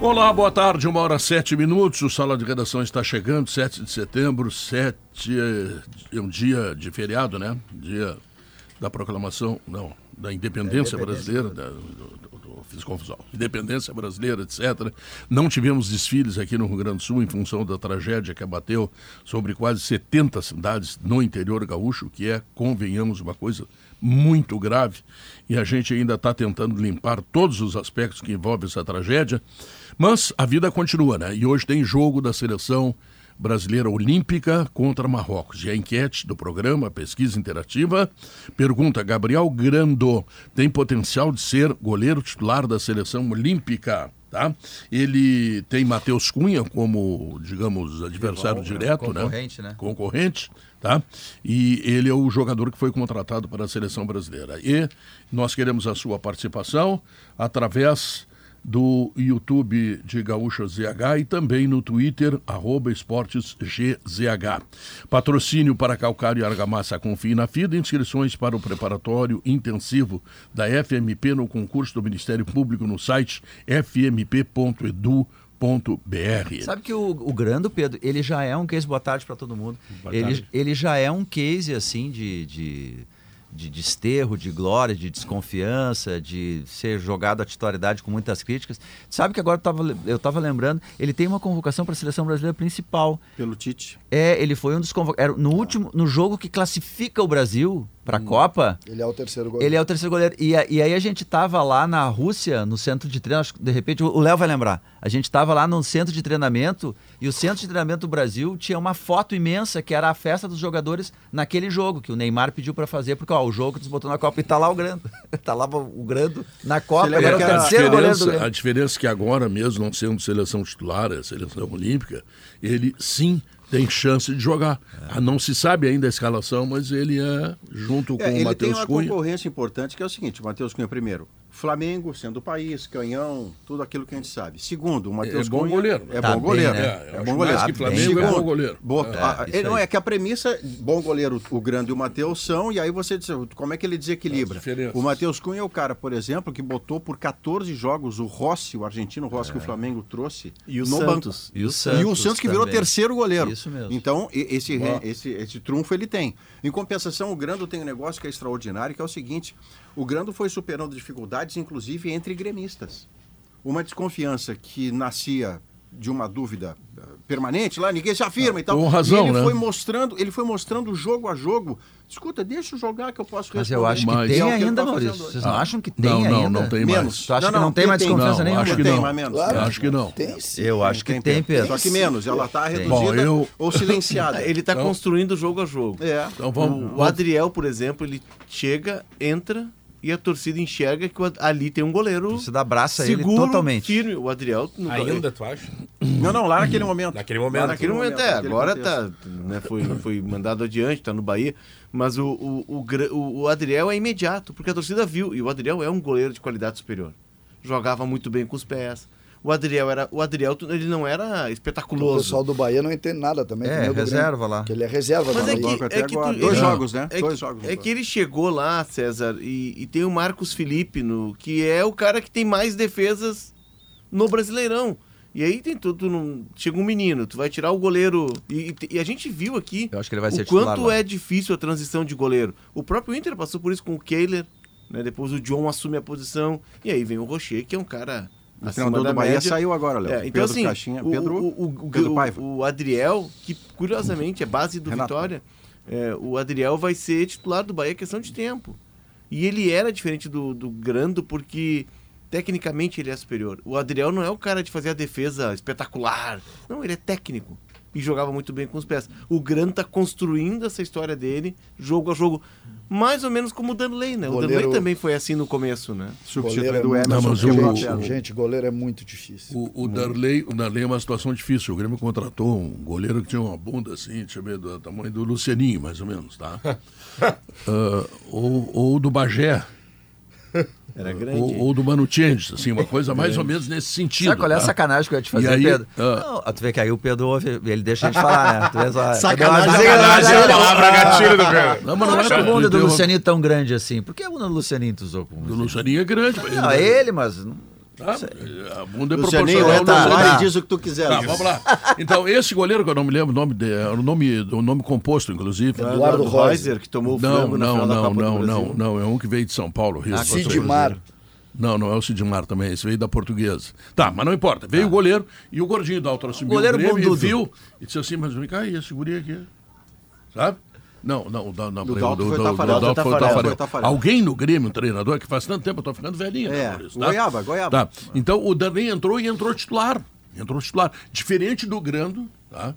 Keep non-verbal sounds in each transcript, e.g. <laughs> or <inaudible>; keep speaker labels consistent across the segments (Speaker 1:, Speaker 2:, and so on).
Speaker 1: Olá, boa tarde, uma hora sete minutos. O Sala de Redação está chegando, 7 de setembro, 7 é um dia de feriado, né? Dia da proclamação, não, da independência, brasileira, da, do, do, fiz confusão, independência brasileira, etc. Não tivemos desfiles aqui no Rio Grande do Sul em função da tragédia que abateu sobre quase 70 cidades no interior gaúcho, que é, convenhamos, uma coisa muito grave. E a gente ainda está tentando limpar todos os aspectos que envolvem essa tragédia. Mas a vida continua, né? E hoje tem jogo da seleção brasileira olímpica contra Marrocos. E a enquete do programa Pesquisa Interativa pergunta: Gabriel Grando tem potencial de ser goleiro titular da seleção olímpica? Tá? Ele tem Matheus Cunha como, digamos, adversário
Speaker 2: Rival,
Speaker 1: direto,
Speaker 2: concorrente,
Speaker 1: né?
Speaker 2: né?
Speaker 1: Concorrente, tá? E ele é o jogador que foi contratado para a seleção brasileira. E nós queremos a sua participação através do YouTube de Gaúcha ZH e também no Twitter, arroba esportesgzh. Patrocínio para calcário e argamassa Confie na FIDA, inscrições para o preparatório intensivo da FMP no concurso do Ministério Público no site fmp.edu.br.
Speaker 2: Sabe que o, o Grando, Pedro, ele já é um case, boa tarde para todo mundo. Ele, ele já é um case, assim, de, de, de desterro, de glória, de desconfiança, de ser jogado à titularidade com muitas críticas. Sabe que agora eu tava, eu estava lembrando, ele tem uma convocação para a seleção brasileira principal.
Speaker 3: Pelo Tite.
Speaker 2: É, ele foi um dos convocados. No último, no jogo que classifica o Brasil para a Copa,
Speaker 4: Ele é o terceiro goleiro.
Speaker 2: ele é o terceiro goleiro. E, a- e aí a gente tava lá na Rússia, no centro de treino, acho que de repente o Léo vai lembrar. A gente tava lá no centro de treinamento e o centro de treinamento do Brasil tinha uma foto imensa que era a festa dos jogadores naquele jogo que o Neymar pediu para fazer, porque ó, o jogo que desbotou na Copa e tá lá o Grando. <laughs> tá lá o Grando na Copa, ele era o
Speaker 3: a
Speaker 2: terceiro goleiro do
Speaker 1: diferença, a diferença é que agora mesmo, não sendo seleção titular, é seleção olímpica, ele sim tem chance de jogar. Ah, Não se sabe ainda a escalação, mas ele é, junto com
Speaker 3: É,
Speaker 1: o
Speaker 3: ele tem
Speaker 1: Matheus
Speaker 3: uma
Speaker 1: Cunha.
Speaker 3: concorrência importante que é o seguinte: o Matheus Cunha, primeiro, Flamengo sendo o país, canhão, tudo aquilo que a gente sabe. Segundo, o Matheus
Speaker 1: É bom
Speaker 3: Cunha
Speaker 1: goleiro, né?
Speaker 3: É
Speaker 2: Tá
Speaker 3: bom
Speaker 2: bem,
Speaker 3: goleiro.
Speaker 2: né?
Speaker 1: É,
Speaker 3: É, bom goleiro.
Speaker 1: que Flamengo
Speaker 3: Segundo,
Speaker 1: é bom goleiro.
Speaker 2: É,
Speaker 3: a-
Speaker 2: isso
Speaker 3: ele- não, é que a premissa, bom goleiro, o Grande e o Matheus são, e aí você diz, como é que ele desequilibra? O Matheus Cunha é o cara, por exemplo, que botou por 14 jogos o Rossi, o argentino Rossi que o Flamengo trouxe,
Speaker 5: E o
Speaker 3: no
Speaker 5: Santos.
Speaker 2: E o
Speaker 3: e
Speaker 2: Santos.
Speaker 3: o Santos que virou
Speaker 2: também.
Speaker 3: terceiro goleiro.
Speaker 2: Isso mesmo.
Speaker 3: Então, e- esse, esse, esse trunfo ele tem. Em compensação, o Grando tem um negócio que é extraordinário, que é o seguinte: o Grando foi superando dificuldades, inclusive entre gremistas. Uma desconfiança que nascia de uma dúvida eh, permanente lá, ninguém se afirma e tal.
Speaker 1: com razão,
Speaker 3: e ele
Speaker 1: né?
Speaker 3: foi mostrando, ele foi mostrando jogo a jogo. Escuta, deixa eu jogar que eu posso
Speaker 2: Mas
Speaker 3: responder.
Speaker 2: eu acho que
Speaker 1: Mas-
Speaker 2: tem
Speaker 3: É
Speaker 2: ainda,
Speaker 3: tá
Speaker 2: Maurício. Vocês não
Speaker 1: Ah,
Speaker 2: acham que tem
Speaker 1: não, não,
Speaker 2: ainda?
Speaker 1: não tem
Speaker 3: Menos.
Speaker 1: mais.
Speaker 2: Tu acha que não tem mais
Speaker 3: tem,
Speaker 2: desconfiança
Speaker 1: Não,
Speaker 2: nenhuma?
Speaker 1: acho que
Speaker 3: tem,
Speaker 1: não.
Speaker 3: mas menos.
Speaker 4: Claro.
Speaker 1: Acho que não.
Speaker 4: Tem sim.
Speaker 2: Eu acho que tem, Pedro.
Speaker 3: Só que menos, ela está reduzida
Speaker 1: Bom, eu-
Speaker 3: ou silenciada.
Speaker 5: Ele está
Speaker 1: Então-
Speaker 5: construindo jogo a jogo.
Speaker 3: É.
Speaker 1: Então vamos.
Speaker 5: O Adriel, por exemplo, ele chega, entra e a torcida enxerga que ali tem um goleiro
Speaker 2: Você dá abraça ele totalmente.
Speaker 5: firme. O Adriel no-
Speaker 6: Ainda, tu acha?
Speaker 3: Não, não, lá naquele momento.
Speaker 6: Naquele momento.
Speaker 3: Lá
Speaker 5: Naquele momento, é.
Speaker 3: naquele
Speaker 5: Agora
Speaker 3: contexto.
Speaker 5: tá, né, foi, foi mandado adiante, tá no Bahia. Mas o, o, o- o Adriel é imediato, porque a torcida viu. E o Adriel é um goleiro de qualidade superior. Jogava muito bem com os pés. O Adriel era. O Adriel, ele não era
Speaker 4: O
Speaker 5: espetaculoso.
Speaker 4: pessoal do Bahia não entende nada também.
Speaker 2: É,
Speaker 4: o
Speaker 2: reserva
Speaker 4: Grêmio,
Speaker 2: lá.
Speaker 4: Que ele é reserva
Speaker 5: Mas
Speaker 4: do
Speaker 5: é que,
Speaker 3: até
Speaker 5: é que
Speaker 3: agora.
Speaker 5: tu-
Speaker 3: Dois
Speaker 5: ele-
Speaker 3: jogos, né?
Speaker 5: É,
Speaker 3: Dois
Speaker 5: que,
Speaker 3: jogos.
Speaker 5: é que ele chegou lá, César, e, e tem o Marcos Felipe, no, que é o cara que tem mais defesas no Brasileirão. E aí tem tudo. num- chega um menino, tu vai tirar o goleiro. E, e- e a gente viu aqui
Speaker 2: Eu acho que ele vai ser
Speaker 5: o quanto
Speaker 2: lá.
Speaker 5: é difícil a transição de goleiro. O próprio Inter passou por isso com o Kehler, né? Depois o John assume a posição. E aí vem o Rocher, que é um cara.
Speaker 3: O treinador do Bahia
Speaker 5: média.
Speaker 3: saiu agora, Léo.
Speaker 5: É, então,
Speaker 3: Pedro
Speaker 5: assim,
Speaker 3: Caixinha.
Speaker 5: o,
Speaker 3: Pedro,
Speaker 5: o, o,
Speaker 3: Pedro
Speaker 5: o-
Speaker 3: Paiva.
Speaker 5: o Adriel, que curiosamente é base do
Speaker 3: Renato.
Speaker 5: Vitória, é, o Adriel vai ser titular do Bahia, é questão de tempo. E ele era diferente do, do Grando porque tecnicamente ele é superior. O Adriel não é o cara de fazer a defesa espetacular. Não, ele é técnico. e jogava muito bem com os pés. O Grando tá construindo essa história dele, jogo a jogo, mais ou menos como o Danley, né? O
Speaker 4: Goleiro-
Speaker 5: Danley também foi assim no começo, né?
Speaker 3: Substituir
Speaker 4: Goleiro é
Speaker 3: do
Speaker 4: muito-
Speaker 1: Não,
Speaker 3: Emerson
Speaker 1: mas
Speaker 3: a
Speaker 1: o-
Speaker 3: perna.
Speaker 4: Gente, goleiro é muito difícil.
Speaker 1: O, o Darley, o Darley é uma situação difícil. O Grêmio contratou um goleiro que tinha uma bunda assim, deixa eu ver, do tamanho do Lucianinho, mais ou menos, tá? <laughs> Ah, ou, ou do Bagé, <laughs>
Speaker 5: Era grande.
Speaker 1: ou, ou do Manuchendes, assim, uma coisa mais ou menos nesse sentido.
Speaker 2: Sabe qual é a
Speaker 1: tá?
Speaker 2: sacanagem que eu ia te fazer,
Speaker 1: E aí,
Speaker 2: Pedro?
Speaker 1: ah.
Speaker 2: Não, ah, tu vê que aí o Pedro ouve, ele deixa a gente falar, né? Tu vê só- <laughs>
Speaker 4: Sacanagem,
Speaker 2: Sacanagem,
Speaker 4: sacanagem,
Speaker 2: sacanagem.
Speaker 5: gatilho do Pedro.
Speaker 1: Não, mas
Speaker 2: Não
Speaker 1: não é
Speaker 2: acho a
Speaker 1: pra-
Speaker 2: bunda do Lucianinho tão grande assim. Por que a bunda do Lucianinho tu usou com
Speaker 1: Do Lucianinho é grande. mas
Speaker 2: Não, é ele, mas...
Speaker 1: tá? A bunda é
Speaker 3: Lucianinho,
Speaker 1: proporcional.
Speaker 3: entra
Speaker 1: Lucianinho.
Speaker 3: lá
Speaker 2: tá.
Speaker 3: e diz o que tu quiser.
Speaker 1: Tá, vamos lá. Então, esse goleiro que eu não me lembro o nome dele, o nome, o nome composto, inclusive.
Speaker 4: Eduardo
Speaker 5: Reuser, que tomou o
Speaker 1: Não,
Speaker 5: frango na
Speaker 1: não, não, não, não, não. É um que veio de São Paulo. Rio.
Speaker 4: Sidmar.
Speaker 1: Não, não é o Sidmar também, esse veio da portuguesa. Tá, mas não importa. Veio o goleiro e o gordinho da Alto subiu
Speaker 2: Goleiro
Speaker 1: o Grêmio e viu e disse assim, mas vem cá, e esse guri aqui? Sabe? Não, não, não,
Speaker 3: Do
Speaker 1: peraí,
Speaker 3: Dalto foi o
Speaker 1: do-
Speaker 3: Tafarel.
Speaker 1: do foi
Speaker 3: Tafarel.
Speaker 1: Tafarel.
Speaker 3: Foi Tafarel.
Speaker 1: Alguém no Grêmio, um treinador, que faz tanto tempo, eu tô ficando velhinho, né,
Speaker 3: É,
Speaker 1: Maurício,
Speaker 3: goiaba, goiaba.
Speaker 1: Tá. Então o Darley entrou e entrou titular. Entrou titular. Diferente do Grando, tá?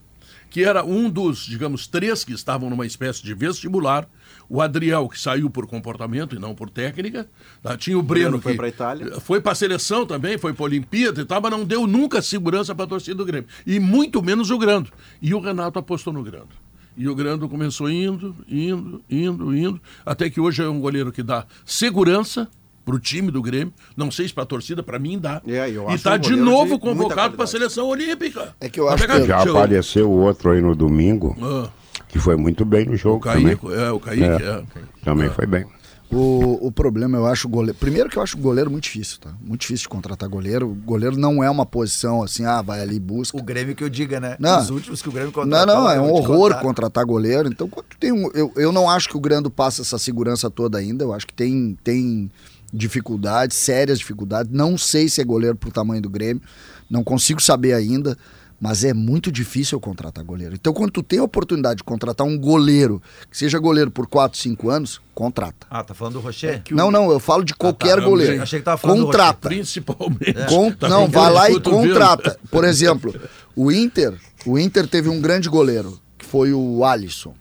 Speaker 1: que era um dos, digamos, três que estavam numa espécie de vestibular. O Adriel, que saiu por comportamento e não por técnica. tá? Tinha o Breno,
Speaker 3: Breno foi
Speaker 1: que
Speaker 3: pra Itália.
Speaker 1: foi para a seleção também, foi para a Olimpíada e tal, mas não deu nunca segurança para a torcida do Grêmio. E muito menos o Grando. E o Renato apostou no Grando. E o Grando começou indo, indo, indo, indo, até que hoje é um goleiro que dá segurança para o time do Grêmio. Não sei se para a torcida, para mim dá.
Speaker 3: É,
Speaker 1: e está
Speaker 3: um
Speaker 1: de novo
Speaker 3: de
Speaker 1: convocado para a seleção olímpica.
Speaker 4: É que eu acho que-
Speaker 6: Já
Speaker 1: Deixa eu-
Speaker 6: apareceu o outro aí no domingo,
Speaker 1: Ah,
Speaker 6: que foi muito bem no
Speaker 1: o
Speaker 6: jogo
Speaker 1: Kaique,
Speaker 6: também.
Speaker 1: é, o Kaique,
Speaker 6: É.
Speaker 1: é.
Speaker 6: Também foi bem.
Speaker 4: O, o problema, eu acho goleiro. Primeiro que eu acho o goleiro muito difícil, tá? Muito difícil de contratar goleiro. O goleiro não é uma posição assim, ah, vai ali e busca.
Speaker 2: O Grêmio que eu diga, né?
Speaker 4: Não.
Speaker 2: Os últimos que o Grêmio
Speaker 4: Não,
Speaker 2: contratou.
Speaker 4: não, é
Speaker 2: eu
Speaker 4: um horror
Speaker 2: contar.
Speaker 4: contratar goleiro. Então, quando tem um, eu, eu não acho que o Grando passa essa segurança toda ainda. Eu acho que tem, tem dificuldades, sérias dificuldades. Não sei se é goleiro pro tamanho do Grêmio. Não consigo saber ainda. Mas é muito difícil eu contratar goleiro. Então, quando tu tem a oportunidade de contratar um goleiro, que seja goleiro por 4, 5 anos, contrata.
Speaker 2: Ah, tá falando do Rocher?
Speaker 4: Não, não, eu falo de qualquer
Speaker 1: tá,
Speaker 4: goleiro.
Speaker 1: eu
Speaker 2: achei que tava falando do
Speaker 4: Contrata.
Speaker 1: Principalmente.
Speaker 4: Com-
Speaker 1: Tá
Speaker 4: não, vai lá e contrata. Por exemplo, o Inter, o Inter teve um grande goleiro, que foi o Alisson.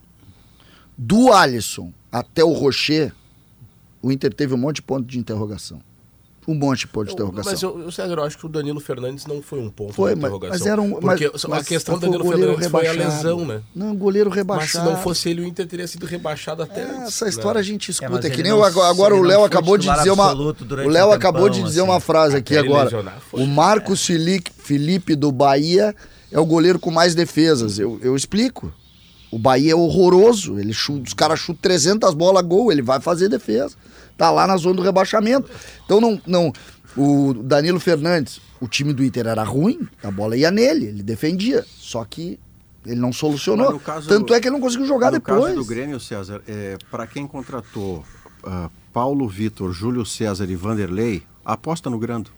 Speaker 4: Do Alisson até o Rocher, o Inter teve um monte de ponto de interrogação. Um monte de ponto de interrogação.
Speaker 7: Mas eu, César, eu acho que o Danilo Fernandes não foi um ponto
Speaker 4: Foi,
Speaker 7: de
Speaker 4: mas,
Speaker 7: interrogação.
Speaker 4: mas era um.
Speaker 7: Porque
Speaker 4: mas,
Speaker 7: a questão do Danilo
Speaker 4: goleiro
Speaker 7: Fernandes foi a
Speaker 4: rebaixado.
Speaker 7: lesão, né?
Speaker 4: Não, goleiro
Speaker 7: Mas se
Speaker 4: rebaixado.
Speaker 7: não fosse ele, o Inter teria sido rebaixado até
Speaker 4: É,
Speaker 7: antes,
Speaker 4: essa
Speaker 7: né?
Speaker 4: história a gente escuta.
Speaker 2: mas
Speaker 4: É, que nem
Speaker 2: não-
Speaker 4: agora, o Léo acabou de dizer uma. O Léo acabou de dizer
Speaker 2: assim.
Speaker 4: uma frase aqui agora. O Marcos Felipe, Felipe do Bahia é o goleiro com mais defesas. Eu, eu explico. O Bahia é horroroso. Ele chuta, os caras chutam 300 bolas gol, ele vai fazer defesa. Tá lá na zona do rebaixamento. Então não, não o Danilo Fernandes, o time do Inter era ruim, a bola ia nele, ele defendia. Só que ele não solucionou.
Speaker 3: no caso-
Speaker 4: Tanto é que ele não conseguiu jogar
Speaker 3: no
Speaker 4: depois.
Speaker 3: caso do Grêmio, César, é, para quem contratou ah, Paulo Vitor, Júlio César e Vanderlei, aposta no Grando.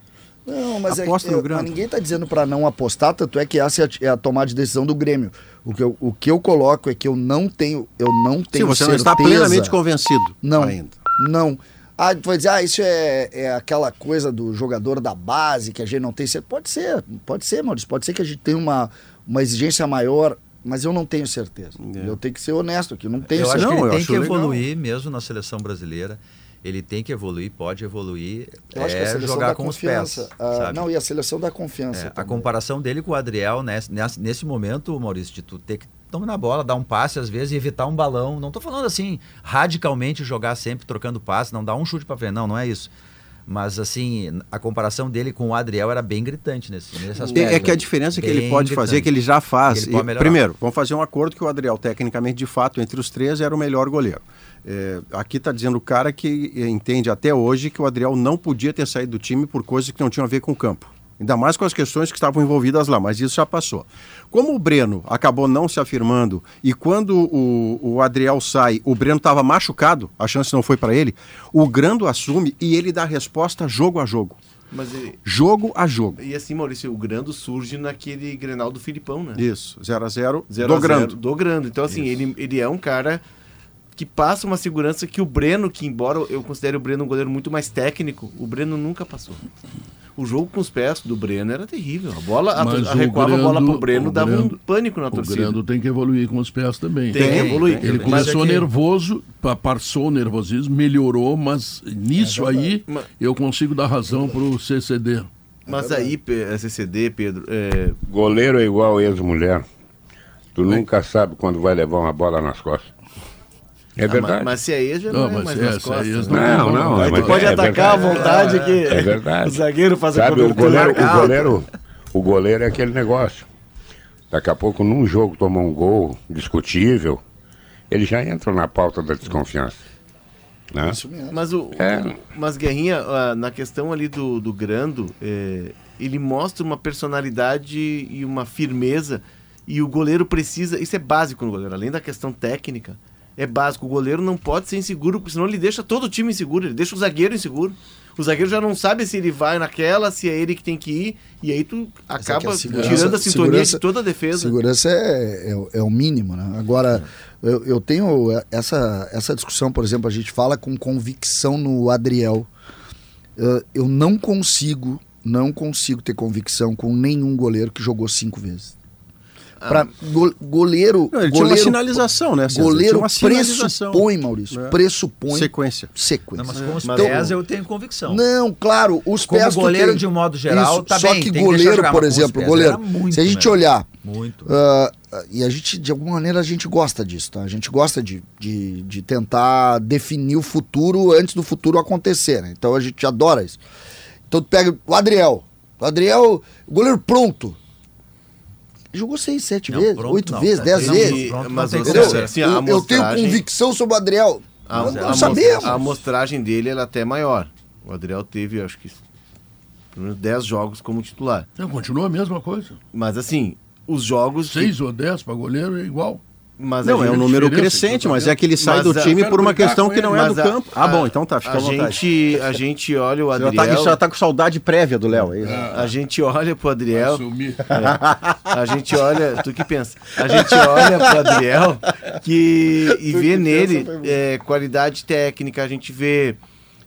Speaker 4: Não, mas, é,
Speaker 3: Aposta
Speaker 4: que-
Speaker 3: no
Speaker 4: é,
Speaker 3: Grêmio.
Speaker 4: mas ninguém tá dizendo para não apostar, tanto é que essa é a, é a tomada de decisão do Grêmio. O que, eu, o que eu coloco é que eu não tenho, eu não
Speaker 3: Sim,
Speaker 4: tenho
Speaker 3: você não
Speaker 4: certeza.
Speaker 3: está plenamente convencido
Speaker 4: Não,
Speaker 3: ainda.
Speaker 4: Não. Ah, tu vai dizer, ah, isso é, é aquela coisa do jogador da base, que a gente não tem certeza. Pode ser, pode ser, Maurício. Pode ser que a gente tenha uma, uma exigência maior, mas eu não tenho certeza.
Speaker 3: É.
Speaker 4: Eu tenho que ser honesto aqui, eu não tenho
Speaker 2: Eu acho
Speaker 4: certeza.
Speaker 2: que
Speaker 3: Não,
Speaker 2: ele
Speaker 3: eu
Speaker 2: tem
Speaker 3: acho
Speaker 2: que
Speaker 3: legal.
Speaker 2: evoluir mesmo na seleção brasileira. Ele tem que evoluir, pode evoluir.
Speaker 4: Eu acho que a
Speaker 2: é
Speaker 4: seleção
Speaker 2: jogar com os pés.
Speaker 4: confiança. Ah,
Speaker 2: sabe?
Speaker 4: não, e a seleção dá confiança.
Speaker 2: É, a comparação dele com o Adriel, né, nesse, nesse momento, Maurício, de tu ter que dominar a bola, dar um passe às vezes e evitar um balão. Não tô falando assim, radicalmente jogar sempre trocando passe, não dar um chute para frente. Não, não é isso. Mas assim, a comparação dele com o Adriel era bem gritante nesse, nesse aspecto.
Speaker 3: É, é que a diferença que ele pode fazer,
Speaker 2: gritante.
Speaker 3: que ele já faz.
Speaker 2: Ele
Speaker 3: E, primeiro, vamos fazer um acordo que o Adriel, tecnicamente, de fato, entre os três, era o melhor goleiro. É, aqui está dizendo o cara que eh, entende até hoje que o Adriel não podia ter saído do time por coisas que não tinham a ver com o campo. Ainda mais com as questões que estavam envolvidas lá, mas isso já passou. Como o Breno acabou não se afirmando e quando o, o Adriel sai, o Breno estava machucado, a chance não foi para ele, o Grando assume e ele dá resposta jogo a jogo.
Speaker 5: Mas ele-
Speaker 3: Jogo a jogo.
Speaker 5: E assim, Maurício, o Grando surge naquele Grenal do Filipão, né?
Speaker 3: Isso, 0 a 0
Speaker 5: Zero
Speaker 3: do Grando.
Speaker 5: Do Grando. Então, assim, ele, ele é um cara que passa uma segurança que o Breno, que embora eu considere o Breno um goleiro muito mais técnico, o Breno nunca passou. O jogo com os pés do Breno era terrível. A bola, a,
Speaker 1: o
Speaker 5: recuava a bola
Speaker 1: Grando-
Speaker 5: pro Breno,
Speaker 1: o
Speaker 5: dava um
Speaker 1: Grando-
Speaker 5: pânico na
Speaker 1: O
Speaker 5: torcida.
Speaker 1: Grando tem que evoluir com os pés também.
Speaker 5: Tem que evoluir.
Speaker 1: Ele
Speaker 5: Mas
Speaker 1: começou
Speaker 2: é que-
Speaker 1: nervoso, pa- passou o nervosismo, melhorou, mas nisso aí
Speaker 5: Mas-
Speaker 1: eu consigo dar razão pro CCD.
Speaker 5: Mas aí, Pe- SCD, Pedro, é,
Speaker 6: Goleiro é igual ex-mulher. Tu nunca sabe quando vai levar uma bola nas costas. É
Speaker 5: ah, mas,
Speaker 6: verdade.
Speaker 5: mas se é ex, já não,
Speaker 1: Não,
Speaker 5: é
Speaker 1: mas
Speaker 5: mais
Speaker 1: é,
Speaker 5: nas
Speaker 1: essa
Speaker 5: costas. né?
Speaker 6: Não, não,
Speaker 5: Aí
Speaker 6: mas
Speaker 5: tu pode
Speaker 6: é
Speaker 5: atacar
Speaker 6: verdade.
Speaker 5: à vontade que
Speaker 6: É verdade.
Speaker 5: o zagueiro faz a
Speaker 6: Sabe, o
Speaker 5: cobertura.
Speaker 6: goleiro, o goleiro, o goleiro é aquele negócio. Daqui a pouco, num jogo, tomou um gol discutível, ele já entra na pauta da desconfiança. Né?
Speaker 4: Isso mesmo.
Speaker 5: Mas, o,
Speaker 6: É.
Speaker 5: mas Guerrinha, ah, na questão ali do, do Grando, é, ele mostra uma personalidade e uma firmeza. E o goleiro precisa. Isso é básico no goleiro, além da questão técnica. É básico. O goleiro não pode ser inseguro, porque senão ele deixa todo o time inseguro, ele deixa o zagueiro inseguro. O zagueiro já não sabe se ele vai naquela, se é ele que tem que ir, e aí tu
Speaker 4: é
Speaker 5: acaba
Speaker 4: segurança-
Speaker 5: tirando a sintonia de toda a defesa.
Speaker 4: Segurança é, é, o- é o mínimo, né? Agora, eu, eu tenho essa, essa discussão, por exemplo, a gente fala com convicção no Adriel. Eh, eu não consigo, não consigo ter convicção com nenhum goleiro que jogou cinco vezes. Pra, go- goleiro.
Speaker 3: Não, ele tinha uma
Speaker 4: goleiro,
Speaker 3: sinalização, né, César?
Speaker 4: Goleiro
Speaker 3: uma sinalização.
Speaker 4: pressupõe, Maurício.
Speaker 3: É.
Speaker 4: Pressupõe
Speaker 3: Sequência.
Speaker 4: sequência.
Speaker 2: Não, mas com os
Speaker 5: Mas
Speaker 2: pés
Speaker 5: o-
Speaker 2: eu tenho convicção.
Speaker 4: Não, claro, os
Speaker 2: Como
Speaker 4: pés
Speaker 2: goleiro,
Speaker 4: tem.
Speaker 2: de um modo geral, tá
Speaker 4: Só
Speaker 2: bem,
Speaker 4: que goleiro, por exemplo, goleiro, se a gente olhar,
Speaker 2: Muito.
Speaker 4: ah, e a gente, de alguma maneira, a gente gosta disso, tá? A gente gosta de, de, de tentar definir o futuro antes do futuro acontecer, né? Então a gente adora isso. Então tu pega o Adriel. O Adriel, goleiro pronto. Jogou seis, sete
Speaker 2: Não,
Speaker 4: vezes,
Speaker 2: pronto
Speaker 4: oito
Speaker 2: não,
Speaker 4: vezes,
Speaker 2: tá,
Speaker 4: dez vezes.
Speaker 2: pronto,
Speaker 5: mas
Speaker 2: ser.
Speaker 5: assim,
Speaker 4: eu, eu tenho convicção sobre o Adriel.
Speaker 5: A,
Speaker 4: não,
Speaker 5: a
Speaker 4: sabemos.
Speaker 5: a amostragem dele ela é até maior. O Adriel teve, acho que, pelo menos 10 jogos como titular.
Speaker 1: Então, continua a mesma coisa.
Speaker 5: Mas assim, os jogos. que-
Speaker 1: Seis ou dez para goleiro é igual.
Speaker 5: Mas
Speaker 3: Não, é um número crescente, mas
Speaker 1: tá
Speaker 3: é que ele sai
Speaker 5: Mas
Speaker 3: do
Speaker 5: a-
Speaker 3: time por uma questão que não é do
Speaker 5: a-
Speaker 3: campo. Ah, bom, então tá, fica
Speaker 5: a
Speaker 3: à vontade.
Speaker 5: gente, a gente olha o
Speaker 3: Você já
Speaker 5: Adriel.
Speaker 3: tá, já tá com saudade prévia do Léo, é isso?
Speaker 5: A gente olha pro Adriel.
Speaker 1: Assumir.
Speaker 5: A gente olha, tu que pensa? A gente olha pro Adriel que, e vê nele é, qualidade técnica, a gente vê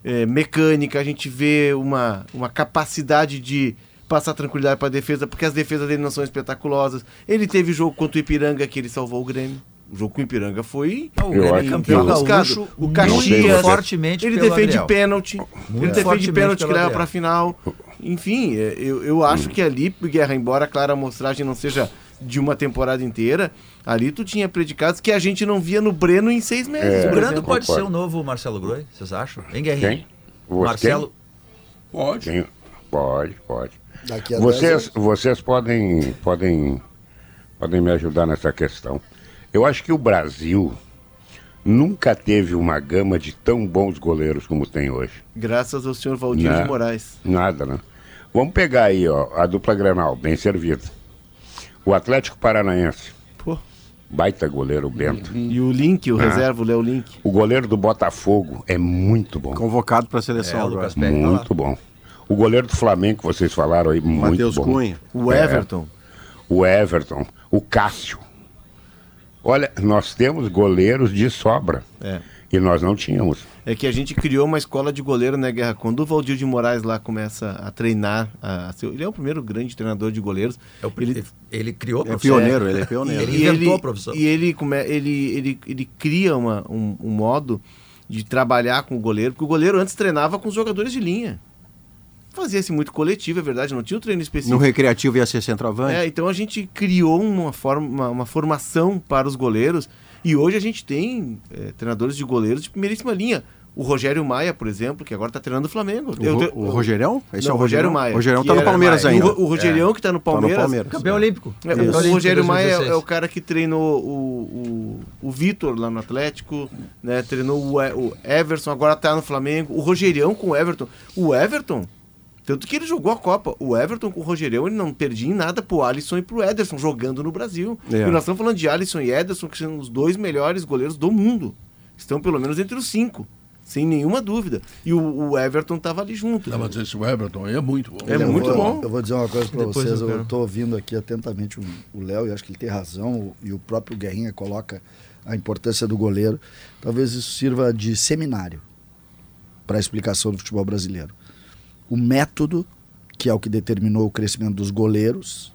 Speaker 5: é, mecânica, a gente vê uma, uma capacidade de passar tranquilidade para a defesa, porque as defesas dele não são espetaculosas. Ele teve jogo contra o Ipiranga que ele salvou o Grêmio. O jogo com o Ipiranga foi
Speaker 2: O é campeão
Speaker 6: que o-
Speaker 2: gaúcho,
Speaker 5: o Caxias-
Speaker 2: fortemente
Speaker 5: ele defende
Speaker 2: Adriel.
Speaker 5: pênalti.
Speaker 2: Muito
Speaker 5: ele defende pênalti que leva
Speaker 2: Adriel.
Speaker 5: pra final. Enfim, é, eu, eu acho que ali, Guerra, embora a clara amostragem não seja de uma temporada inteira, ali tu tinha predicados que a gente não via no Breno em seis meses.
Speaker 6: É.
Speaker 2: O
Speaker 5: exemplo.
Speaker 2: pode
Speaker 6: concordo.
Speaker 2: ser o novo Marcelo Groi, vocês acham? Hein, Guerrinho?
Speaker 6: Quem?
Speaker 2: Marcelo.
Speaker 1: Pode.
Speaker 6: Quem? Pode, pode.
Speaker 4: Daqui a
Speaker 6: Vocês,
Speaker 4: 10
Speaker 6: vocês podem, podem, podem me ajudar nessa questão. Eu acho que o Brasil nunca teve uma gama de tão bons goleiros como tem hoje.
Speaker 5: Graças ao senhor Valdir
Speaker 6: Né?
Speaker 5: de Moraes.
Speaker 6: Nada, né? Vamos pegar aí, ó, a dupla Granal, bem servida. O Atlético Paranaense,
Speaker 5: Pô.
Speaker 6: baita goleiro, o Bento.
Speaker 5: E o Link, o
Speaker 6: Ah.
Speaker 5: reserva, o Léo Link.
Speaker 6: O goleiro do Botafogo é muito bom.
Speaker 3: Convocado para a
Speaker 2: É,
Speaker 3: seleção
Speaker 2: o
Speaker 3: agora.
Speaker 2: Tá.
Speaker 6: Muito bom. O goleiro do Flamengo que vocês falaram aí, muito
Speaker 3: Matheus
Speaker 6: bom.
Speaker 3: Cunha.
Speaker 5: O
Speaker 6: É.
Speaker 5: Everton.
Speaker 6: o Everton, o Cássio. Olha, nós temos goleiros de sobra.
Speaker 5: É.
Speaker 6: E nós não tínhamos.
Speaker 5: É que a gente criou uma escola de goleiro, né, Guerra? Quando o Valdir de Moraes lá começa a treinar, a, a ser- ele é o primeiro grande treinador de goleiros.
Speaker 2: É o ele, ele criou a
Speaker 3: É
Speaker 2: profissão.
Speaker 3: pioneiro, ele é <laughs> pioneiro.
Speaker 2: Ele inventou a profissão.
Speaker 5: E ele, come, ele, ele, ele cria uma, um, um modo de trabalhar com o goleiro, porque o goleiro antes treinava com os jogadores de linha. Fazia-se muito coletivo, é verdade, não tinha um treino
Speaker 3: No
Speaker 5: específico.
Speaker 3: recreativo ia ser centroavante.
Speaker 5: É, então a gente criou uma, forma, uma, uma formação para os goleiros e hoje a gente tem é, treinadores de goleiros de primeiríssima linha. O Rogério Maia, por exemplo, que agora está treinando o Flamengo.
Speaker 3: O,
Speaker 5: Eu- eu-
Speaker 3: o Rogerão? Esse
Speaker 5: não,
Speaker 3: é o Rogério
Speaker 5: Maia.
Speaker 3: O Rogerão
Speaker 5: que
Speaker 3: tá no Palmeiras
Speaker 5: Maia.
Speaker 3: ainda.
Speaker 5: O, o Rogerião que está no
Speaker 3: Tá no
Speaker 5: Palmeiras.
Speaker 3: Palmeiras.
Speaker 2: Campeão olímpico.
Speaker 5: É, o
Speaker 2: olímpico
Speaker 5: Rogério Maia é,
Speaker 2: 2016.
Speaker 5: é o cara que treinou o, o, o Vitor lá no Atlético, né? Treinou o, E- o Everson, agora tá no Flamengo. O Rogerião com o Everton. O Everton, tanto que ele jogou a Copa. O Everton com o Rogerião, ele não perdia em nada pro Alisson e pro Ederson jogando no Brasil.
Speaker 3: É.
Speaker 5: E nós estamos falando de Alisson e Ederson, que são os dois melhores goleiros do mundo. Estão pelo menos entre os cinco. Sem nenhuma dúvida. E o, o Everton tava ali junto.
Speaker 1: Não, mas esse Everton aí é muito bom.
Speaker 5: É
Speaker 4: Eu
Speaker 5: muito
Speaker 4: vou-
Speaker 5: bom.
Speaker 4: Eu vou dizer uma coisa para vocês.
Speaker 5: eu
Speaker 4: estou ouvindo aqui atentamente o- o Léo e acho que ele tem razão. o- E o próprio Guerrinha coloca a importância do goleiro. Talvez isso sirva de seminário para a explicação do futebol brasileiro. O método que é o que determinou o crescimento dos goleiros,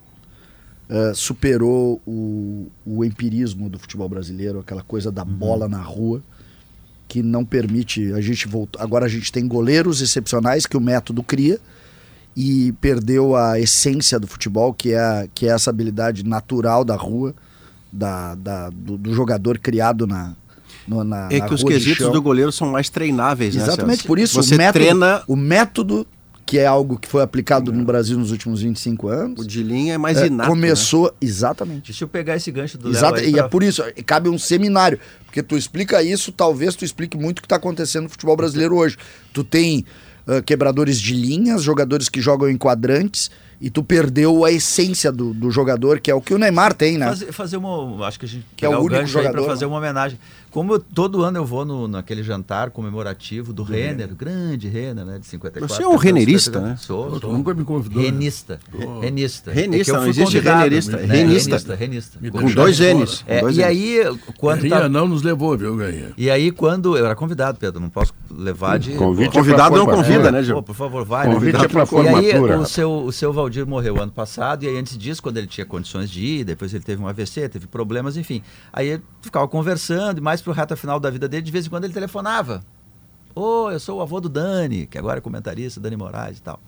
Speaker 4: eh, superou o, o empirismo do futebol brasileiro, aquela coisa da bola na rua, que não permite a gente voltar. Agora a gente tem goleiros excepcionais que o método cria e perdeu a essência do futebol, que é, que é essa habilidade natural da rua, da, da- do, do jogador criado na, no- na,
Speaker 3: É que os quesitos do goleiro são mais treináveis, né?
Speaker 4: Exatamente
Speaker 3: Celso?
Speaker 4: por isso.
Speaker 3: Você
Speaker 4: o método,
Speaker 3: treina.
Speaker 4: o método, que é algo que foi aplicado no Brasil nos últimos 25 anos,
Speaker 3: O de linha é mais
Speaker 4: é,
Speaker 3: inato. né?
Speaker 4: começou exatamente.
Speaker 2: Deixa eu pegar esse gancho do Léo
Speaker 4: Exato,
Speaker 2: aí
Speaker 4: e
Speaker 2: pra-
Speaker 4: é por isso, cabe um seminário. Porque tu explica isso, talvez tu explique muito o que está acontecendo no futebol brasileiro hoje. Tu tem ah, quebradores de linhas, jogadores que jogam em quadrantes, e tu perdeu a essência do, do jogador, que é o que o Neymar tem, né?
Speaker 2: Fazer, fazer uma. Acho que a gente
Speaker 4: Que é o único jogador,
Speaker 2: pra fazer
Speaker 4: né?
Speaker 2: uma homenagem. Como eu- todo ano eu vou no, naquele jantar comemorativo do Renner, grande Renner, né? De 54.
Speaker 3: Você é um renerista,
Speaker 2: 54.
Speaker 3: né?
Speaker 2: Sou, sou.
Speaker 1: nunca me convidou. né?
Speaker 2: Renista. Renista.
Speaker 3: Renista,
Speaker 2: É que eu
Speaker 3: não
Speaker 2: fui
Speaker 3: existe
Speaker 2: convidado.
Speaker 3: renerista,
Speaker 2: É,
Speaker 3: renista.
Speaker 2: renista. renista.
Speaker 3: Com dois. N's.
Speaker 2: É,
Speaker 3: dois
Speaker 2: e
Speaker 3: N's.
Speaker 2: aí, quando
Speaker 1: Guerrinha
Speaker 2: tá,
Speaker 1: não nos levou, viu, Guerrinha?
Speaker 2: E aí, quando. Eu era convidado, Pedro, não posso levar de.
Speaker 6: Convite
Speaker 3: Convidado
Speaker 6: pra
Speaker 3: não convida, né,
Speaker 2: Pô,
Speaker 3: Gil?
Speaker 2: por favor, vai.
Speaker 6: Convite
Speaker 2: né?
Speaker 6: é pra
Speaker 2: E aí, o seu, o seu Valdir morreu ano passado, e aí antes disso, quando ele tinha condições de ir, depois ele teve um AVC, teve problemas, enfim. Aí ele ficava conversando, e mais pro reta final da vida dele, de vez em quando ele telefonava. Ô, eu sou o avô do Dani, que agora é comentarista, Dani Moraes e tal.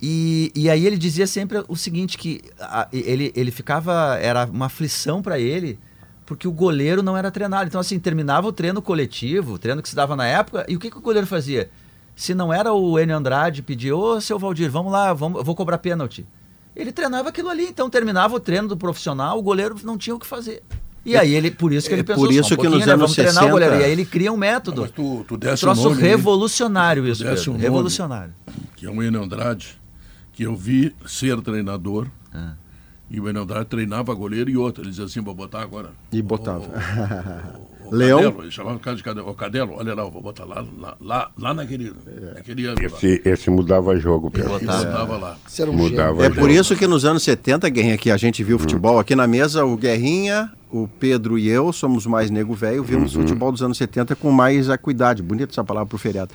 Speaker 2: E, e aí ele dizia sempre o seguinte, que a- ele, ele ficava, era uma aflição para ele, porque o goleiro não era treinado. Então, assim, terminava o treino coletivo, o treino que se dava na época, e o que, que o goleiro fazia? Se não era o Enio Andrade pedir, ô, seu Valdir, vamos lá, vamos, vou cobrar pênalti. Ele treinava aquilo ali, então terminava o treino do profissional, o goleiro não tinha o que fazer. E aí ele, por isso que
Speaker 3: É
Speaker 2: ele pensou,
Speaker 3: por
Speaker 2: só
Speaker 3: isso
Speaker 2: um
Speaker 3: que nos
Speaker 2: né,
Speaker 3: anos
Speaker 2: vamos treinar
Speaker 3: 60
Speaker 2: o goleiro. E aí ele cria um método.
Speaker 1: Mas tu, tu
Speaker 2: Um troço
Speaker 1: nome,
Speaker 2: revolucionário isso, Pedro.
Speaker 1: um
Speaker 2: revolucionário.
Speaker 1: que é o Enio Andrade, que eu vi ser treinador.
Speaker 2: Ah.
Speaker 1: E o Andrade treinava goleiro e outro. Ele dizia assim, vou botar agora.
Speaker 3: E botava.
Speaker 1: O, o <laughs>
Speaker 3: Leão?
Speaker 1: Cadelo, ele chamava o cara de Cadelo. O Cadelo, olha lá, vou botar lá, lá, lá, lá naquele, naquele ano. lá.
Speaker 6: Esse, esse mudava jogo, Pedro.
Speaker 1: Ele botava lá.
Speaker 4: Isso era um
Speaker 6: Mudava.
Speaker 3: É
Speaker 6: jogo.
Speaker 3: por isso que nos anos 70, Guerrinha, que a gente viu futebol aqui na mesa, o Guerrinha, o Pedro e eu, somos mais nego velho, vimos futebol dos anos 70 com mais acuidade. Bonita essa palavra pro feriado.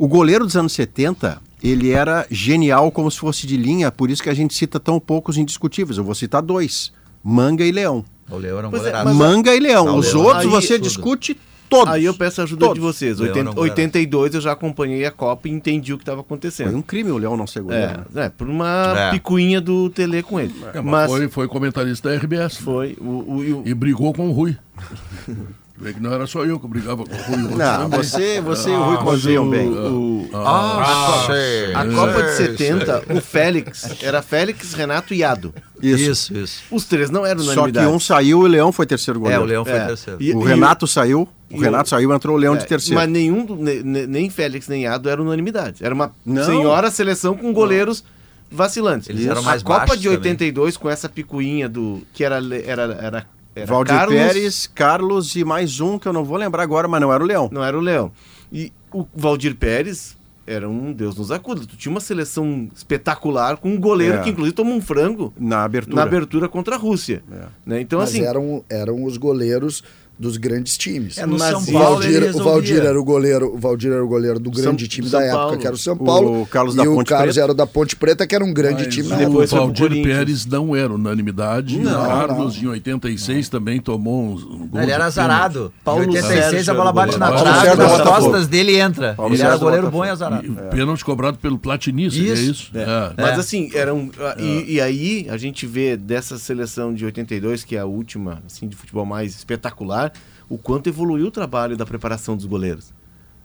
Speaker 3: O goleiro dos anos 70, ele era genial como se fosse de linha, por isso que a gente cita tão poucos indiscutíveis. Eu vou citar dois: Manga e Leão.
Speaker 2: O Leão era um
Speaker 5: Pois é,
Speaker 3: Manga e Leão.
Speaker 2: Não,
Speaker 3: Os
Speaker 2: Leão.
Speaker 3: outros
Speaker 5: Aí-
Speaker 3: você
Speaker 2: tudo.
Speaker 3: discute todos.
Speaker 5: Aí eu peço a ajuda
Speaker 3: Todos.
Speaker 5: de vocês.
Speaker 2: Leão era
Speaker 5: 80,
Speaker 2: goleiraço.
Speaker 5: 82 eu já acompanhei a Copa e entendi o que estava
Speaker 3: Foi
Speaker 5: acontecendo.
Speaker 3: um crime o Leão não ser goleiro. né?
Speaker 5: É, é, por uma
Speaker 2: É.
Speaker 5: picuinha do Tele com ele.
Speaker 1: É, mas
Speaker 5: mas
Speaker 1: foi, foi comentarista da RBS.
Speaker 5: foi o, o- o-
Speaker 1: E brigou com o Rui. <laughs> Vê que não era só eu que brigava com o Rui.
Speaker 3: Não,
Speaker 1: também.
Speaker 3: você, você e o
Speaker 5: Ah,
Speaker 3: Rui
Speaker 5: mas
Speaker 3: conviam
Speaker 5: o-
Speaker 3: bem.
Speaker 5: o-
Speaker 2: Ah,
Speaker 5: a Copa de 70, o Félix, era Félix, Renato e Ado.
Speaker 3: Isso.
Speaker 2: Isso, isso.
Speaker 5: Os três não eram
Speaker 3: Só que
Speaker 5: unanimidade.
Speaker 3: um saiu e o Leão foi terceiro
Speaker 2: É,
Speaker 3: goleiro.
Speaker 2: o Leão foi
Speaker 5: É.
Speaker 2: terceiro.
Speaker 5: E-
Speaker 3: o Renato saiu, o
Speaker 5: e
Speaker 3: Renato
Speaker 5: o-
Speaker 3: saiu, entrou o Leão de
Speaker 5: É,
Speaker 3: terceiro.
Speaker 5: Mas nenhum, ne- nem Félix nem Ado era unanimidade. Era uma
Speaker 3: Não.
Speaker 5: senhora seleção com goleiros vacilantes.
Speaker 2: Eles eram mais
Speaker 5: A Copa de 82, com essa picuinha do. que era, era, era
Speaker 3: Valdir
Speaker 5: Carlos,
Speaker 3: Pérez, Carlos e mais um que eu não vou lembrar agora, mas não era o Leão.
Speaker 5: Não era o Leão. E o Valdir Pérez era um Deus nos acuda. Tu tinha uma seleção espetacular com um goleiro
Speaker 3: É.
Speaker 5: que, inclusive, tomou um frango
Speaker 3: Na abertura.
Speaker 5: na abertura contra a Rússia.
Speaker 3: É.
Speaker 5: Né? Então,
Speaker 4: Mas
Speaker 5: assim.
Speaker 4: eram, eram os goleiros dos grandes times.
Speaker 2: É, no
Speaker 5: Mas
Speaker 2: São
Speaker 5: e-
Speaker 4: O Valdir, o. Valdir era o goleiro, o Valdir era o goleiro do grande
Speaker 5: São-
Speaker 4: time
Speaker 5: São
Speaker 4: da época,
Speaker 5: Paulo.
Speaker 4: que era o São
Speaker 3: O
Speaker 4: Paulo.
Speaker 3: Carlos
Speaker 4: e
Speaker 3: da
Speaker 4: o
Speaker 3: Ponte
Speaker 4: Carlos
Speaker 3: Preta.
Speaker 4: era o da Ponte Preta, que era um grande
Speaker 1: Mas
Speaker 4: time
Speaker 1: o
Speaker 4: época.
Speaker 1: Valdir. Pérez não era unanimidade.
Speaker 4: Não,
Speaker 1: o Carlos,
Speaker 4: não.
Speaker 1: em 86, também tomou uns, um gol
Speaker 2: Ele era azarado.
Speaker 5: Paulo
Speaker 2: em 86
Speaker 5: Sérgio
Speaker 2: a bola
Speaker 5: o
Speaker 2: bate na trave, nas costas dele entra.
Speaker 3: Paulo
Speaker 2: ele era
Speaker 3: Sérgio do
Speaker 2: goleiro bom e azarado.
Speaker 1: E Pênalti cobrado pelo Platinice, é
Speaker 2: Isso.
Speaker 1: isso?
Speaker 5: É.
Speaker 1: É.
Speaker 5: Mas
Speaker 2: É.
Speaker 5: assim, era um, a- e, e aí a gente vê dessa seleção de 82, que é a última assim, de futebol mais espetacular, o quanto evoluiu o trabalho da preparação dos goleiros.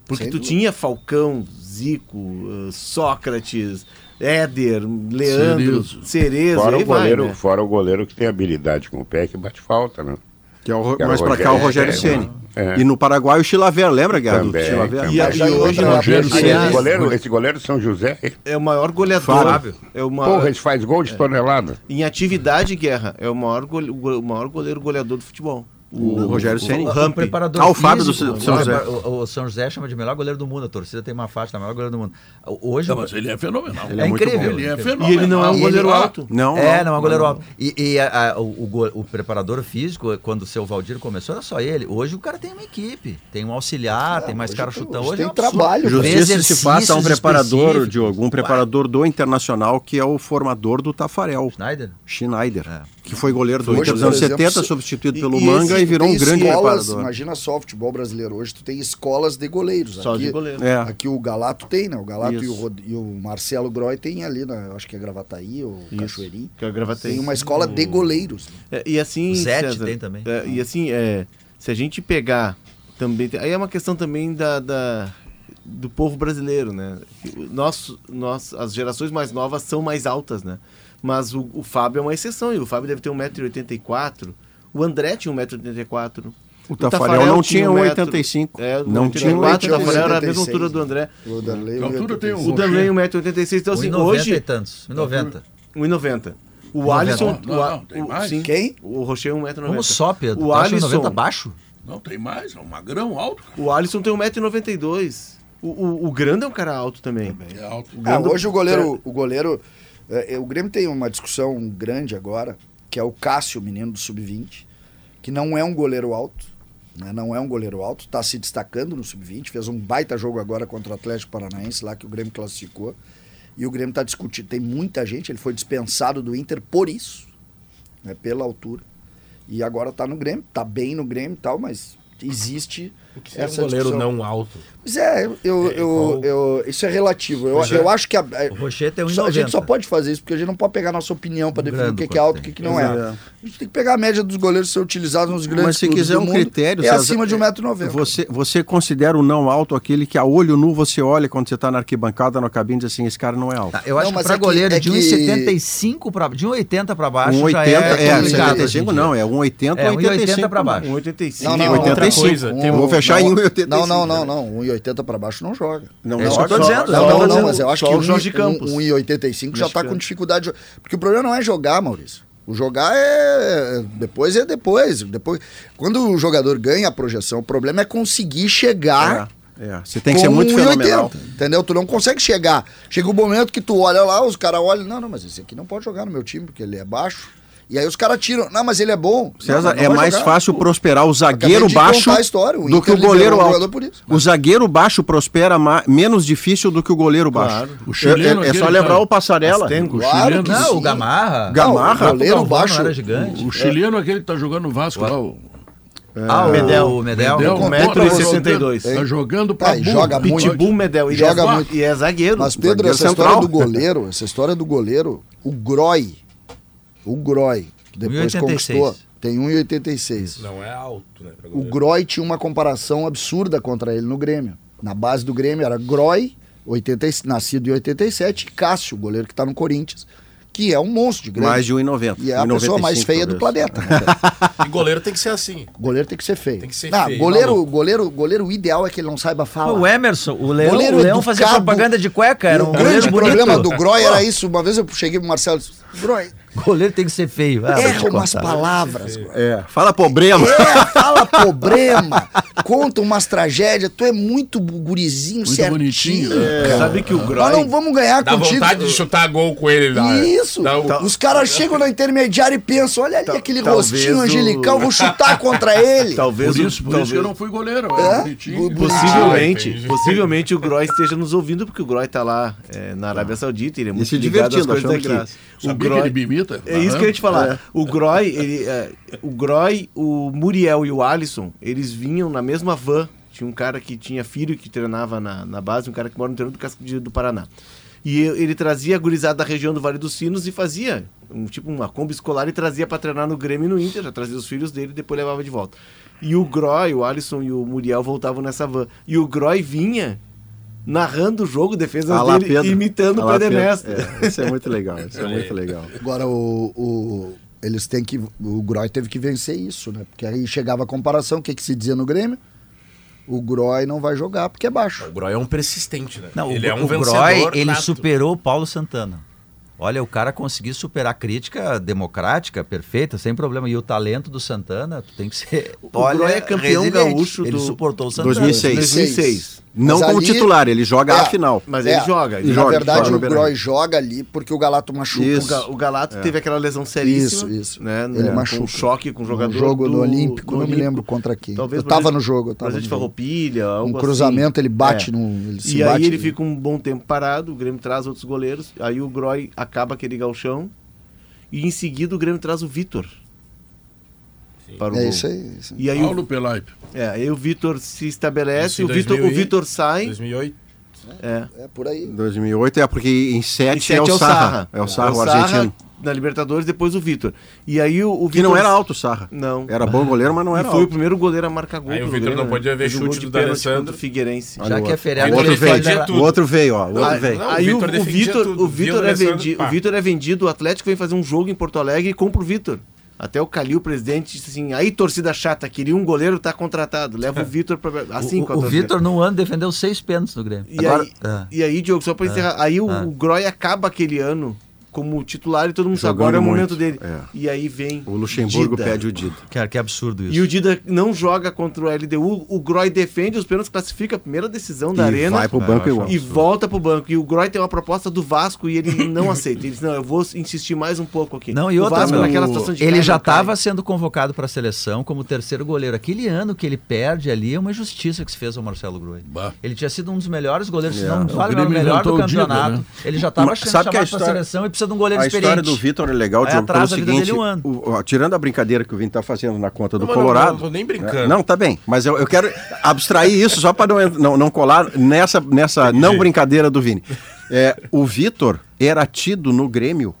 Speaker 5: Porque
Speaker 4: Sem
Speaker 5: tu
Speaker 4: dúvida.
Speaker 5: tinha Falcão, Zico, uh, Sócrates, Éder, Leandro,
Speaker 1: Cerezo.
Speaker 6: Fora
Speaker 5: aí
Speaker 6: o, goleiro,
Speaker 5: vai, né?
Speaker 6: fora o goleiro que tem habilidade com o pé que bate falta, né?
Speaker 3: Que é o,
Speaker 6: Que
Speaker 3: mais
Speaker 6: o
Speaker 3: pra cá o
Speaker 6: Rogério, é,
Speaker 3: Ceni.
Speaker 6: é.
Speaker 3: E no Paraguai o Chilaver, lembra, Guerra?
Speaker 6: Também,
Speaker 3: Chilaver?
Speaker 5: E, e hoje não,
Speaker 1: Rogério
Speaker 6: Esse goleiro, esse goleiro São José,
Speaker 5: é o maior goleador.
Speaker 3: Fábio.
Speaker 5: É o
Speaker 6: porra, ele faz gol de tonelada.
Speaker 5: em atividade, guerra, é o maior, o go- o maior goleiro goleador do futebol.
Speaker 3: O Rogério Ceni.
Speaker 2: O, o preparador
Speaker 3: Ah, o Fábio do
Speaker 2: físico,
Speaker 3: São
Speaker 2: o-
Speaker 3: José.
Speaker 2: O, o São José chama de melhor goleiro do mundo. A torcida tem uma faixa, da melhor goleiro do mundo. Hoje
Speaker 1: Não, mas ele é fenomenal.
Speaker 2: Ele é incrível.
Speaker 1: Ele é
Speaker 2: E
Speaker 1: fenomenal.
Speaker 5: E ele não é um goleiro
Speaker 2: ele-
Speaker 5: alto.
Speaker 3: Não,
Speaker 2: é, não é um goleiro alto. E, e a- a- o, o o preparador físico, quando o seu Valdir começou, era só ele. Hoje o cara tem uma equipe, tem um auxiliar, tem mais cara
Speaker 4: tem-
Speaker 2: chutão.
Speaker 4: hoje
Speaker 2: Hoje
Speaker 4: tem
Speaker 2: é um
Speaker 4: trabalho.
Speaker 3: Justiça se faça a um preparador. Diogo, um preparador do Internacional que é o formador do Tafarel,
Speaker 2: Schneider?
Speaker 3: Schneider,
Speaker 2: É.
Speaker 3: que foi goleiro do
Speaker 4: Hoje,
Speaker 3: Inter dos
Speaker 4: por
Speaker 3: anos
Speaker 4: exemplo,
Speaker 3: 70,
Speaker 4: se-
Speaker 3: substituído
Speaker 4: e-
Speaker 3: pelo
Speaker 4: e
Speaker 3: Manga e virou um grande
Speaker 4: escolas,
Speaker 3: preparador.
Speaker 4: Imagina só o futebol brasileiro. Hoje tu tem escolas de goleiros.
Speaker 5: Só
Speaker 4: aqui,
Speaker 5: de goleiro.
Speaker 3: É.
Speaker 4: aqui o Galato tem, né? O Galato e o, e o Marcelo Groy tem ali, eu acho que é Gravataí ou
Speaker 5: Isso.
Speaker 4: Cachoeirinho.
Speaker 5: Que eu gravatei.
Speaker 4: Tem uma escola de goleiros.
Speaker 5: É, e assim,
Speaker 2: O Zete
Speaker 5: César,
Speaker 2: tem também.
Speaker 5: é, e assim, é, se a gente pegar também, aí é uma questão também da, da- do povo brasileiro, né? Nós, nós, as gerações mais novas são mais altas, né? Mas o, o Fábio é uma exceção, e o Fábio deve ter 1,84m. O André tinha 1,84m.
Speaker 3: O Tafarel não tinha
Speaker 5: um
Speaker 3: 1,85m.
Speaker 5: É,
Speaker 3: não tinha
Speaker 5: 1,84m, o Tafarel era a
Speaker 4: 1,86.
Speaker 5: mesma altura do André.
Speaker 4: O Darley,
Speaker 1: Que altura tem
Speaker 5: O Danley 1,86m. Então, assim,
Speaker 2: 1,90
Speaker 5: hoje...
Speaker 2: e tantos. 1,90.
Speaker 5: 1,90m. O
Speaker 2: 1,90.
Speaker 5: Alisson...
Speaker 1: Não,
Speaker 5: o,
Speaker 1: não, tem
Speaker 5: o-
Speaker 1: mais.
Speaker 5: sim,
Speaker 4: Quem?
Speaker 5: O Rocher é 1,90m.
Speaker 2: Como só, Pedro?
Speaker 5: O Alisson...
Speaker 2: 90 baixo?
Speaker 1: Não, tem mais. É um magrão alto. cara.
Speaker 5: O Alisson tem 1,92m. O, o, o Grande é um cara alto também.
Speaker 1: É alto.
Speaker 4: Ah,
Speaker 5: Grando-
Speaker 4: hoje o goleiro, o goleiro, é, é, o Grêmio tem uma discussão grande agora, que é o Cássio, menino do sub-20, que não é um goleiro alto, né? Não é um goleiro alto, está se destacando no sub-20, fez um baita jogo agora contra o Atlético Paranaense lá que o Grêmio classificou. E o Grêmio está discutindo, tem muita gente, ele foi dispensado do Inter por isso, né, pela altura. E agora está no Grêmio, está bem no Grêmio e tal, mas existe
Speaker 7: O que seria um goleiro
Speaker 4: discussão.
Speaker 7: não alto?
Speaker 4: Pois é, eu, eu,
Speaker 7: É,
Speaker 4: eu,
Speaker 7: qual-
Speaker 4: eu- isso é relativo. Eu,
Speaker 7: é.
Speaker 4: eu acho que a,
Speaker 2: O Rocher tem
Speaker 4: só- a gente só
Speaker 2: 1,90.
Speaker 4: pode fazer isso porque a gente não pode pegar a nossa opinião para definir o que, que é alto e o que, que não é.
Speaker 3: É.
Speaker 4: A gente tem que pegar a média dos goleiros ser utilizados nos grandes
Speaker 3: Mas se quiser um
Speaker 4: mundo,
Speaker 3: critério,
Speaker 4: é acima de 1,90m.
Speaker 3: Você, você considera o não alto aquele que a olho nu você olha quando você está na arquibancada, na cabine, e diz assim, esse cara não é alto.
Speaker 2: Tá, eu acho
Speaker 4: Não,
Speaker 2: que
Speaker 4: mas
Speaker 2: pra
Speaker 4: é que-
Speaker 2: goleiro
Speaker 4: é
Speaker 2: de
Speaker 4: que-
Speaker 2: 1,75 para de 1,80 para baixo
Speaker 3: Um
Speaker 2: já
Speaker 3: 80,
Speaker 2: é,
Speaker 3: é,
Speaker 2: em
Speaker 3: 75
Speaker 2: dia.
Speaker 3: não, é 1,80
Speaker 2: É,
Speaker 3: ou
Speaker 2: 1,80
Speaker 3: 85.
Speaker 2: pra baixo.
Speaker 5: 1,85.
Speaker 4: Não, não,
Speaker 7: Tem uma outra
Speaker 3: 85.
Speaker 7: coisa. Tem
Speaker 3: Eu vou
Speaker 7: um-
Speaker 3: fechar em 1,85.
Speaker 4: Não, não, não, não. 1,80 para baixo não joga.
Speaker 3: Não,
Speaker 2: É
Speaker 3: não,
Speaker 2: isso que eu tô
Speaker 3: só-
Speaker 2: dizendo.
Speaker 4: Não, não, não, mas eu acho
Speaker 5: só
Speaker 4: que
Speaker 5: o Jorge
Speaker 4: um-
Speaker 5: Campos.
Speaker 4: um 1,85 já está com dificuldade. de jo- Porque o problema não é jogar, Maurício. O jogar é. Depois é depois. depois. Quando o jogador ganha a projeção, o problema é conseguir chegar.
Speaker 3: É, é. Você tem que ser muito
Speaker 4: 1,80,
Speaker 3: fenomenal.
Speaker 4: Entendeu? Tu não consegue chegar. Chega o momento que tu olha lá, os caras olham, não, não, mas esse aqui não pode jogar no meu time, porque ele é baixo. E aí os caras tiram, não, mas ele é bom. Não,
Speaker 3: César,
Speaker 4: mas não
Speaker 3: é mais
Speaker 4: jogar.
Speaker 3: fácil prosperar o zagueiro baixo
Speaker 4: contar a história, o
Speaker 3: do que o goleiro alto.
Speaker 4: jogador por isso.
Speaker 3: O zagueiro baixo prospera ma- menos difícil do que o goleiro baixo.
Speaker 5: Claro.
Speaker 1: O chileno,
Speaker 3: é, é só
Speaker 1: aquele
Speaker 3: lembrar o Passarela.
Speaker 5: Astengo.
Speaker 1: O
Speaker 4: Claro
Speaker 1: chileno,
Speaker 4: que
Speaker 2: Não, o Gamarra.
Speaker 3: Gamarra.
Speaker 4: Não, o goleiro baixo.
Speaker 2: não era gigante.
Speaker 1: o chileno aquele que tá jogando no Vasco lá, o
Speaker 2: Ah, o
Speaker 5: Medel.
Speaker 2: o Medel.
Speaker 1: Medel,
Speaker 4: com
Speaker 1: tá
Speaker 5: 1,62m.
Speaker 1: jogando- Tá jogando pra
Speaker 4: Ah, e joga muito.
Speaker 5: Pitbull Medel. Ele
Speaker 4: Joga
Speaker 5: é,
Speaker 4: muito.
Speaker 5: E é zagueiro.
Speaker 4: Mas, Pedro,
Speaker 3: zagueiro
Speaker 4: essa
Speaker 3: central.
Speaker 4: história do goleiro, essa história do goleiro, o Groy, o Groy, que depois
Speaker 2: 1,86.
Speaker 4: conquistou, tem 1,86.
Speaker 7: Não é alto, né?
Speaker 4: O. Groy tinha uma comparação absurda contra ele no Grêmio. Na base do Grêmio era Groy, 80, e- nascido em 87, e Cássio, o goleiro que está no Corinthians, que é um monstro de Grêmio.
Speaker 3: Mais de 1,90.
Speaker 4: E é a pessoa mais feia do planeta. né? <laughs>
Speaker 7: E goleiro tem que ser assim.
Speaker 4: Goleiro tem que ser feio.
Speaker 7: Tem que ser
Speaker 4: não,
Speaker 7: feio,
Speaker 4: goleiro,
Speaker 7: maluco.
Speaker 4: goleiro, goleiro, o ideal é que ele não saiba falar.
Speaker 2: O Emerson, o Leão,
Speaker 4: Goleiro
Speaker 2: o Leão fazia propaganda de cueca, era um
Speaker 4: o
Speaker 2: goleiro
Speaker 4: grande
Speaker 2: bonito.
Speaker 4: problema do Groy era <laughs> isso. Uma vez eu cheguei pro Marcelo e disse, Groy,
Speaker 2: Goleiro tem que ser feio. Ah,
Speaker 4: erra umas palavras, Groy.
Speaker 3: É, fala problema.
Speaker 4: É, fala problema, conta umas tragédias, tu é muito gurizinho,
Speaker 1: Muito
Speaker 4: certinho.
Speaker 1: bonitinho.
Speaker 4: cara.
Speaker 5: Sabe que o
Speaker 4: Nós
Speaker 5: Groy...
Speaker 4: não vamos ganhar
Speaker 7: Dá
Speaker 4: contigo.
Speaker 7: vontade de chutar gol com ele lá.
Speaker 4: Isso.
Speaker 7: Dá
Speaker 4: Os caras chegam na intermediária e pensam, olha ali aquele
Speaker 5: talvez
Speaker 4: rostinho
Speaker 5: o-
Speaker 4: angelical, vou chutar <laughs> contra ele.
Speaker 5: Talvez
Speaker 1: Por isso, por
Speaker 5: talvez-
Speaker 1: isso que eu não fui goleiro.
Speaker 4: É?
Speaker 1: É? Bonitinho.
Speaker 5: Possivelmente,
Speaker 7: Ah, entendi.
Speaker 5: possivelmente o Groy esteja nos ouvindo, porque o Groy tá lá é, na Arábia Saudita, ele é muito
Speaker 3: se
Speaker 5: ligado às
Speaker 3: divertindo,
Speaker 5: coisas daqui.
Speaker 3: graça.
Speaker 5: O
Speaker 1: Sabia que
Speaker 5: Groy,
Speaker 1: ele me imita?
Speaker 5: é isso que eu ia te falar. O Groy, ele, é, o Groy, o Muriel e o Alisson, eles vinham na mesma van. Tinha um cara que tinha filho que treinava na, na base, um cara que mora no interior do Casco do Paraná. E ele trazia a gurizada da região do Vale dos Sinos e fazia um tipo uma combi escolar e trazia para treinar no Grêmio e no Inter, já trazia os filhos dele e depois levava de volta. E o Groy, o Alisson e o Muriel voltavam nessa van. E o Groy vinha narrando o jogo, defesas
Speaker 3: lá,
Speaker 5: dele,
Speaker 3: Pedro.
Speaker 5: imitando
Speaker 3: Ah
Speaker 5: o. Ernesto.
Speaker 3: É, isso é muito legal. Isso é muito legal.
Speaker 4: Agora, o, o- eles têm que. O Groy teve que vencer isso, né? Porque aí chegava a comparação, o que, que se dizia no Grêmio? O Groy não vai jogar porque é baixo.
Speaker 7: O Groy é um persistente, né?
Speaker 2: Não,
Speaker 7: ele
Speaker 2: o,
Speaker 7: é um
Speaker 2: o
Speaker 7: vencedor
Speaker 2: Groy, ele
Speaker 7: nato.
Speaker 2: superou o Paulo Santana. Olha, o cara conseguir superar a crítica democrática, perfeita, sem problema. E o talento do Santana, tu tem que ser.
Speaker 5: O Groy é campeão
Speaker 2: resiliente.
Speaker 5: gaúcho
Speaker 2: Ele
Speaker 5: do-
Speaker 2: suportou o Santana.
Speaker 3: 2006.
Speaker 5: 2006.
Speaker 3: Não
Speaker 4: Mas
Speaker 3: como
Speaker 4: ali-
Speaker 3: titular, ele joga
Speaker 4: É.
Speaker 3: a final.
Speaker 5: Mas
Speaker 4: É,
Speaker 5: ele joga. Ele
Speaker 4: Na
Speaker 3: joga,
Speaker 4: verdade,
Speaker 3: joga
Speaker 4: o. Groy joga ali porque o Galato machuca.
Speaker 3: Isso.
Speaker 5: O, Ga- o Galato teve aquela lesão seríssima.
Speaker 4: Isso, isso.
Speaker 5: Né,
Speaker 4: Ele
Speaker 5: né,
Speaker 4: machuca.
Speaker 5: Com um choque com o jogador.
Speaker 4: No jogo do,
Speaker 5: do
Speaker 4: Olímpico,
Speaker 5: do
Speaker 4: não me
Speaker 5: Olímpico.
Speaker 4: lembro contra quem.
Speaker 5: Talvez
Speaker 4: eu tava no jogo. Eu tava no jogo.
Speaker 5: Farroupilha,
Speaker 4: Um
Speaker 5: assim.
Speaker 4: cruzamento, ele bate
Speaker 5: É.
Speaker 4: no. Ele se
Speaker 5: E
Speaker 4: bate
Speaker 5: aí ele fica um bom tempo parado, o Grêmio traz outros goleiros, aí o Groy acaba aquele galchão e em seguida o Grêmio traz o Vitor. Para o
Speaker 4: É
Speaker 5: gol.
Speaker 4: isso aí. isso aí.
Speaker 5: E aí, o,
Speaker 1: Paulo Pelaipe.
Speaker 5: é, aí o Vitor se estabelece,
Speaker 7: Isso
Speaker 5: o Vitor, o
Speaker 7: 2000 e-
Speaker 5: Vitor sai.
Speaker 7: 2008.
Speaker 5: É.
Speaker 4: É por aí.
Speaker 3: 2008 é porque em 7
Speaker 5: Em sete
Speaker 3: é o Sarra. É o Sarra, o argentino.
Speaker 5: na Libertadores, depois o Vitor. E aí o, o
Speaker 3: Que não
Speaker 5: Vitor-
Speaker 3: era alto, Sarra.
Speaker 5: Não.
Speaker 3: Era bom goleiro, mas não
Speaker 5: E
Speaker 3: era
Speaker 5: foi o
Speaker 3: alto.
Speaker 5: primeiro goleiro a marcar gol.
Speaker 7: Aí o Vitor não podia ver chute do
Speaker 5: pênalti
Speaker 7: D'Alessandro.
Speaker 5: o Figueirense.
Speaker 2: Já que é
Speaker 3: O
Speaker 2: feriado,
Speaker 7: Vitor
Speaker 3: outro veio, o outro veio, ó. O outro
Speaker 5: Aí,
Speaker 3: veio.
Speaker 7: Não, o
Speaker 5: aí o,
Speaker 7: Vitor
Speaker 5: o Vitor, o Vitor
Speaker 7: o
Speaker 5: é vendido,
Speaker 7: pá.
Speaker 5: o Vitor é vendido, o Atlético vem fazer um jogo em Porto Alegre e compra o Vitor. Até o Calil, o presidente, disse assim: aí torcida chata, queria um goleiro, tá contratado. Leva o Vitor pra. Assim,
Speaker 2: o, o. Vitor, num ano, defendeu seis pênaltis no Grêmio.
Speaker 5: E,
Speaker 2: Agora-
Speaker 5: aí,
Speaker 2: Ah.
Speaker 5: e aí, Diogo, só pra encerrar, aí o,
Speaker 2: ah.
Speaker 5: o Groy acaba aquele ano como titular e todo mundo sabe, agora é o
Speaker 3: muito,
Speaker 5: momento dele.
Speaker 3: é.
Speaker 5: E aí vem.
Speaker 3: O Luxemburgo
Speaker 5: Dida.
Speaker 3: pede o Dida.
Speaker 2: Cara, que absurdo isso.
Speaker 5: E o Dida não joga contra o LDU, o Groy defende os pênaltis, classifica a primeira decisão da
Speaker 3: E
Speaker 5: arena
Speaker 3: vai pro banco igual.
Speaker 5: e volta pro banco. E o Groy tem uma proposta do Vasco e ele não <laughs> aceita. Ele diz: não, eu vou insistir mais um pouco aqui.
Speaker 2: Não, e
Speaker 5: o
Speaker 2: outra,
Speaker 5: Vasco naquela situação de
Speaker 2: ele
Speaker 5: cai,
Speaker 2: já estava sendo convocado para a seleção como terceiro goleiro. Aquele ano que ele perde ali é uma justiça que se fez ao Marcelo.
Speaker 1: Bah.
Speaker 2: Ele tinha sido um dos melhores goleiros, se
Speaker 3: É.
Speaker 2: não
Speaker 1: O
Speaker 2: vale o
Speaker 1: Grêmio
Speaker 2: melhor do
Speaker 1: inventou o Dida,
Speaker 2: campeonato.
Speaker 1: né?
Speaker 2: Ele já estava sendo chamado
Speaker 3: que a
Speaker 2: para a
Speaker 3: história-
Speaker 2: seleção e precisa de um goleiro
Speaker 3: A
Speaker 2: experiente.
Speaker 3: história do Vitor é legal, Diogo, pelo
Speaker 2: atrasa a vida
Speaker 3: seguinte,
Speaker 2: dele um ano.
Speaker 3: o- ó, tirando a brincadeira que o Vini tá fazendo na conta do
Speaker 7: Não, mas não,
Speaker 3: Colorado.
Speaker 7: não tô nem
Speaker 3: né?
Speaker 7: brincando.
Speaker 3: Não, tá bem, mas eu, eu quero abstrair isso só para não, não, não colar nessa, nessa não brincadeira do Vini. É, o Vitor era tido no Grêmio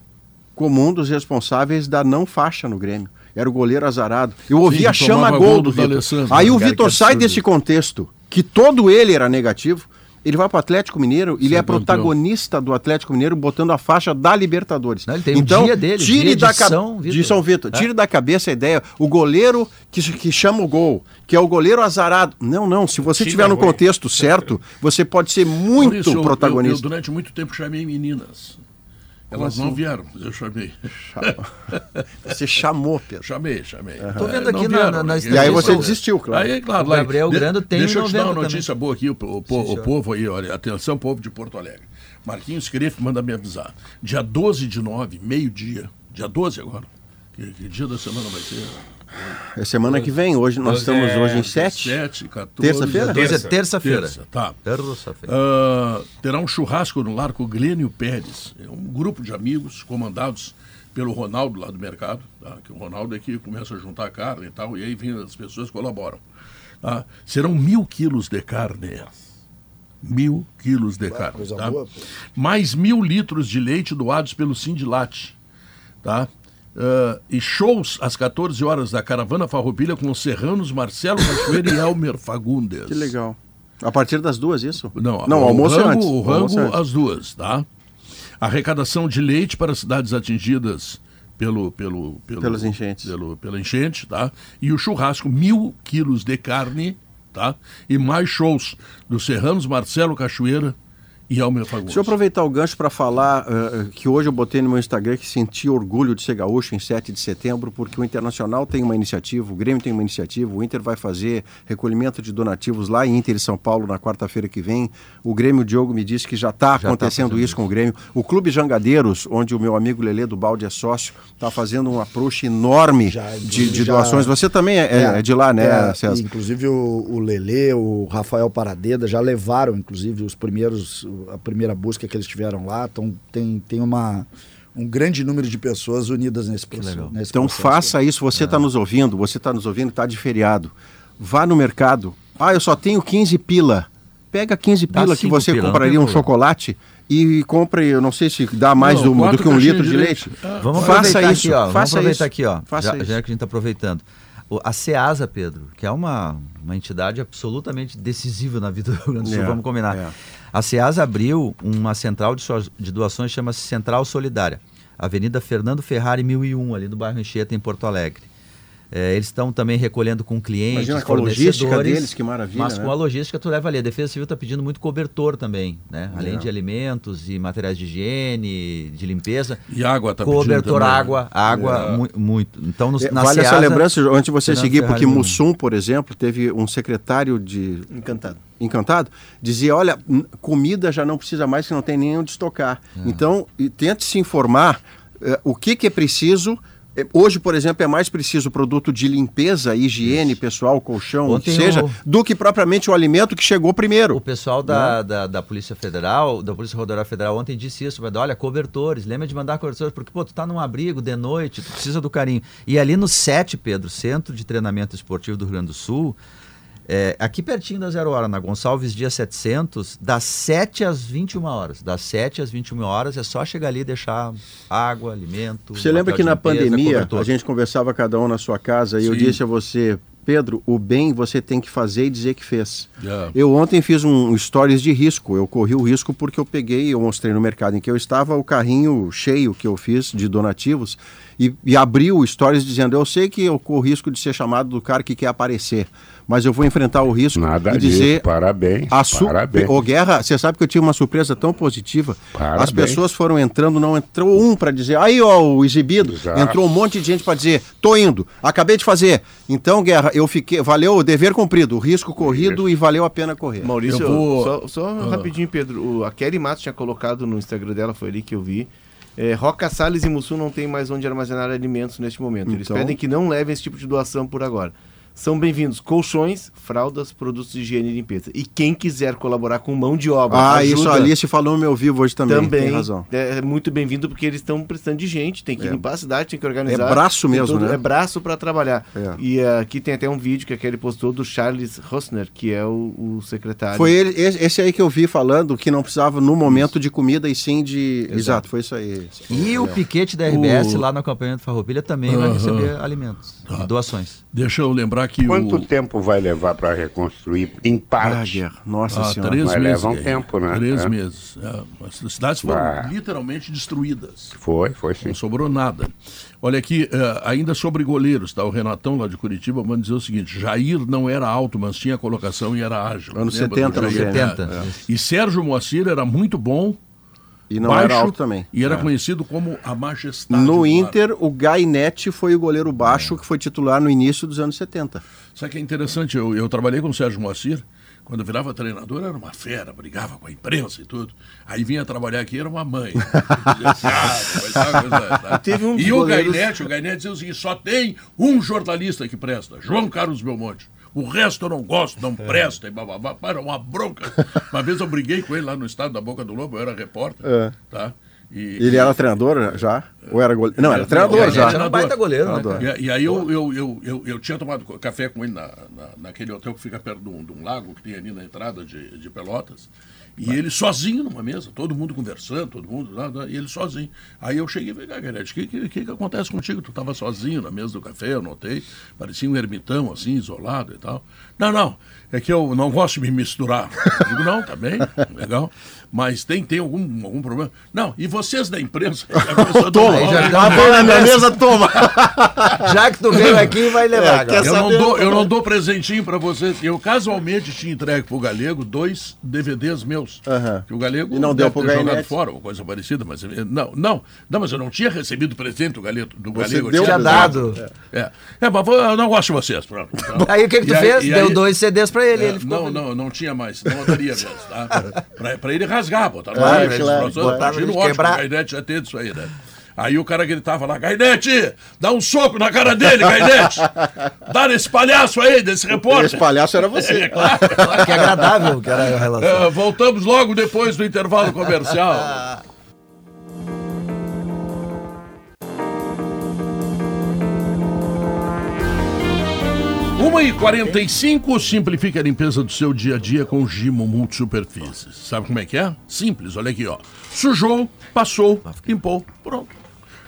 Speaker 3: como um dos responsáveis da não faixa no Grêmio. Era o goleiro azarado. Eu ouvia
Speaker 1: que
Speaker 3: chama
Speaker 1: tomava
Speaker 3: gol
Speaker 1: gol
Speaker 3: do
Speaker 1: do
Speaker 3: Vitor. Aí
Speaker 1: né?
Speaker 3: o Vitor sai desse contexto, que todo ele era negativo, ele vai para o Atlético Mineiro, ele
Speaker 1: Ser
Speaker 3: é protagonista do Atlético Mineiro botando a faixa da Libertadores.
Speaker 2: Não, ele tem
Speaker 3: então,
Speaker 2: dia dele,
Speaker 3: tire
Speaker 2: dia de
Speaker 3: da ca-
Speaker 2: São Vitor.
Speaker 3: de São Vitor,
Speaker 2: É.
Speaker 3: tire da cabeça a ideia, o goleiro que, que chama o gol, que é o goleiro azarado. Não, não, se você estiver no contexto certo, <laughs> você pode ser muito
Speaker 1: Maurício, eu- Eu, eu,
Speaker 3: protagonista.
Speaker 1: durante muito tempo chamei meninas. Elas não vieram, mas eu chamei. <laughs>
Speaker 3: Você chamou, Pedro.
Speaker 1: chamei, chamei.
Speaker 2: Tô vendo aqui
Speaker 1: não
Speaker 2: na-
Speaker 1: vieram,
Speaker 2: na- na
Speaker 3: E aí você desistiu, claro.
Speaker 1: Aí, claro,
Speaker 2: O
Speaker 1: lá-
Speaker 2: Gabriel
Speaker 1: de-
Speaker 2: Grando tem
Speaker 1: Deixa eu te dar
Speaker 2: 90
Speaker 1: uma notícia boa aqui, o, o, po- o povo aí, olha, atenção, povo de Porto Alegre. Marquinhos Criff manda me avisar. Dia 12 de nove, meio-dia, dia 12 agora. Que, que dia da semana vai ser?
Speaker 3: É semana que vem, hoje nós estamos
Speaker 7: é
Speaker 3: hoje em 7.
Speaker 1: 7, 14.
Speaker 3: Terça-feira?
Speaker 2: É
Speaker 7: Terça.
Speaker 2: terça-feira.
Speaker 1: Terça, tá.
Speaker 2: Terça-feira.
Speaker 1: Ah, terá um churrasco no lar com o Glênio Pérez. É um grupo de amigos comandados pelo Ronaldo lá do mercado. tá? Que o Ronaldo é que começa a juntar carne e tal, e aí vem as pessoas colaboram. tá? Serão mil quilos de carne. Mil quilos de carne.
Speaker 4: coisa
Speaker 1: tá?
Speaker 4: boa.
Speaker 1: Mais mil litros de leite doados pelo Sindilate. Tá? Ah, e shows às 14 horas da Caravana Farroupilha com os serranos Marcelo Cachoeira e <laughs> Elmer Fagundes.
Speaker 3: Que legal. A partir das duas, isso?
Speaker 1: Não,
Speaker 3: não o almoço é
Speaker 1: rango,
Speaker 3: antes.
Speaker 1: O
Speaker 3: é
Speaker 1: rango, as duas, tá? Arrecadação de leite para cidades atingidas pelo, pelo, pelo,
Speaker 3: Pelas enchentes.
Speaker 1: Pelo, pela enchente, tá? E o churrasco, mil quilos de carne, tá? E mais shows dos Serranos, Marcelo Cachoeira e Almer Fagundes.
Speaker 3: Deixa eu aproveitar o gancho para falar eh, que hoje eu botei no meu Instagram que senti orgulho de ser gaúcho em 7 de setembro, porque o Internacional tem uma iniciativa, o Grêmio tem uma iniciativa, o Inter vai fazer recolhimento de donativos lá em Inter e São Paulo na quarta-feira que vem. O Grêmio, o Diogo me disse que já está
Speaker 2: tá
Speaker 3: acontecendo
Speaker 2: fazendo
Speaker 3: isso com o Grêmio. O Clube Jangadeiros, onde o meu amigo Lelê do Balde é sócio, está fazendo um approach enorme
Speaker 4: Já,
Speaker 3: de, de
Speaker 4: já-
Speaker 3: doações. Você também é, é- é de lá, né,
Speaker 4: é,
Speaker 3: César?
Speaker 4: Inclusive o, o Lelê, o Rafael Paradeda já levaram, inclusive, os primeiros, a primeira busca que eles tiveram lá. Então tem, tem uma, um grande número de pessoas unidas nesse processo.
Speaker 2: legal.
Speaker 4: nesse
Speaker 3: Então
Speaker 4: processo.
Speaker 3: faça isso, você está nos ouvindo, você está nos ouvindo, está de feriado. Vá no mercado. Ah, eu só tenho 15 pila. Pega 15
Speaker 2: Dá
Speaker 3: pila que você
Speaker 2: pila,
Speaker 3: compraria um
Speaker 2: problema.
Speaker 3: chocolate e compre, eu não sei se dá mais
Speaker 1: Não,
Speaker 3: do, do que um litro de
Speaker 1: de
Speaker 3: leite.
Speaker 1: leite. Ah,
Speaker 2: Vamos
Speaker 3: Faça
Speaker 2: aproveitar
Speaker 3: isso,
Speaker 2: aqui, ó. Vamos
Speaker 3: faça
Speaker 2: aproveitar
Speaker 3: isso.
Speaker 2: aqui, ó.
Speaker 3: Faça
Speaker 2: Já,
Speaker 3: isso.
Speaker 2: já que a gente está aproveitando. O- A Ceasa, Pedro, que é uma, uma entidade absolutamente decisiva na vida do Rio Grande do Sul,
Speaker 3: É,
Speaker 2: vamos combinar.
Speaker 3: é.
Speaker 2: A Ceasa abriu uma central de, so- de doações, chama-se Central Solidária. Avenida Fernando Ferrari, 1001, ali no bairro Encheta, em Porto Alegre. É, eles estão também recolhendo com clientes,
Speaker 3: Imagina com a logística deles, que maravilha,
Speaker 2: Mas
Speaker 3: né?
Speaker 2: com a logística tu leva ali. A Defesa Civil está pedindo muito cobertor também, né? Além
Speaker 3: É.
Speaker 2: de alimentos e materiais de higiene, de limpeza.
Speaker 1: E água tá pedindo
Speaker 2: Cobertor,
Speaker 1: também.
Speaker 2: água, água,
Speaker 1: É.
Speaker 2: mu- muito. Então, no,
Speaker 3: É,
Speaker 2: na
Speaker 3: vale essa
Speaker 2: Seasa-
Speaker 3: lembrança, antes de você seguir, porque Mussum, por exemplo, teve um secretário de
Speaker 5: Encantado.
Speaker 3: encantado, dizia, olha, comida já não precisa mais, que não tem nem onde estocar.
Speaker 2: É.
Speaker 3: Então, e tente se informar eh, o que, que é preciso. Eh, Hoje, por exemplo, é mais preciso produto de limpeza, higiene pessoal, colchão, o
Speaker 2: Ontem
Speaker 3: seja,
Speaker 2: o-
Speaker 3: do que propriamente o alimento que chegou
Speaker 2: O
Speaker 3: primeiro.
Speaker 2: pessoal da, da, da Polícia Federal, da Polícia Rodoviária Federal, ontem disse isso, mas olha, cobertores, lembra de mandar cobertores, porque, pô, tu tá num abrigo de noite, tu precisa do carinho. E ali no SET, Pedro, Centro de Treinamento Esportivo do Rio Grande do Sul, é, aqui pertinho da Zero Hora, na Gonçalves Dia 700, das 7 às 21 horas. Das 7 às 21 horas é só chegar ali e deixar água, alimento.
Speaker 3: Você lembra que na
Speaker 2: limpeza,
Speaker 3: pandemia
Speaker 2: cobertor.
Speaker 3: a gente conversava cada um na sua casa e eu
Speaker 1: Sim.
Speaker 3: disse a você, Pedro, o bem você tem que fazer e dizer que fez.
Speaker 1: É.
Speaker 3: Eu ontem fiz um stories de risco. Eu corri o risco porque eu peguei, eu mostrei no mercado em que eu estava o carrinho cheio que eu fiz de donativos e, e abri o stories dizendo: Eu sei que eu corro risco de ser chamado do cara que quer aparecer, mas eu vou enfrentar o risco
Speaker 6: Nada
Speaker 3: e
Speaker 6: disso,
Speaker 3: dizer.
Speaker 6: parabéns,
Speaker 3: A su...
Speaker 6: parabéns.
Speaker 3: Ô, Guerra, você sabe que eu tive uma surpresa tão positiva.
Speaker 6: Parabéns.
Speaker 3: As pessoas foram entrando, não entrou um para dizer, aí ó, o exibido.
Speaker 6: Exato.
Speaker 3: Entrou um monte de gente para dizer, tô indo, acabei de fazer. Então, Guerra, eu fiquei, valeu o dever cumprido, o risco corrido e valeu a pena correr.
Speaker 5: Maurício,
Speaker 1: Eu vou-
Speaker 5: só, só
Speaker 1: Ah.
Speaker 5: rapidinho, Pedro. A Kelly Matos tinha colocado no Instagram dela, foi ali que eu vi. É, Roca Salles e Mussum não tem mais onde armazenar alimentos neste momento. Eles
Speaker 3: Então-
Speaker 5: pedem que não levem esse tipo de doação por agora. São bem-vindos colchões, fraldas, produtos de higiene e limpeza. E quem quiser colaborar com mão de obra,
Speaker 3: Ah,
Speaker 5: ajuda,
Speaker 3: isso a Alice falou no meu vivo hoje também,
Speaker 5: também
Speaker 3: tem razão.
Speaker 5: é muito bem-vindo porque eles estão precisando de gente, tem que
Speaker 3: É.
Speaker 5: limpar a cidade, tem que organizar.
Speaker 3: É braço mesmo, né?
Speaker 5: É braço para trabalhar.
Speaker 3: É.
Speaker 5: E eh, aqui tem até um vídeo que a Kelly postou do Charles Rosner, que é o, o secretário.
Speaker 3: Foi ele, esse aí que eu vi falando que não precisava no momento de comida e sim de... Exato, foi isso aí.
Speaker 2: E o
Speaker 3: Legal.
Speaker 2: piquete da RBS
Speaker 1: O-
Speaker 2: lá no acampamento Farroupilha também vai
Speaker 1: Aham.
Speaker 2: receber alimentos,
Speaker 1: Tá.
Speaker 2: doações.
Speaker 1: Deixa eu lembrar que
Speaker 6: Quanto
Speaker 1: o...
Speaker 6: tempo vai levar para reconstruir em
Speaker 3: Ah,
Speaker 6: parte?
Speaker 3: Guerra, nossa
Speaker 1: Ah,
Speaker 3: senhora.
Speaker 1: três
Speaker 6: Mas
Speaker 1: meses.
Speaker 6: leva um
Speaker 1: Guerra.
Speaker 6: tempo, né?
Speaker 1: Três
Speaker 6: É.
Speaker 1: meses. É, as cidades foram
Speaker 6: Ah.
Speaker 1: literalmente destruídas.
Speaker 6: Foi, foi sim.
Speaker 1: Não sobrou nada. Olha aqui, eh, ainda sobre goleiros, tá? O Renatão lá de Curitiba manda dizer o seguinte: Jair não era alto, mas tinha colocação e era ágil.
Speaker 3: Anos
Speaker 1: Lembra
Speaker 3: 70
Speaker 1: do
Speaker 3: no
Speaker 1: Jair?
Speaker 3: Grêmio.
Speaker 2: 70.
Speaker 1: É. E Sérgio Moacir era muito bom,
Speaker 3: E não
Speaker 1: baixo,
Speaker 3: era alto também.
Speaker 1: E era
Speaker 3: É.
Speaker 1: conhecido como a majestade.
Speaker 3: No
Speaker 1: ar.
Speaker 3: Inter, o Gainete foi o goleiro baixo que foi titular no início dos anos 70.
Speaker 1: Sabe que é interessante? Eu, eu trabalhei com o Sérgio Moacir. Quando eu virava treinador, era uma fera, brigava com a imprensa e tudo. Aí vinha trabalhar aqui, era uma mãe. <laughs>
Speaker 5: Teve um
Speaker 1: e o
Speaker 5: goleiros-
Speaker 1: Gainete, o Gainete dizia o seguinte: só tem um jornalista que presta, João Carlos Belmonte. O resto eu não gosto, não presta, e bababá. Para uma bronca. Uma vez eu briguei com ele lá no estado da Boca do Lobo, eu era repórter.
Speaker 3: É.
Speaker 1: Tá? E,
Speaker 3: Ele era treinador já? Ou era goleiro? Não, era treinador já.
Speaker 2: Era um baita goleiro, né,
Speaker 3: Treinador.
Speaker 1: e, e aí eu, eu, eu, eu, eu tinha tomado café com ele na, na- naquele hotel que fica perto de um, de um lago que tem ali na entrada de, de Pelotas. E ele sozinho numa mesa, todo mundo conversando, todo mundo, nada, e ele sozinho. Aí eu cheguei e falei, Gagarete, o que, que, que que acontece contigo? Tu estava sozinho na mesa do café, eu notei, parecia um ermitão assim, isolado e tal. Não, não, é que eu não gosto de me misturar. Eu digo, não, tá bem, legal. Mas tem, tem algum, algum problema? Não, e vocês da imprensa? <laughs>
Speaker 3: Toma,
Speaker 2: já dá
Speaker 3: tá
Speaker 2: uma-
Speaker 3: bem na minha mesa, toma. <laughs>
Speaker 2: Já que tu veio aqui, vai levar. agora.
Speaker 1: Eu não, dou, eu não dou presentinho pra vocês. Eu casualmente tinha entregue pro Galego dois DVDs meus. Que o Galego
Speaker 3: E não deu pro
Speaker 1: ter jogado fora, ou coisa parecida, mas não, não, não, mas eu não tinha recebido presente do Galego. Do
Speaker 3: Você
Speaker 1: Galego eu
Speaker 3: deu
Speaker 2: Tinha dado.
Speaker 1: É. é, mas eu não gosto de vocês. Pronto. Então,
Speaker 2: Aí o que, que tu
Speaker 1: E
Speaker 2: fez? Deu
Speaker 1: aí-
Speaker 2: dois CDs pra ele.
Speaker 1: é,
Speaker 2: ele
Speaker 1: não,
Speaker 2: feliz.
Speaker 1: não, não tinha mais, não daria mesmo, tá? <laughs> pra, pra ele rasgar, botar no
Speaker 3: Claro,
Speaker 1: ar,
Speaker 3: claro,
Speaker 1: professor,
Speaker 2: botar no
Speaker 1: imagina o
Speaker 2: lixo,
Speaker 1: ótimo,
Speaker 2: quebrar.
Speaker 1: o Gainete já tem isso aí, né? Aí o cara gritava lá, Gainete, dá um soco na cara dele, Gainete! <laughs> Dá nesse palhaço aí, desse repórter!
Speaker 3: Esse palhaço era você. <laughs>
Speaker 1: É claro.
Speaker 2: Claro que é agradável que era a relação.
Speaker 1: É, voltamos logo depois do intervalo comercial. <laughs> Uma e 45 simplifique a limpeza do seu dia a dia com Gimo Multisuperfícies. Sabe como é que é? Simples, olha aqui, ó. Sujou, passou, limpou, pronto.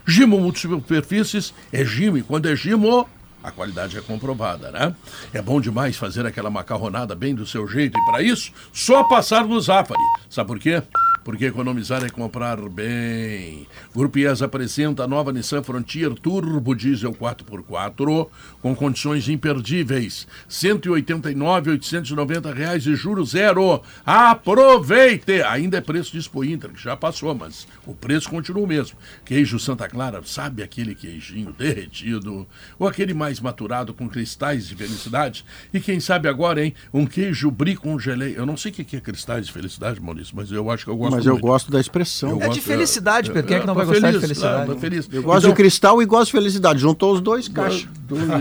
Speaker 1: Gimo Multisuperfícies é Gimo e quando é Gimo, a qualidade é comprovada, né? É bom demais fazer aquela macarronada bem do seu jeito e para isso, só passar no Zafari. Sabe por quê? Porque economizar é comprar bem. Grupo IES apresenta a nova Nissan Frontier Turbo Diesel 4x4 com condições imperdíveis. 189,890 reais e juros zero. Aproveite! Ainda é preço de Expo Inter, que já passou, mas o preço continua o mesmo. Queijo Santa Clara, sabe aquele queijinho derretido? Ou aquele mais maturado com cristais de felicidade? E quem sabe agora, hein? Um queijo brie com geleia. Eu não sei o que é cristais de felicidade, Maurício, mas eu acho que eu gosto
Speaker 3: Mas eu
Speaker 1: muito.
Speaker 3: gosto da expressão.
Speaker 1: Eu
Speaker 2: É de
Speaker 1: gosto-
Speaker 2: felicidade, Pedro. Quem é que não vai gostar de
Speaker 1: feliz,
Speaker 2: felicidade?
Speaker 1: tô feliz.
Speaker 3: Eu gosto
Speaker 1: Então,
Speaker 3: de cristal e gosto de felicidade. Juntou os dois, caixa.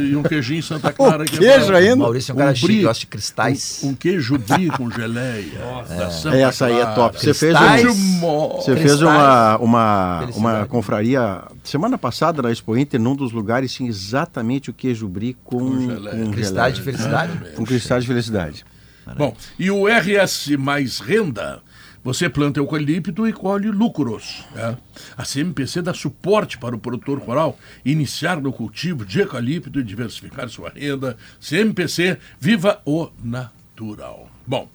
Speaker 1: E um queijinho Santa <laughs> Clara. que é
Speaker 3: queijo
Speaker 1: bom.
Speaker 3: ainda?
Speaker 2: Maurício é um cara chique,
Speaker 1: brie,
Speaker 2: gosta de cristais.
Speaker 1: Um, um queijo brie com geleia. <laughs> da Santa
Speaker 3: Essa aí é top. Você fez, um, você fez uma, uma, uma confraria semana passada na Expo Inter, num dos lugares, tinha exatamente o queijo brie com,
Speaker 1: Com
Speaker 3: com
Speaker 1: geleia.
Speaker 2: Cristais de felicidade?
Speaker 3: Com cristais de felicidade.
Speaker 1: Bom, e o RS mais renda, você planta eucalipto e colhe lucros. né? A CMPC dá suporte para o produtor rural iniciar no cultivo de eucalipto e diversificar sua renda. CMPC, viva o natural. Bom,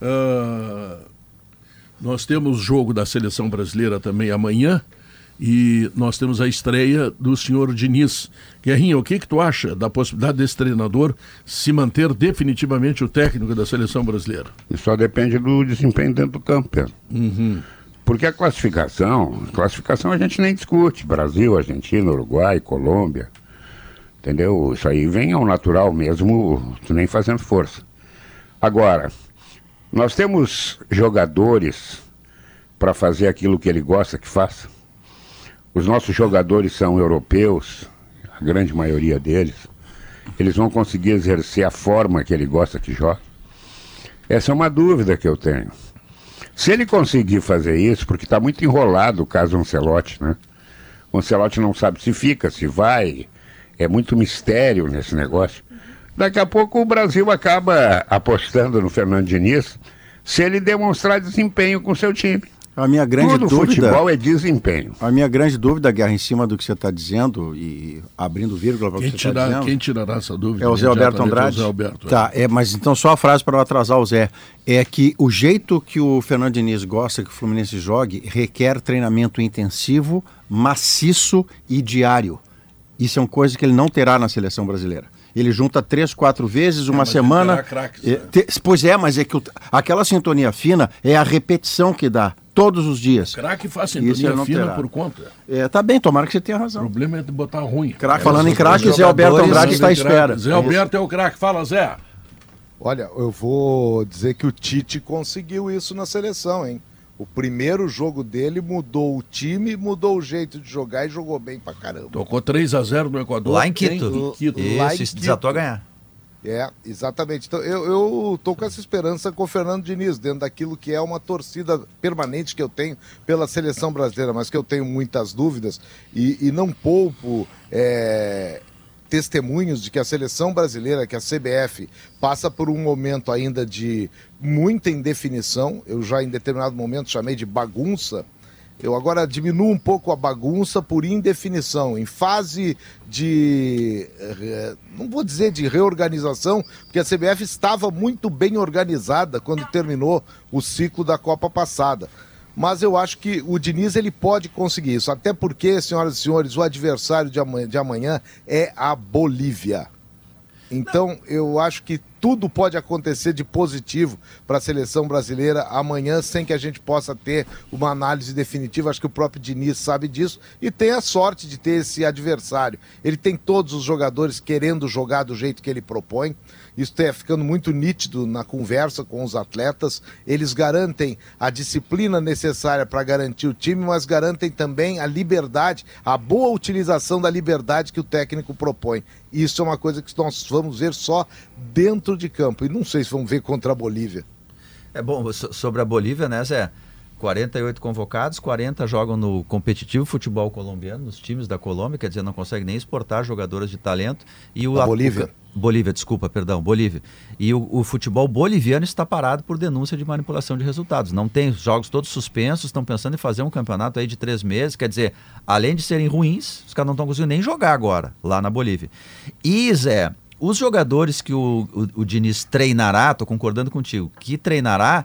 Speaker 1: ah, nós temos jogo da seleção brasileira também amanhã. E nós temos a estreia do senhor Diniz. Guerrinha, o que, que tu acha da possibilidade desse treinador se manter definitivamente o técnico da seleção brasileira?
Speaker 6: Isso só depende do desempenho dentro do campo, Pedro. Porque a classificação, classificação a gente nem discute. Brasil, Argentina, Uruguai, Colômbia. Entendeu? Isso aí vem ao natural mesmo, tu nem fazendo força. Agora, nós temos jogadores para fazer aquilo que ele gosta que faça. Os nossos jogadores são europeus, a grande maioria deles. Eles vão conseguir exercer a forma que ele gosta que jogue. Essa é uma dúvida que eu tenho. Se ele conseguir fazer isso, porque está muito enrolado o caso Ancelotti, né? O Ancelotti não sabe se fica, se vai. É muito mistério nesse negócio. Daqui a pouco o Brasil acaba apostando no Fernando Diniz se ele demonstrar desempenho com seu time.
Speaker 3: A minha grande
Speaker 6: Tudo
Speaker 3: dúvida.
Speaker 6: futebol é desempenho.
Speaker 3: A minha grande dúvida, Guerra, em cima do que você está dizendo e abrindo vírgula para o
Speaker 1: Quem,
Speaker 3: que você está dizendo.
Speaker 1: quem tirará essa dúvida?
Speaker 3: É o Zé Alberto? Andrade?
Speaker 1: É o Zé Alberto, é.
Speaker 3: Tá, é, mas então só a frase para não atrasar o Zé. É que o jeito que o Fernando Diniz gosta que o Fluminense jogue requer treinamento intensivo, maciço e diário. Isso é uma coisa que ele não terá na seleção brasileira. Ele junta três, quatro vezes, uma
Speaker 1: ele
Speaker 3: semana.
Speaker 1: craques,
Speaker 3: É,
Speaker 1: né?
Speaker 3: te- pois é, mas é que o- aquela sintonia fina é a repetição que dá todos os dias.
Speaker 1: Craque faz sintonia
Speaker 3: não
Speaker 1: fina
Speaker 3: terá.
Speaker 1: por conta.
Speaker 3: É, tá bem, tomara que você tenha
Speaker 1: O
Speaker 3: razão.
Speaker 1: problema é de botar ruim.
Speaker 3: Craque,
Speaker 1: É,
Speaker 3: falando em craque, Zé Alberto Andrade está à espera.
Speaker 1: Zé Alberto é o craque. Fala, Zé.
Speaker 8: Olha, eu vou dizer que o Tite conseguiu isso na seleção, hein? O primeiro jogo dele mudou o time, mudou o jeito de jogar e jogou bem pra caramba.
Speaker 1: Tocou 3 a 0 no Equador.
Speaker 2: Lá em Quito.
Speaker 1: Em Quito.
Speaker 8: Lá
Speaker 2: Isso,
Speaker 8: em
Speaker 2: isso desatou a
Speaker 8: Quito.
Speaker 2: ganhar.
Speaker 8: É, exatamente. Então, eu, eu tô com essa esperança com o Fernando Diniz, dentro daquilo que é uma torcida permanente que eu tenho pela seleção brasileira, mas que eu tenho muitas dúvidas e, e não poupo é, testemunhos de que a seleção brasileira, que a CBF, passa por um momento ainda de muita indefinição. Eu já em determinado momento chamei de bagunça. Eu agora diminuo um pouco a bagunça por indefinição, em fase de. eh, Não vou dizer de reorganização, porque a CBF estava muito bem organizada quando terminou o ciclo da Copa passada. Mas eu acho que o Diniz ele pode conseguir isso, até porque, senhoras e senhores, o adversário de amanhã, de amanhã é a Bolívia. Então, eu acho que tudo pode acontecer de positivo para a seleção brasileira amanhã, sem que a gente possa ter uma análise definitiva. Acho que o próprio Diniz sabe disso e tem a sorte de ter esse adversário. Ele tem todos os jogadores querendo jogar do jeito que ele propõe. Isso está ficando muito nítido na conversa com os atletas. Eles garantem a disciplina necessária para garantir o time, mas garantem também a liberdade, a boa utilização da liberdade que o técnico propõe. Isso é uma coisa que nós vamos ver só dentro de campo. E não sei se vamos ver contra a Bolívia.
Speaker 2: É bom, so- sobre a Bolívia, né, Zé? 48 convocados, 40 jogam no competitivo futebol colombiano, nos times da Colômbia, quer dizer, não consegue nem exportar jogadores de talento. E o
Speaker 8: Da
Speaker 2: a-
Speaker 8: Bolívia.
Speaker 2: o- Bolívia, desculpa, perdão, Bolívia. E o, o futebol boliviano está parado por denúncia de manipulação de resultados. Não tem os jogos todos suspensos, estão pensando em fazer um campeonato aí de três meses. Quer dizer, além de serem ruins, os caras não estão conseguindo nem jogar agora, lá na Bolívia. E, Zé, os jogadores que o, o, o Diniz treinará, estou concordando contigo, que treinará,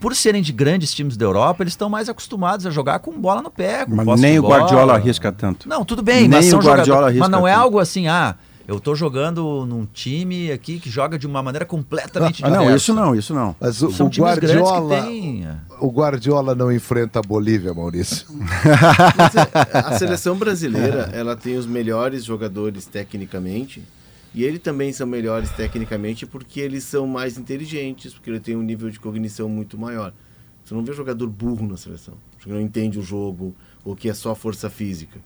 Speaker 2: por serem de grandes times da Europa, eles estão mais acostumados a jogar com bola no pé, com
Speaker 9: Mas nem o
Speaker 2: bola.
Speaker 9: Guardiola arrisca tanto.
Speaker 2: Não, tudo bem,
Speaker 9: Nem
Speaker 2: mas são
Speaker 9: o Guardiola
Speaker 2: jogadores- Mas
Speaker 9: arrisca
Speaker 2: não é
Speaker 9: tanto.
Speaker 2: algo assim, ah, eu tô jogando num time aqui que joga de uma maneira completamente
Speaker 9: Ah, não, isso não, isso não.
Speaker 8: Mas o,
Speaker 2: São
Speaker 8: o
Speaker 2: times grandes
Speaker 8: Guardiola,
Speaker 2: que têm... é.
Speaker 8: o Guardiola não enfrenta a Bolívia, Maurício. <laughs>
Speaker 5: É, a seleção brasileira, ela tem os melhores jogadores tecnicamente, e eles também são melhores tecnicamente porque eles são mais inteligentes, porque ele tem um nível de cognição muito maior. Você não vê jogador burro na seleção, que não entende o jogo, ou que é só força física.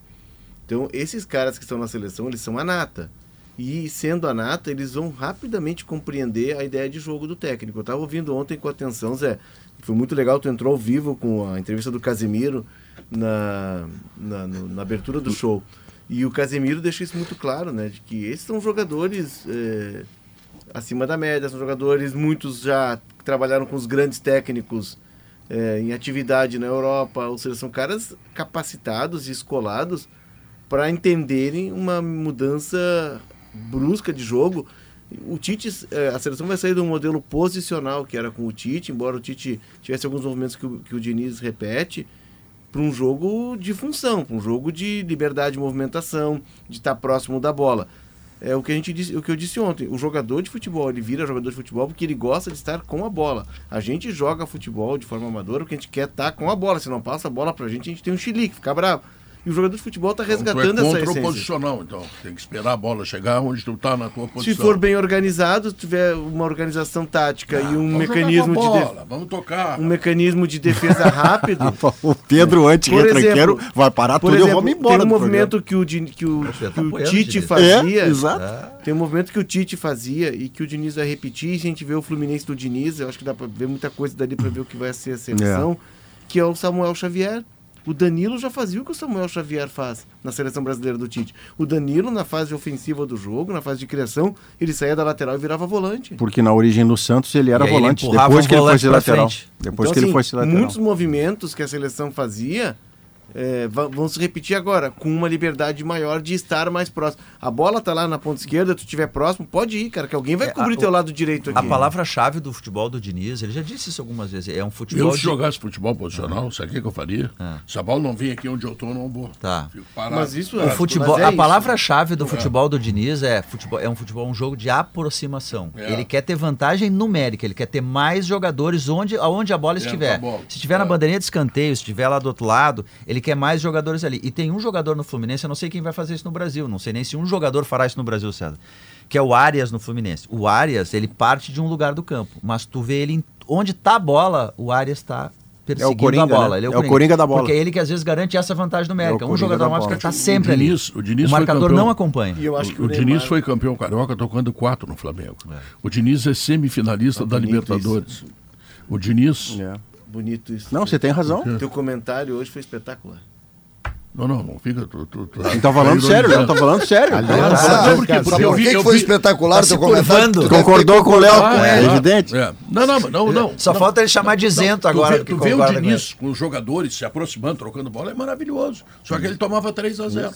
Speaker 5: Então, esses caras que estão na seleção, eles são a nata. E sendo a nata, eles vão rapidamente compreender a ideia de jogo do técnico. Eu estava ouvindo ontem com atenção, Zé. Foi muito legal, tu entrou ao vivo com a entrevista do Casemiro na, na, no- na abertura do show. E o Casemiro deixa isso muito claro, né? De que esses são jogadores é, acima da média, são jogadores, muitos já trabalharam com os grandes técnicos é, em atividade na Europa, ou seja, são caras capacitados e escolados para entenderem uma mudança brusca de jogo. O Tite, eh, a seleção vai sair um modelo posicional que era com o Tite, embora o Tite tivesse alguns movimentos que o, que o Diniz repete, para um jogo de função, para um jogo de liberdade de movimentação, de estar próximo da bola. É o que a gente disse, o que eu disse ontem. O jogador de futebol, ele vira jogador de futebol porque ele gosta de estar com a bola. A gente joga futebol de forma amadora porque a gente quer estar com a bola. Se não passa a bola pra gente, a gente tem um chilique, fica bravo. E o jogador de futebol tá
Speaker 1: Então, tu é
Speaker 5: resgatando essa
Speaker 1: contra o
Speaker 5: essência.
Speaker 1: posicional, então. Tem que esperar a bola chegar onde tu tá na tua
Speaker 5: Se
Speaker 1: posição.
Speaker 5: for bem organizado, tiver uma organização tática e um mecanismo de
Speaker 1: bola, Vamos tocar.
Speaker 5: um mecanismo de defesa rápido. <laughs>
Speaker 9: O Pedro
Speaker 5: Por
Speaker 9: anti-retranqueiro
Speaker 5: exemplo-
Speaker 9: vai parar
Speaker 5: Por
Speaker 9: tudo e eu
Speaker 5: exemplo,
Speaker 9: vou me embora
Speaker 5: tem um movimento que o, Din- que o, que o Tite fazia.
Speaker 9: É, exato.
Speaker 5: Tem um movimento que o Tite fazia e que o Diniz vai repetir. E se a gente vê o Fluminense do Diniz, eu acho que dá pra ver muita coisa dali pra ver o que vai ser a seleção, que é o Samuel Xavier. O Danilo já fazia o que o Samuel Xavier faz na seleção brasileira do Tite. O Danilo, na fase ofensiva do jogo, na fase de criação, ele saía da lateral e virava volante.
Speaker 9: Porque na origem do Santos ele era
Speaker 2: E ele
Speaker 9: volante.
Speaker 2: empurrava
Speaker 9: Depois
Speaker 2: um
Speaker 9: que ele foi
Speaker 2: pra
Speaker 9: lateral.
Speaker 2: frente.
Speaker 9: Depois
Speaker 5: Então,
Speaker 9: que ele
Speaker 5: assim,
Speaker 9: foi ser lateral.
Speaker 5: Muitos movimentos que a seleção fazia é, vão se repetir agora, com uma liberdade maior de estar mais próximo. A bola tá lá na ponta esquerda, tu estiver próximo, pode ir, cara, que alguém vai
Speaker 2: É,
Speaker 5: cobrir
Speaker 2: a-
Speaker 5: teu
Speaker 2: o-
Speaker 5: lado direito aqui.
Speaker 2: A palavra-chave do futebol do Diniz, ele já disse isso algumas vezes, é um futebol
Speaker 1: Eu, se
Speaker 2: de...
Speaker 1: jogasse futebol posicional, sabe o que eu faria?
Speaker 2: Ah.
Speaker 1: Se a bola não vem aqui onde eu tô, não vou.
Speaker 2: Tá.
Speaker 5: Mas isso
Speaker 2: O
Speaker 5: é-
Speaker 2: futebol,
Speaker 5: mas é
Speaker 2: a palavra-chave do futebol do Diniz é futebol, é um futebol, um jogo de aproximação.
Speaker 1: É.
Speaker 2: Ele quer ter vantagem numérica, ele quer ter mais jogadores onde, aonde a bola estiver.
Speaker 1: bola.
Speaker 2: Se estiver na
Speaker 1: É.
Speaker 2: bandeirinha de escanteio, se estiver lá do outro lado, ele quer mais jogadores ali. E tem um jogador no Fluminense, eu não sei quem vai fazer isso no Brasil, não sei nem se um jogador fará isso no Brasil, César, que é o Arias no Fluminense. O Arias, ele parte de um lugar do campo, mas tu vê ele em- onde tá a bola, o Arias está perseguindo
Speaker 9: Coringa,
Speaker 2: a bola.
Speaker 9: né?
Speaker 2: Ele
Speaker 9: É o Coringa da bola.
Speaker 2: Porque é ele que às vezes garante essa vantagem numérica.
Speaker 9: É o
Speaker 2: um
Speaker 9: Coringa
Speaker 2: jogador
Speaker 9: da
Speaker 2: mais que está sempre
Speaker 1: o
Speaker 2: ali.
Speaker 1: Diniz, o Diniz
Speaker 2: o marcador não acompanha.
Speaker 5: E eu acho que
Speaker 1: o,
Speaker 5: o,
Speaker 1: Diniz
Speaker 5: Neymar-
Speaker 1: foi campeão carioca tocando quatro no Flamengo. O Diniz é semifinalista da
Speaker 5: bonito
Speaker 1: Libertadores. O Diniz.
Speaker 5: Bonito isso.
Speaker 9: Não, você tem razão.
Speaker 5: Teu comentário hoje foi espetacular.
Speaker 1: Não, não, não fica. Tu, tu, tu,
Speaker 9: tá falando
Speaker 1: tá
Speaker 9: sério, Léo, tá falando sério.
Speaker 1: Não, por quê? Porque eu
Speaker 4: Por
Speaker 1: vi, eu
Speaker 4: foi
Speaker 1: vi-
Speaker 4: espetacular
Speaker 2: tá
Speaker 4: o
Speaker 2: se
Speaker 4: teu comentário?
Speaker 9: Concordou com o Léo, é
Speaker 4: ele.
Speaker 9: evidente.
Speaker 1: É. Não, não, não, não.
Speaker 2: Só
Speaker 1: não.
Speaker 2: falta ele chamar de isento agora.
Speaker 1: Tu vê, tu vê o Diniz com os jogadores se aproximando, trocando bola, é maravilhoso. Só que ele tomava 3 a 0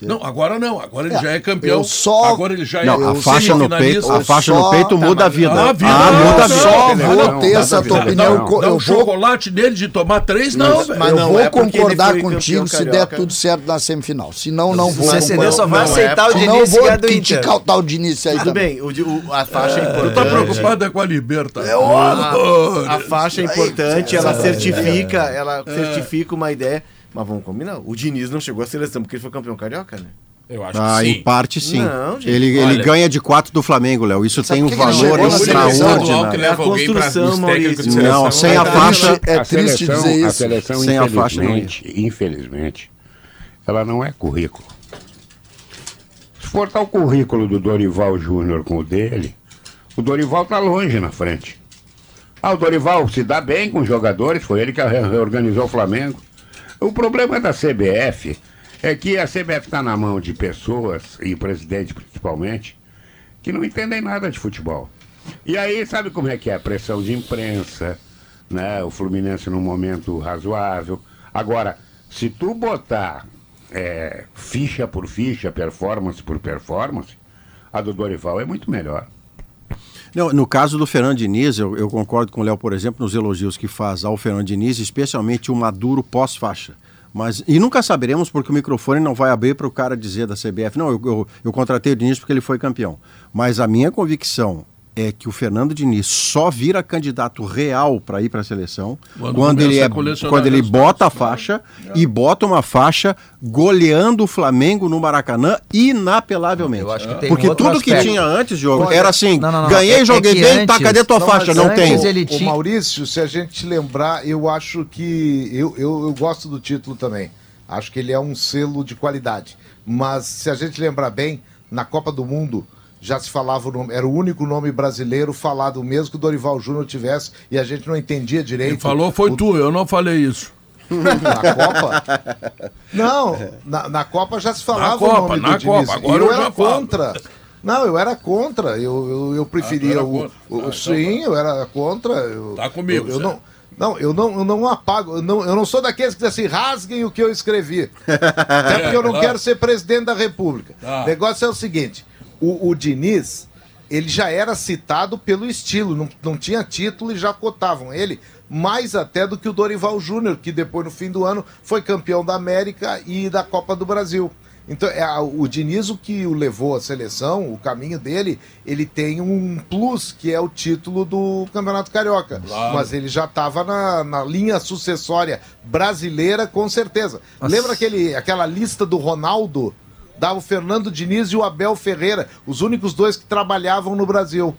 Speaker 1: Não, agora não. Agora ele já é campeão.
Speaker 4: eu só-
Speaker 1: Agora ele já
Speaker 9: Não,
Speaker 1: é
Speaker 9: a faixa no peito, a faixa no peito muda a vida.
Speaker 1: Ah,
Speaker 9: Ah,
Speaker 1: não,
Speaker 9: muda a
Speaker 1: não,
Speaker 9: vida.
Speaker 4: Só
Speaker 1: não,
Speaker 4: vou
Speaker 1: não,
Speaker 4: ter
Speaker 9: não,
Speaker 4: essa
Speaker 9: não,
Speaker 4: tua
Speaker 9: não,
Speaker 4: opinião.
Speaker 9: não,
Speaker 4: Eu
Speaker 1: um
Speaker 4: vou,
Speaker 1: chocolate dele de tomar três, não, velho.
Speaker 5: mas
Speaker 4: eu
Speaker 5: não
Speaker 4: vou
Speaker 5: é porque
Speaker 4: concordar contigo se der. Tudo certo na semifinal. Se não, não vou.
Speaker 2: O CCD só vai
Speaker 5: Não, não
Speaker 2: aceitar
Speaker 5: é-
Speaker 2: o
Speaker 4: não,
Speaker 2: Diniz se
Speaker 4: vou
Speaker 2: ganhar do
Speaker 4: criticar o tal Diniz aí
Speaker 5: Tudo
Speaker 4: também.
Speaker 5: bem, a faixa é
Speaker 1: Tu tá
Speaker 5: importante.
Speaker 1: preocupado é com a Liberta.
Speaker 5: a, a faixa é importante, ela certifica, ela certifica uma ideia. Mas vamos combinar, o Diniz não chegou à seleção porque ele foi campeão carioca, né?
Speaker 7: Eu acho
Speaker 9: Ah,
Speaker 7: que
Speaker 9: em
Speaker 7: sim.
Speaker 9: parte sim.
Speaker 5: Não, gente.
Speaker 9: ele, ele
Speaker 7: Olha-
Speaker 9: ganha de 4 do Flamengo, Léo. Isso tem um
Speaker 4: ele
Speaker 9: valor extraordinário.
Speaker 5: É a construção, Maurício.
Speaker 9: Não, sem a faixa-
Speaker 4: É
Speaker 6: a
Speaker 4: triste
Speaker 6: seleção,
Speaker 4: dizer
Speaker 6: A
Speaker 4: isso.
Speaker 6: seleção,
Speaker 9: Sem a faixa, não
Speaker 6: infelizmente, infelizmente, ela não é currículo. Se for tal currículo do Dorival Júnior com o dele, o Dorival tá longe na frente. Ah, o Dorival se dá bem com os jogadores, foi ele que re- reorganizou o Flamengo. O problema da CBF é que a CBF está na mão de pessoas, e presidente principalmente, que não entendem nada de futebol. E aí, sabe como é que é? Pressão de imprensa, né? O Fluminense num momento razoável. Agora, se tu botar é, ficha por ficha, performance por performance, a do Dorival é muito melhor.
Speaker 3: Não, no caso do Fernando Diniz, eu, eu concordo com o Léo, por exemplo, nos elogios que faz ao Fernando Diniz, especialmente o maduro pós-faixa. Mas, e nunca saberemos porque o microfone não vai abrir para o cara dizer da CBF, não, eu, eu, eu contratei o Diniz porque ele foi campeão. Mas a minha convicção é que o Fernando Diniz só vira candidato real para ir para a seleção
Speaker 1: Quando
Speaker 3: quando, ele, é,
Speaker 1: colecionar
Speaker 3: quando ele bota a faixa e bota uma faixa goleando o Flamengo no Maracanã inapelavelmente.
Speaker 2: Eu acho que tem
Speaker 3: Porque
Speaker 2: outro
Speaker 3: tudo que
Speaker 2: aspecto.
Speaker 3: tinha antes, Diogo,
Speaker 8: Olha,
Speaker 3: era assim,
Speaker 2: não, não, não,
Speaker 3: ganhei,
Speaker 2: é- é
Speaker 3: joguei
Speaker 2: que
Speaker 3: bem, tá,
Speaker 2: antes-
Speaker 3: cadê tua
Speaker 2: não,
Speaker 3: faixa? Não tem.
Speaker 2: ele
Speaker 8: O
Speaker 2: tinha-
Speaker 8: Maurício, se a gente lembrar, eu acho que. Eu, eu, eu gosto do título também. Acho que ele é um selo de qualidade. Mas se a gente lembrar bem, na Copa do Mundo já se falava o nome, era o único nome brasileiro falado mesmo que o Dorival Júnior tivesse e a gente não entendia direito.
Speaker 1: Quem falou foi
Speaker 8: o-
Speaker 1: tu, eu não falei isso.
Speaker 8: Na Copa? Não, na, na Copa já se falava
Speaker 1: Na Copa,
Speaker 8: o nome
Speaker 1: na
Speaker 8: do Diniz.
Speaker 1: Copa, agora
Speaker 8: eu,
Speaker 1: eu
Speaker 8: era
Speaker 1: falo.
Speaker 8: contra. Não, eu era contra. Eu, eu, eu preferia
Speaker 1: era
Speaker 8: o, o,
Speaker 1: Ah, então
Speaker 8: sim, eu era contra. Eu,
Speaker 1: Tá comigo,
Speaker 8: Eu, eu não, não, eu não, eu não apago. Eu não, eu não sou daqueles que dizem assim, rasguem o que eu escrevi. <laughs> Até porque eu não
Speaker 1: claro.
Speaker 8: quero ser presidente da República.
Speaker 1: Tá.
Speaker 8: O negócio é o seguinte: o, o Diniz, ele já era citado pelo estilo, não, não tinha título e já cotavam ele mais até do que o Dorival Júnior, que depois, no fim do ano, foi campeão da América e da Copa do Brasil. Então, é, o Diniz, o que o levou à seleção, o caminho dele, ele tem um plus, que é o título do Campeonato Carioca.
Speaker 1: Claro.
Speaker 8: Mas ele já estava na, na linha sucessória brasileira, com certeza. Lembra aquele, aquela lista do Ronaldo? Dava o Fernando Diniz e o Abel Ferreira, os únicos dois que trabalhavam no Brasil.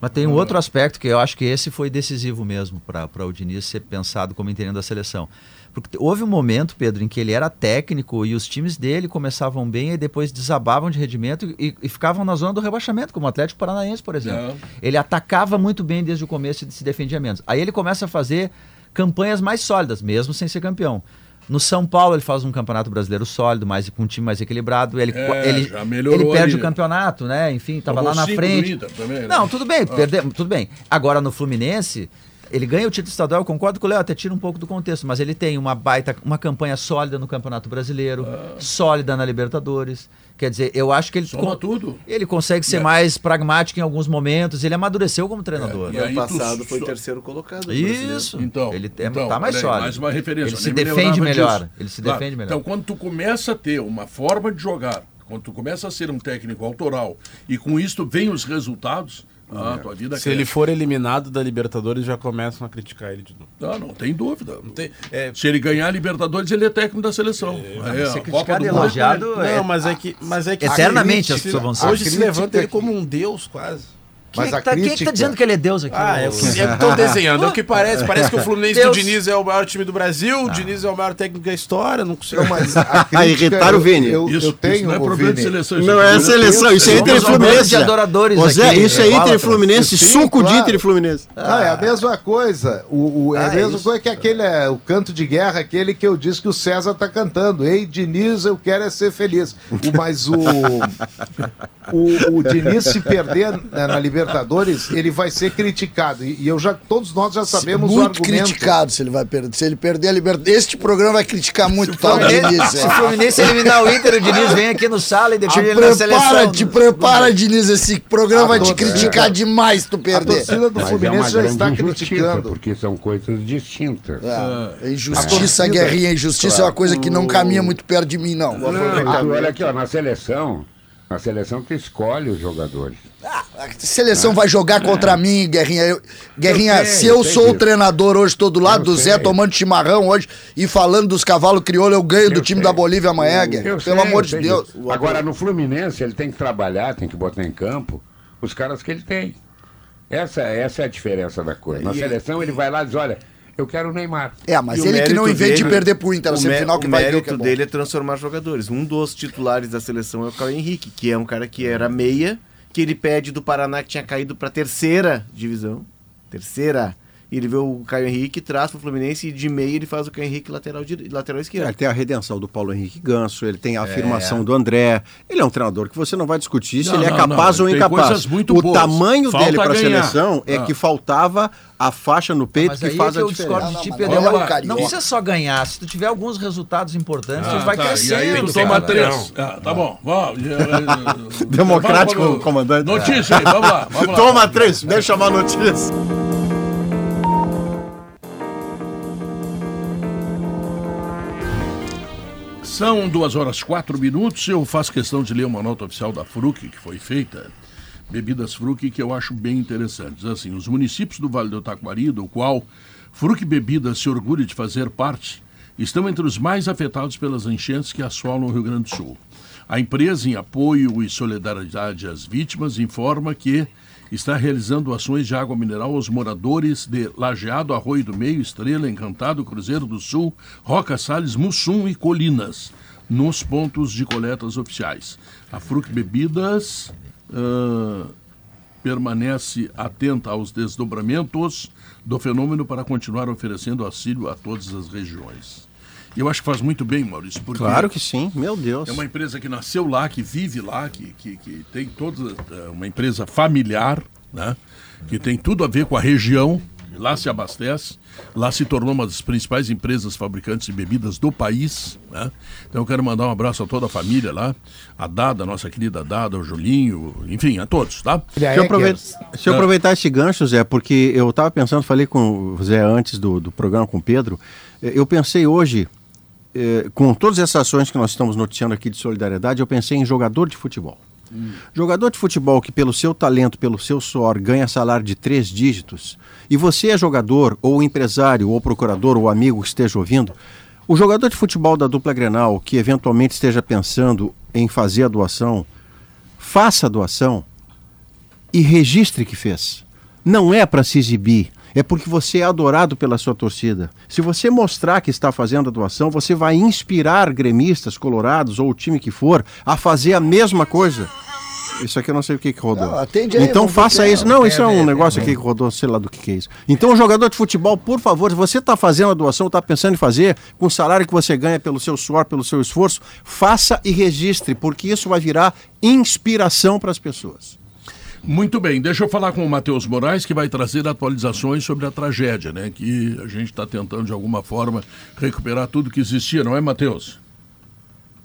Speaker 2: Mas tem um outro aspecto que eu acho que esse foi decisivo mesmo para o Diniz ser pensado como interino da seleção. Porque houve um momento, Pedro, em que ele era técnico e os times dele começavam bem e depois desabavam de rendimento e, e ficavam na zona do rebaixamento, como o Atlético Paranaense, por exemplo. Ele atacava muito bem desde o começo e se defendia menos. Aí ele começa a fazer campanhas mais sólidas, mesmo sem ser campeão. No São Paulo ele faz um campeonato brasileiro sólido, mais com um time mais equilibrado. Ele,
Speaker 1: É,
Speaker 2: ele, ele perde
Speaker 1: ali.
Speaker 2: o campeonato, né? Enfim, tava
Speaker 1: Tomou
Speaker 2: lá na frente.
Speaker 1: Também, né?
Speaker 2: Não, tudo bem,
Speaker 1: Ah.
Speaker 2: perde- tudo bem. Agora no Fluminense, ele ganha o título estadual, eu concordo com o Léo, até tira um pouco do contexto, mas ele tem uma baita, uma campanha sólida no Campeonato Brasileiro, sólida na Libertadores. Quer dizer, eu acho que ele
Speaker 1: Ah. Soma tudo.
Speaker 2: ele consegue ser
Speaker 1: É.
Speaker 2: mais pragmático em alguns momentos, ele amadureceu como treinador.
Speaker 1: E
Speaker 5: No
Speaker 1: aí
Speaker 5: ano
Speaker 1: tu
Speaker 5: passado foi
Speaker 1: so-
Speaker 5: terceiro colocado.
Speaker 2: Isso.
Speaker 1: Então,
Speaker 2: ele é-
Speaker 1: então,
Speaker 2: tá mais
Speaker 1: aí,
Speaker 2: sólido.
Speaker 1: Mais uma referência.
Speaker 2: Ele se defende melhor.
Speaker 1: disso.
Speaker 2: Ele se
Speaker 1: Claro.
Speaker 2: defende melhor.
Speaker 1: Então, quando tu começa a ter uma forma de jogar, quando tu começa a ser um técnico autoral e com isso vem os resultados, ah, tua vida
Speaker 10: Se ele for eliminado da Libertadores, já começam a criticar ele de novo.
Speaker 1: Não, não tem dúvida.
Speaker 10: tem- é-
Speaker 1: Se ele ganhar a Libertadores, ele é técnico da seleção. Aí,
Speaker 2: ser
Speaker 1: a
Speaker 2: criticado e
Speaker 1: Mundo,
Speaker 2: elogiado
Speaker 1: ele-
Speaker 2: é-
Speaker 10: Não, mas é que. Mas é que
Speaker 2: Eternamente as pessoas vão ser.
Speaker 10: Hoje se levanta ele como um deus, quase.
Speaker 2: Quem,
Speaker 8: Mas
Speaker 2: é
Speaker 8: a
Speaker 2: que tá, quem é que tá
Speaker 8: crítica-
Speaker 2: dizendo que ele é Deus aqui?
Speaker 10: Ah, é que estão desenhando. É o que parece. <laughs> Parece que o Fluminense
Speaker 2: Deus.
Speaker 10: do Diniz é o maior time do Brasil, o Diniz é o maior técnico da história. Não consigo.
Speaker 8: Não, mas a <laughs>
Speaker 3: Ah,
Speaker 8: crítica,
Speaker 3: irritaram o Vini.
Speaker 8: Eu,
Speaker 1: Isso,
Speaker 8: eu tenho,
Speaker 1: isso não é problema de
Speaker 8: Vini,
Speaker 1: seleção. isso
Speaker 3: Não é seleção, isso é e
Speaker 2: um bando
Speaker 3: Fluminense.
Speaker 2: de adoradores aqui,
Speaker 3: isso é Inter e
Speaker 2: ególatras.
Speaker 3: Fluminense,
Speaker 8: Sim,
Speaker 3: suco de
Speaker 8: claro.
Speaker 3: Inter e Fluminense.
Speaker 8: Não, é a mesma coisa. O, o- é
Speaker 2: Ah,
Speaker 8: a
Speaker 2: é
Speaker 8: mesma
Speaker 2: isso.
Speaker 8: coisa que aquele é, o canto de guerra, aquele que eu disse que o César tá cantando. Ei, Diniz, eu quero é ser feliz. Mas o, <laughs> o, o Diniz, se perder né, na Libertadores, ele vai ser criticado. E, e eu já, todos nós já sabemos o
Speaker 4: muito
Speaker 8: argumento.
Speaker 4: criticado se ele vai perder. Se ele perder a liberdade. Este programa vai criticar muito
Speaker 2: Fluminense-
Speaker 4: Diniz.
Speaker 2: Se o
Speaker 4: é.
Speaker 2: Fluminense eliminar o Inter, o Diniz vem aqui no sala e
Speaker 4: Te
Speaker 2: defende ele na seleção.
Speaker 4: prepara, te prepara, Diniz. Esse programa
Speaker 8: A
Speaker 4: vai te
Speaker 8: torcida-
Speaker 4: criticar demais se tu
Speaker 8: A
Speaker 4: perder.
Speaker 8: torcida do
Speaker 6: Mas é
Speaker 8: Fluminense já
Speaker 6: grande
Speaker 8: está criticando.
Speaker 6: porque são coisas distintas.
Speaker 4: É,
Speaker 8: A
Speaker 4: injustiça,
Speaker 8: torcida-
Speaker 4: guerrinha, injustiça é uma coisa que não caminha muito perto de mim, não.
Speaker 6: Não, olha aqui, ó, na seleção, na seleção tu escolhe os jogadores.
Speaker 4: A seleção vai jogar contra mim, Guerrinha. Eu- Guerrinha,
Speaker 6: Eu sei,
Speaker 4: se eu
Speaker 6: eu
Speaker 4: sou o treinador hoje, tô do lado do Zé tomando chimarrão hoje e falando dos cavalos crioulos, eu ganho do time
Speaker 6: sei.
Speaker 4: da Bolívia amanhã, Guerrinha. Pelo
Speaker 6: sei,
Speaker 4: amor de Deus.
Speaker 6: disso. Agora, no Fluminense, ele tem que trabalhar, tem que botar em campo os caras que ele tem. Essa, essa é a diferença da coisa. Na
Speaker 5: E-
Speaker 6: seleção, ele vai lá e diz: olha, eu quero o Neymar.
Speaker 4: É, mas
Speaker 5: E
Speaker 4: ele que não
Speaker 5: mérito
Speaker 4: invente
Speaker 5: dele-
Speaker 4: perder pro Inter na
Speaker 5: o
Speaker 4: semifinal que
Speaker 5: o
Speaker 4: vai ver o
Speaker 5: mérito
Speaker 4: é bom.
Speaker 5: dele é transformar jogadores. Um dos titulares da seleção é o Caio Henrique, que é um cara que era meia, que ele pede do Paraná que tinha caído para terceira divisão, terceira, ele vê o Caio Henrique, traz pro Fluminense e de meio ele faz o Caio Henrique lateral, dire... lateral
Speaker 3: É,
Speaker 5: esquerdo.
Speaker 3: Ele tem a redenção do Paulo Henrique Ganso, ele tem a afirmação do André. Ele é um treinador que você não vai discutir se
Speaker 1: Não,
Speaker 3: ele é
Speaker 1: não,
Speaker 3: capaz
Speaker 1: não,
Speaker 3: ou incapaz.
Speaker 1: coisas muito
Speaker 3: o
Speaker 1: boas.
Speaker 3: tamanho
Speaker 1: Falta
Speaker 3: dele para a seleção é
Speaker 1: Ah.
Speaker 3: que faltava a faixa no peito
Speaker 2: Mas
Speaker 3: que
Speaker 2: é
Speaker 3: faz
Speaker 2: que
Speaker 3: a
Speaker 2: eu
Speaker 3: diferença.
Speaker 2: de
Speaker 4: Não, é
Speaker 2: Não,
Speaker 4: o
Speaker 2: precisa só ganhar. Se tu tiver alguns resultados importantes,
Speaker 1: Ah,
Speaker 2: tu vai
Speaker 1: tá.
Speaker 2: crescendo.
Speaker 1: E aí toma três. Ah, tá bom. Vamos. <laughs>
Speaker 3: Democrático,
Speaker 1: Vamos
Speaker 3: comandante.
Speaker 1: Notícia aí, vamos lá. Vamos lá.
Speaker 3: Toma três, deixa eu chamar notícia.
Speaker 1: São duas horas quatro minutos. Eu faço questão de ler uma nota oficial da FRUC que foi feita, Bebidas FRUC, que eu acho bem interessante. Diz assim: os municípios do Vale do Taquari, do qual FRUC Bebidas se orgulha de fazer parte, estão entre os mais afetados pelas enchentes que assolam o Rio Grande do Sul. A empresa, em apoio e solidariedade às vítimas, informa que está realizando ações de água mineral aos moradores de Lajeado, Arroio do Meio, Estrela, Encantado, Cruzeiro do Sul, Roca Salles, Mussum e Colinas, nos pontos de coletas oficiais. A Fruc Bebidas ah, permanece atenta aos desdobramentos do fenômeno para continuar oferecendo auxílio a todas as regiões. Eu acho que faz muito bem, Maurício, porque
Speaker 3: Claro que sim, meu Deus.
Speaker 1: é uma empresa que nasceu lá, que vive lá, que, que, que tem toda é, uma empresa familiar, né? Que tem tudo a ver com a região. Lá se abastece, lá se tornou uma das principais empresas fabricantes de bebidas do país. Né? Então eu quero mandar um abraço a toda a família lá, a Dada, a nossa querida Dada, o Julinho, enfim, a todos, tá?
Speaker 3: Deixa eu, aproveitar, deixa eu aproveitar esse gancho, Zé, porque eu estava pensando, falei com o Zé antes do, do programa com o Pedro, eh, eu pensei hoje, eh, com todas essas ações que nós estamos noticiando aqui de solidariedade, eu pensei em jogador de futebol. Jogador de futebol que, pelo seu talento, pelo seu suor, ganha salário de três dígitos, e você é jogador, ou empresário, ou procurador, ou amigo que esteja ouvindo, o jogador de futebol da dupla Grenal, que eventualmente esteja pensando em fazer a doação, faça a doação e registre que fez. Não é para se exibir, é porque você é adorado pela sua torcida. Se você mostrar que está fazendo a doação, você vai inspirar gremistas, colorados ou o time que for a fazer a mesma coisa. Isso aqui eu não sei o que, que rodou.
Speaker 4: Não, aí,
Speaker 3: então
Speaker 4: ver
Speaker 3: faça
Speaker 4: quem é.
Speaker 3: isso. Não, isso é, um
Speaker 2: é,
Speaker 3: negócio aqui que rodou, sei lá do que, que é isso. Então, o jogador de futebol, por favor, se você está fazendo a doação, está pensando em fazer, com o salário que você ganha pelo seu suor, pelo seu esforço, faça e registre, porque isso vai virar inspiração para as pessoas.
Speaker 1: Muito bem, deixa eu falar com o Matheus Moraes, que vai trazer atualizações sobre a tragédia, né? Que a gente está tentando, de alguma forma, recuperar tudo que existia, não é, Matheus?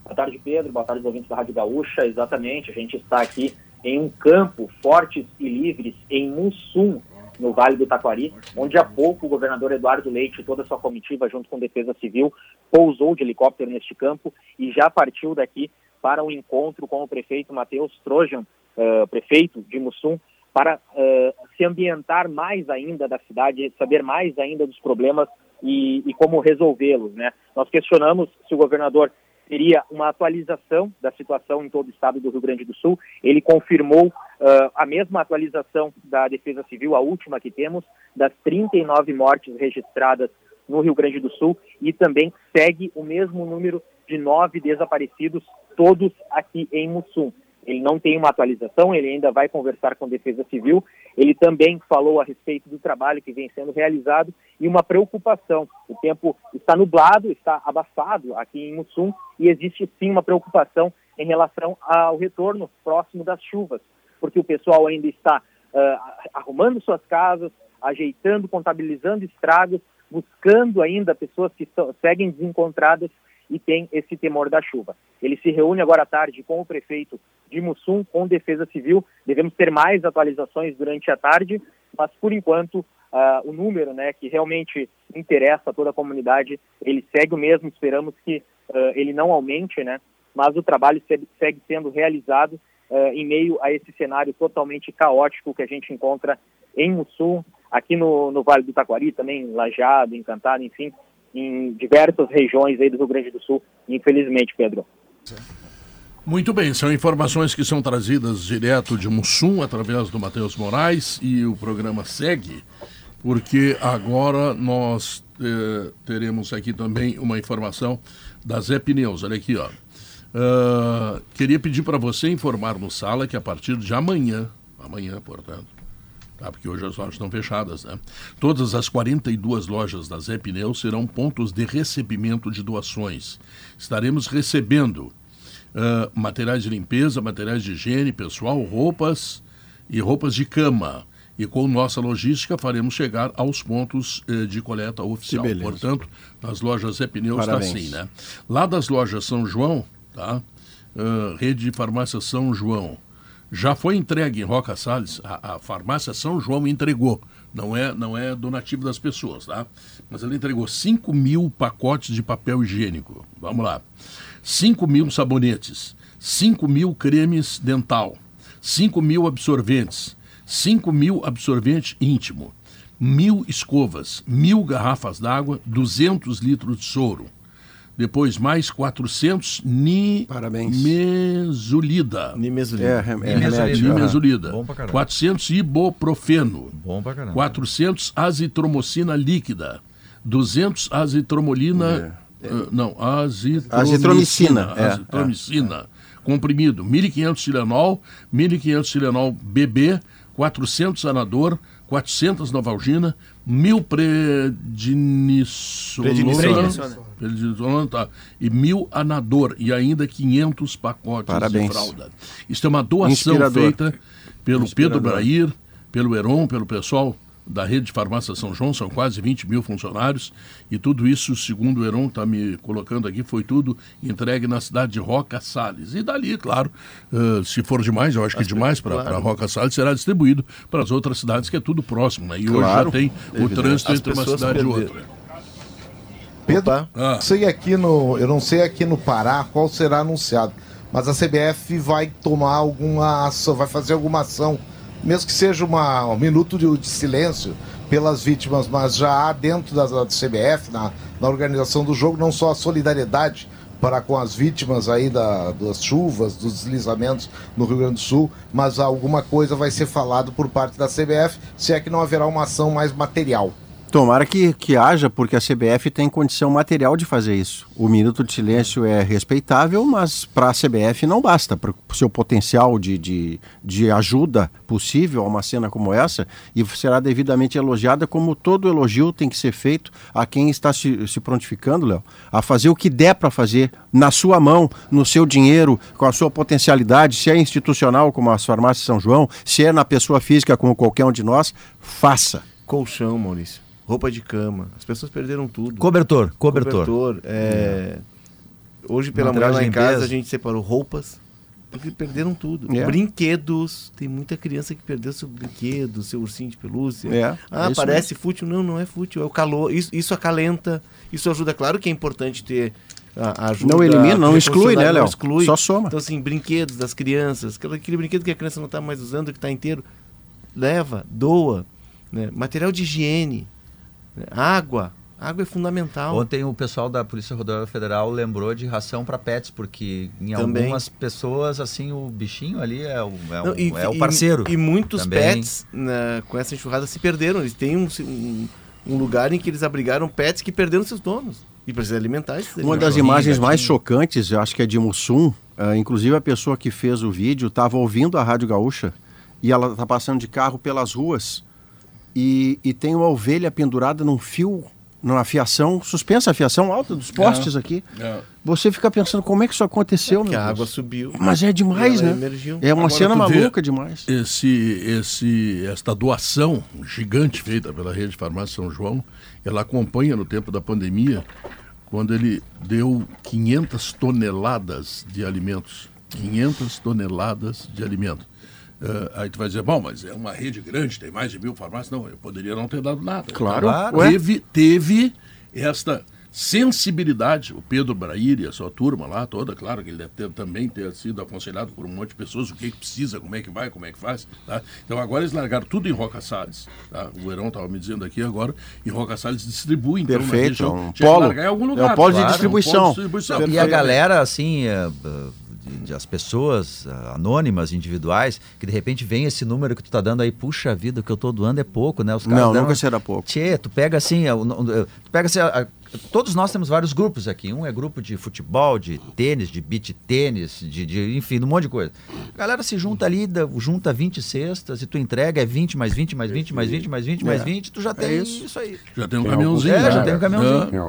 Speaker 11: Boa tarde, Pedro. Boa tarde, ouvintes da Rádio Gaúcha. Exatamente, a gente está aqui em um campo fortes e livres em Mussum, no Vale do Taquari, onde há pouco o governador Eduardo Leite e toda a sua comitiva, junto com Defesa Civil, pousou de helicóptero neste campo e já partiu daqui para um encontro com o prefeito Matheus Trojan, eh, prefeito de Mussum, para eh, se ambientar mais ainda da cidade, saber mais ainda dos problemas e, e como resolvê-los. Né? Nós questionamos se o governador teria uma atualização da situação em todo o estado do Rio Grande do Sul. Ele confirmou ah, a mesma atualização da Defesa Civil, a última que temos, das 39 mortes registradas no Rio Grande do Sul e também segue o mesmo número de nove desaparecidos, todos aqui em Mussum. Ele não tem uma atualização, ele ainda vai conversar com a Defesa Civil. Ele também falou a respeito do trabalho que vem sendo realizado e uma preocupação. O tempo está nublado, está abafado aqui em Mussum e existe sim uma preocupação em relação ao retorno próximo das chuvas, porque o pessoal ainda está ah, arrumando suas casas, ajeitando, contabilizando estragos, buscando ainda pessoas que estão, seguem desencontradas e tem esse temor da chuva. Ele se reúne agora à tarde com o prefeito de Mussum, com Defesa Civil. Devemos ter mais atualizações durante a tarde, mas por enquanto ah, o número, né, que realmente interessa a toda a comunidade, ele segue o mesmo. Esperamos que ah, ele não aumente, né? Mas o trabalho segue, sendo realizado ah, em meio a esse cenário totalmente caótico que a gente encontra em Mussum, aqui no, no Vale do Taquari, também em Lajeado, Encantado, enfim, em diversas regiões aí do Rio Grande do Sul, infelizmente, Pedro.
Speaker 1: Muito bem, são informações que são trazidas direto de Mussum através do Matheus Moraes e o programa segue, porque agora nós eh, teremos aqui também uma informação da Zé Pneus. Olha aqui, ó. Ah, queria pedir para você informar no sala que a partir de amanhã, amanhã, portanto, tá? porque hoje as lojas estão fechadas. Né? Todas as 42 lojas da Zé Pneus serão pontos de recebimento de doações. Estaremos recebendo ah, materiais de limpeza, materiais de higiene pessoal, roupas e roupas de cama. E com nossa logística faremos chegar aos pontos eh, de coleta oficial. Portanto, nas lojas Zé Pneus está assim, né? Lá das lojas São João, tá? Ah, rede de farmácia São João. Já foi entregue em Roca Salles, a, a farmácia São João entregou. Não é, não é donativo das pessoas, tá? Mas ela entregou 5 mil pacotes de papel higiênico. Vamos lá. 5 mil sabonetes, 5 mil cremes dental, 5 mil absorventes, 5 mil absorvente íntimo, mil escovas, mil garrafas d'água, 200 litros de soro. Depois mais 400 ni
Speaker 3: Parabéns.
Speaker 1: mesulida.
Speaker 5: Nimesulida.
Speaker 3: É, rem- é
Speaker 2: Nimesulida.
Speaker 3: remédio. aham.
Speaker 1: Nimesulida.
Speaker 2: Bom pra caramba.
Speaker 1: 400 ibuprofeno.
Speaker 2: Bom pra caramba.
Speaker 1: 400 azitromocina líquida, 200 azitromolina, ah, não, azitromicina,
Speaker 3: Azitromicina, é,
Speaker 1: azitromicina, comprimido, 1.500 Tilenol, 1.500 Tilenol BB, 400 Anador, 400 Novalgina, 1.000 prednisolona,
Speaker 5: Prednisona.
Speaker 1: prednisolona, tá, e 1.000 Anador, e ainda 500 pacotes
Speaker 3: Parabéns.
Speaker 1: de fralda. Isso é uma doação
Speaker 3: Inspirador.
Speaker 1: feita pelo
Speaker 3: Inspirador.
Speaker 1: Pedro Brair, pelo Heron, pelo pessoal da rede de farmácia São João, são quase 20 mil funcionários, e tudo isso, segundo o Heron está me colocando aqui, foi tudo entregue na cidade de Roca Salles. E dali, claro, eh, se for demais, eu acho que demais para
Speaker 5: claro.
Speaker 1: Roca Salles, será distribuído para as outras cidades, que é tudo próximo, né? E hoje
Speaker 3: Claro,
Speaker 1: já tem o trânsito
Speaker 5: As
Speaker 1: entre uma cidade e
Speaker 5: perderam.
Speaker 1: outra.
Speaker 8: Pedro.
Speaker 1: Ah.
Speaker 8: sei aqui no, eu não sei aqui no Pará qual será anunciado, mas a CBF vai tomar alguma ação, vai fazer alguma ação, mesmo que seja uma, um minuto de, de silêncio pelas vítimas, mas já há dentro da, da CBF, na, na organização do jogo, não só a solidariedade para com as vítimas aí da, das chuvas, dos deslizamentos no Rio Grande do Sul, mas alguma coisa vai ser falado por parte da CBF, se é que não haverá uma ação mais material.
Speaker 3: Tomara que, que haja, porque a CBF tem condição material de fazer isso. O minuto de silêncio é respeitável, mas para a CBF não basta. Para o seu potencial de, de, de ajuda possível a uma cena como essa, e será devidamente elogiada, como todo elogio tem que ser feito a quem está se, se prontificando, Léo, a fazer o que der para fazer na sua mão, no seu dinheiro, com a sua potencialidade, se é institucional, como as farmácias São João, se é na pessoa física, como qualquer um de nós, faça.
Speaker 5: Colchão, Maurício. Roupa de cama. As pessoas perderam tudo.
Speaker 2: Cobertor, cobertor.
Speaker 5: Cobertor. é, Hoje pela
Speaker 2: Material
Speaker 5: manhã lá em casa
Speaker 2: limpeza.
Speaker 5: a gente separou roupas. Porque perderam tudo.
Speaker 3: É.
Speaker 5: Brinquedos. Tem muita criança que perdeu seu brinquedo, seu ursinho de pelúcia.
Speaker 3: É,
Speaker 5: Ah,
Speaker 3: é
Speaker 5: parece fútil. Não, não é fútil. É o calor. Isso, isso acalenta. Isso ajuda. Claro que é importante ter a ajuda.
Speaker 3: Não elimina, não exclui, né,
Speaker 5: não
Speaker 3: Léo?
Speaker 5: exclui.
Speaker 3: Só soma.
Speaker 5: Então, assim, brinquedos das crianças. Aquele, aquele brinquedo que a criança não está mais usando, que está inteiro. Leva, doa. né? Material de higiene. Água. Água é fundamental.
Speaker 2: Ontem o pessoal da Polícia Rodoviária Federal lembrou de ração para pets, porque em
Speaker 5: Também.
Speaker 2: algumas pessoas, assim, o bichinho ali é o, é
Speaker 5: Não,
Speaker 2: o,
Speaker 5: e-
Speaker 2: é o
Speaker 5: e-
Speaker 2: parceiro.
Speaker 5: E, muitos
Speaker 2: Também.
Speaker 5: pets né, com essa enxurrada se perderam. Eles têm um, um, um lugar em que eles abrigaram pets que perderam seus donos. E precisam alimentar esses
Speaker 3: Uma das imagens mais chocantes, eu acho que é de Mussum, ah, inclusive a pessoa que fez o vídeo estava ouvindo a Rádio Gaúcha e ela está passando de carro pelas ruas e, e tem uma ovelha pendurada num fio, numa fiação, suspensa a fiação alta dos postes aqui.
Speaker 1: É.
Speaker 3: Você fica pensando como é que isso aconteceu,
Speaker 5: Que
Speaker 3: meu
Speaker 5: a água subiu.
Speaker 3: Mas é demais, né?
Speaker 5: emergiu.
Speaker 3: É uma
Speaker 1: Agora
Speaker 3: cena maluca demais.
Speaker 1: Esse, esse, esta doação gigante feita pela rede de farmácia São João, ela acompanha no tempo da pandemia, quando ele deu 500 toneladas de alimentos. 500 toneladas de alimento. Eh, aí tu vai dizer, bom, mas é uma rede grande, tem mais de mil farmácias. Não, eu poderia não ter dado nada.
Speaker 3: Claro.
Speaker 2: Claro.
Speaker 1: Teve, teve esta sensibilidade, o Pedro Brair e a sua turma lá toda, claro que ele deve ter, também ter sido aconselhado por um monte de pessoas o que, que precisa, como é que vai, como é que faz, tá? Então agora eles largaram tudo em Roca Salles, tá? O Herão estava me dizendo aqui agora, em Roca Salles distribui, então, na
Speaker 3: Perfeito,
Speaker 1: região.
Speaker 3: é um polo.
Speaker 1: largar em algum
Speaker 3: É um
Speaker 1: lugar,
Speaker 3: polo de
Speaker 1: claro,
Speaker 3: distribuição.
Speaker 1: um polo de distribuição.
Speaker 2: E a galera, assim, é, de- de- as pessoas ah, anônimas, individuais, que de repente vem esse número que tu tá dando aí, puxa vida, o que eu tô doando é pouco, né? Os caras
Speaker 3: Não,
Speaker 2: deram-
Speaker 3: nunca será pouco.
Speaker 2: Tchê, tu pega assim, é, o- tu pega assim, a- a- Todos nós temos vários grupos aqui. Um é grupo de futebol, de tênis, de beach tênis, de, de enfim, um monte de coisa. A galera se junta ali, dá- junta 20 cestas e tu entrega, é 20 mais 20 mais 20 mais 20 mais 20 mais
Speaker 3: É.
Speaker 2: 20, tu já
Speaker 3: É
Speaker 2: tem
Speaker 3: isso.
Speaker 2: isso. aí.
Speaker 1: Já tem um
Speaker 6: Tem
Speaker 1: caminhãozinho.
Speaker 2: alguns- É, já
Speaker 1: né?
Speaker 2: tem um caminhãozinho.
Speaker 6: Tem,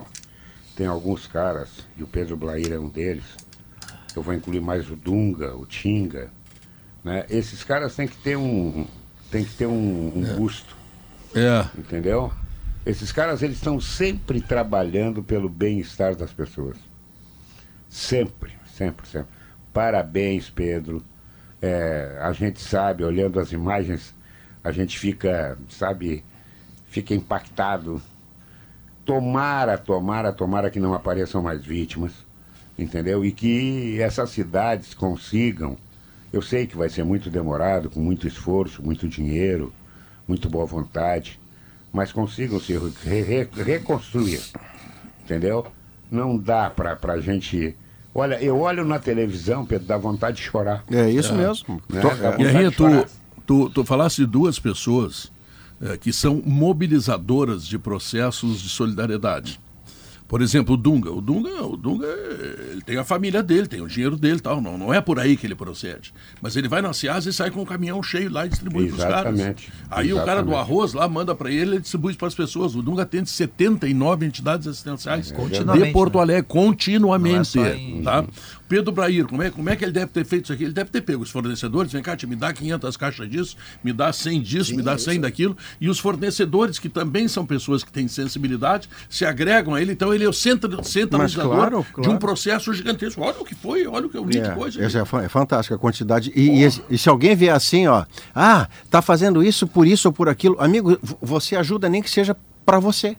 Speaker 6: tem alguns caras, e o Pedro Blair é um deles, eu vou incluir mais o Dunga, o Tinga, né? Esses caras têm que ter um, tem que ter um, um busto,
Speaker 1: É.
Speaker 6: entendeu? Esses caras, eles estão sempre trabalhando pelo bem-estar das pessoas. Sempre, sempre, sempre. Parabéns, Pedro. É, a gente sabe, olhando as imagens, a gente fica, sabe, fica impactado. Tomara, tomara, tomara que não apareçam mais vítimas, entendeu? E que essas cidades consigam. Eu sei que vai ser muito demorado, com muito esforço, muito dinheiro, muito boa vontade, mas consigam se re- re- reconstruir, entendeu? Não dá pra, pra gente. Olha, eu olho na televisão, Pedro, dá vontade de chorar.
Speaker 3: É isso mesmo.
Speaker 6: Né?
Speaker 1: E tu, tu, tu falaste de duas pessoas eh, que são mobilizadoras de processos de solidariedade. Por exemplo, o Dunga. O Dunga, o Dunga ele tem a família dele, tem o dinheiro dele e tal. Não, não é por aí que ele procede. Mas ele vai na Ciasa e sai com um caminhão cheio lá e distribui para os caras.
Speaker 6: Exatamente,
Speaker 1: Aí o cara do
Speaker 6: exatamente.
Speaker 1: arroz lá manda para ele, ele distribui para as pessoas. O Dunga atende 79 entidades assistenciais
Speaker 2: Continuamente,
Speaker 1: de Porto
Speaker 2: né?
Speaker 1: Alegre, continuamente.
Speaker 2: Não é em-
Speaker 1: tá? Pedro Brair, como é, como é que ele deve ter feito isso aqui? Ele deve ter pego os fornecedores, vem cá, te me dá 500 caixas disso, me dá 100 disso, me dá 100 daquilo, e os fornecedores, que também são pessoas que têm sensibilidade, se agregam a ele, então ele é o centro, centralizador
Speaker 3: claro,
Speaker 1: de
Speaker 3: claro.
Speaker 1: um processo gigantesco. Olha o que foi, olha o que eu li,
Speaker 3: É,
Speaker 1: coisa.
Speaker 3: essa é, é fantástica a quantidade. E, e e se alguém vier assim, ó, ah, tá fazendo isso por isso ou por aquilo, amigo, você ajuda nem que seja para você.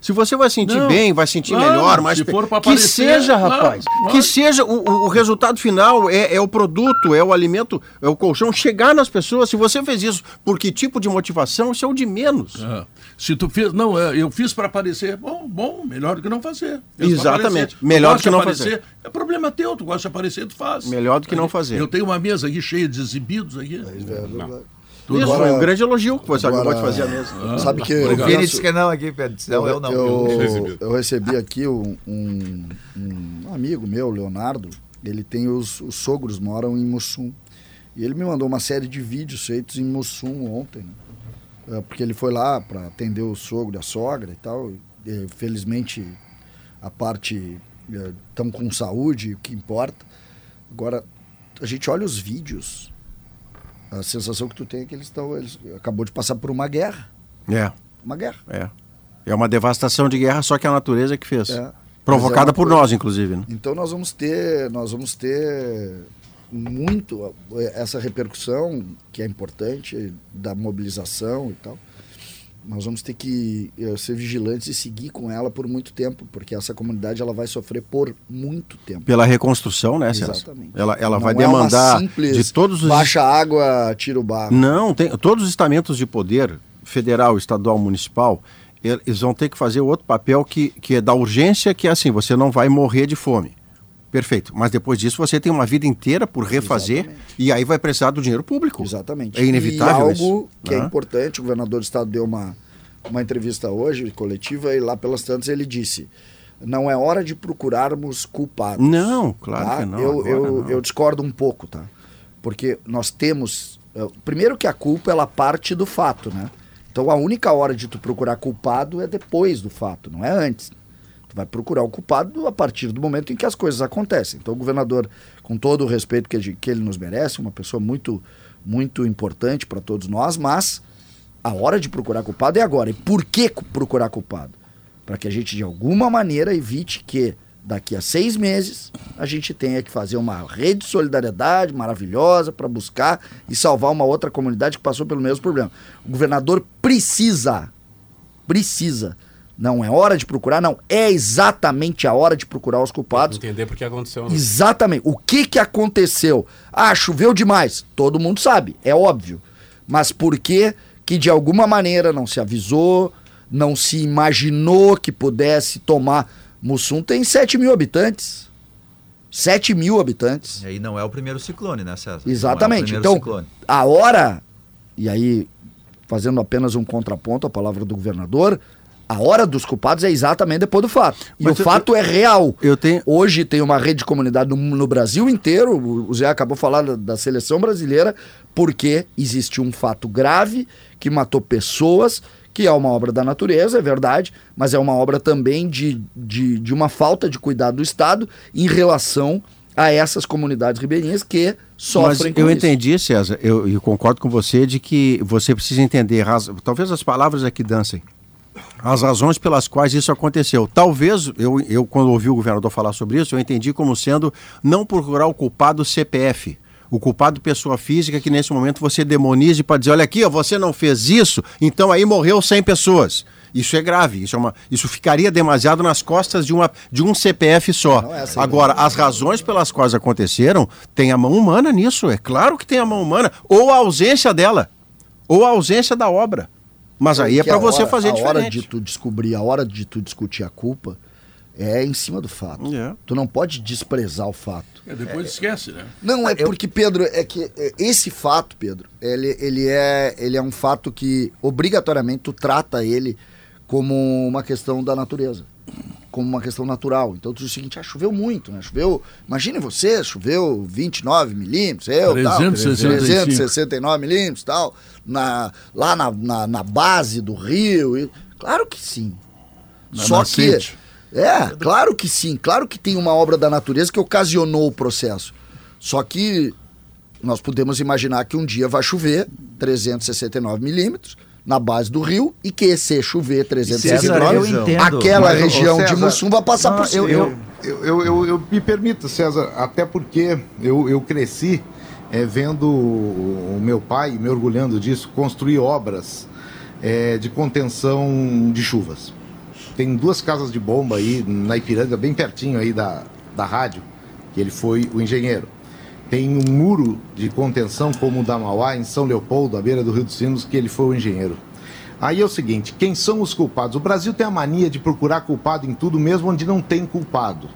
Speaker 3: Se você vai sentir
Speaker 1: Não,
Speaker 3: bem, vai sentir
Speaker 1: claro,
Speaker 3: melhor, mas
Speaker 1: se
Speaker 3: que
Speaker 1: aparecer,
Speaker 3: seja, rapaz,
Speaker 1: claro.
Speaker 3: que seja o, o- o resultado final é, é o produto, é o alimento, é o colchão chegar nas pessoas. Se você fez isso por que tipo de motivação, isso é o de menos.
Speaker 1: É. Se tu fez, não, é, eu fiz para aparecer, bom, bom, melhor do que não fazer.
Speaker 3: Exatamente, melhor do que não
Speaker 1: aparecer,
Speaker 3: fazer.
Speaker 1: É problema teu, tu gosta de aparecer, tu faz.
Speaker 3: Melhor do que não fazer.
Speaker 1: Eu tenho uma mesa aqui cheia de exibidos aqui. Tudo
Speaker 3: Isso
Speaker 1: bom.
Speaker 3: foi um grande elogio que você acabou de
Speaker 4: agora-
Speaker 3: fazer a mesa.
Speaker 4: Sabe que
Speaker 2: O
Speaker 4: eu,
Speaker 2: Vini disse que não aqui, Pedro. Não, eu não.
Speaker 4: eu, eu recebi aqui um, um- um amigo meu, Leonardo. Ele tem os, os sogros moram em Mussum. E ele me mandou uma série de vídeos feitos em Mussum ontem. né? É, Porque ele foi lá para atender o sogro e a sogra e tal. E, felizmente a parte estão com saúde, o que importa. Agora, a gente olha os vídeos, a sensação que tu tem é que eles estão. Eles acabou de passar por uma guerra.
Speaker 3: É,
Speaker 4: Uma guerra.
Speaker 3: é. É uma devastação de guerra, só que a natureza que fez.
Speaker 4: É. É
Speaker 3: Provocada
Speaker 4: uma
Speaker 3: por
Speaker 4: coisa-
Speaker 3: nós, inclusive. Né?
Speaker 4: Então nós vamos ter, nós vamos ter muito eh, essa repercussão que é importante da mobilização e tal. Nós vamos ter que eh, ser vigilantes e seguir com ela por muito tempo, porque essa comunidade ela vai sofrer por muito tempo.
Speaker 3: Pela reconstrução, né, Celso?
Speaker 4: Exatamente.
Speaker 3: Ela, ela
Speaker 4: Não
Speaker 3: vai
Speaker 4: é
Speaker 3: demandar de todos os.
Speaker 4: baixa água, tira o barro.
Speaker 3: Não, tem, todos os estamentos de poder, federal, estadual, municipal, eles vão ter que fazer outro papel que, que é da urgência, que é assim, você não vai morrer de fome. Perfeito. Mas depois disso você tem uma vida inteira por refazer
Speaker 4: Exatamente.
Speaker 3: e aí vai precisar do dinheiro público.
Speaker 4: Exatamente.
Speaker 3: É inevitável
Speaker 4: E
Speaker 3: isso,
Speaker 4: algo que é
Speaker 3: né?
Speaker 4: importante, o governador do estado deu uma, uma entrevista hoje, coletiva, e lá pelas tantas ele disse: não é hora de procurarmos culpados.
Speaker 3: Não, claro
Speaker 4: tá?
Speaker 3: que não,
Speaker 4: Eu, eu,
Speaker 3: não.
Speaker 4: eu discordo um pouco, tá? Porque nós temos. eh, Primeiro que a culpa ela parte do fato, né? Então a única hora de tu procurar culpado é depois do fato, não é antes. Vai procurar o culpado a partir do momento em que as coisas acontecem. Então o governador, com todo o respeito que, que ele nos merece, uma pessoa muito, muito importante para todos nós, mas a hora de procurar culpado é agora. E por que cu- procurar culpado? Para que a gente, de alguma maneira, evite que daqui a seis meses a gente tenha que fazer uma rede de solidariedade maravilhosa para buscar e salvar uma outra comunidade que passou pelo mesmo problema. O governador precisa, precisa. Não é hora de procurar, não. É exatamente a hora de procurar os culpados.
Speaker 12: Entender por que aconteceu. né?
Speaker 4: Exatamente. O que que aconteceu? Ah, choveu demais. Todo mundo sabe, é óbvio. Mas por que que de alguma maneira não se avisou, não se imaginou que pudesse tomar... Mussum tem 7 mil habitantes. 7 mil habitantes.
Speaker 2: E aí não é o primeiro ciclone, né, César?
Speaker 4: Exatamente.
Speaker 2: Não é o primeiro
Speaker 4: então,
Speaker 2: ciclone.
Speaker 4: a hora, e aí, fazendo apenas um contraponto à palavra do governador, A hora dos culpados é exatamente depois do fato. E
Speaker 3: Mas
Speaker 4: o
Speaker 3: eu-
Speaker 4: fato é real.
Speaker 3: Eu tenho.
Speaker 4: Hoje tem uma rede de comunidade no, no Brasil inteiro. O Zé acabou falar da, da seleção brasileira, porque existe um fato grave que matou pessoas, que é uma obra da natureza, é verdade, mas é uma obra também de, de, de uma falta de cuidado do Estado em relação a essas comunidades ribeirinhas que sofrem
Speaker 3: Mas
Speaker 4: com
Speaker 3: eu
Speaker 4: isso.
Speaker 3: entendi, César, eu, eu concordo com você de que você precisa entender, talvez as palavras aqui dancem, as razões pelas quais isso aconteceu. Talvez, eu, eu quando ouvi o governador falar sobre isso, eu entendi como sendo não procurar o culpado CPF, o culpado pessoa física que nesse momento você demonize para dizer, olha aqui, ó, você não fez isso, então aí morreu 100 pessoas. Isso é grave, isso, é uma, isso ficaria demasiado nas costas de, uma, de um CPF só.
Speaker 4: É essa a
Speaker 3: Agora, as razões pelas quais aconteceram, tem a mão humana nisso, é claro que tem a mão humana, ou a ausência dela, ou a ausência da obra. Mas aí é para
Speaker 4: a
Speaker 3: você
Speaker 4: hora-
Speaker 3: fazer
Speaker 4: a hora
Speaker 3: diferente.
Speaker 4: de tu descobrir, a hora de tu discutir a culpa é em cima do fato.
Speaker 3: É.
Speaker 4: Tu não pode desprezar o fato.
Speaker 1: É, depois esquece, né?
Speaker 4: Não, é porque, Pedro, é que é, esse fato, Pedro, ele, ele, é, ele é um fato que obrigatoriamente tu trata ele como uma questão da natureza. Como uma questão natural. Então tu diz o seguinte, ah, choveu muito, né? Choveu, imagine você, choveu 29 milímetros, eu, tal,
Speaker 1: 365.
Speaker 4: 369 milímetros, tal, na, lá na, na, na base do rio. e- claro que sim.
Speaker 1: Na
Speaker 4: Só
Speaker 1: nascente.
Speaker 4: que. É, claro que sim. Claro que tem uma obra da natureza que ocasionou o processo. Só que nós podemos imaginar que um dia vai chover 369 milímetros na base do rio e que se chover
Speaker 2: César,
Speaker 4: 369,
Speaker 2: eu entendo.
Speaker 4: aquela
Speaker 8: Mas,
Speaker 4: região de
Speaker 8: César,
Speaker 4: Mussum vai passar
Speaker 2: não,
Speaker 4: por cima.
Speaker 8: Eu, eu, eu, eu, eu me permito, César, até porque eu, eu cresci eh, vendo o meu pai, me orgulhando disso, construir obras eh, de contenção de chuvas. Tem duas casas de bomba aí na Ipiranga, bem pertinho aí da, da rádio, que ele foi o engenheiro. Tem um muro de contenção como o da Mauá, em São Leopoldo, à beira do Rio dos Sinos, que ele foi o engenheiro. Aí é o seguinte, quem são os culpados? O Brasil tem a mania de procurar culpado em tudo, mesmo onde não tem culpado.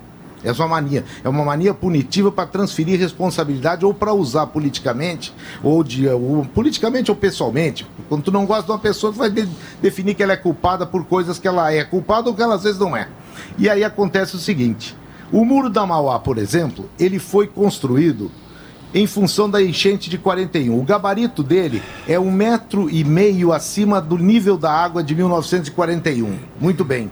Speaker 8: Essa é uma mania. É uma mania punitiva para transferir responsabilidade ou para usar politicamente, ou, de, ou politicamente ou pessoalmente. Quando tu não gosta de uma pessoa, tu vai de- definir que ela é culpada por coisas que ela é culpada ou que ela às vezes não é. E aí acontece o seguinte: o muro da Mauá, por exemplo, ele foi construído em função da enchente de 41. O gabarito dele é um metro e meio acima do nível da água de 1941. Muito bem.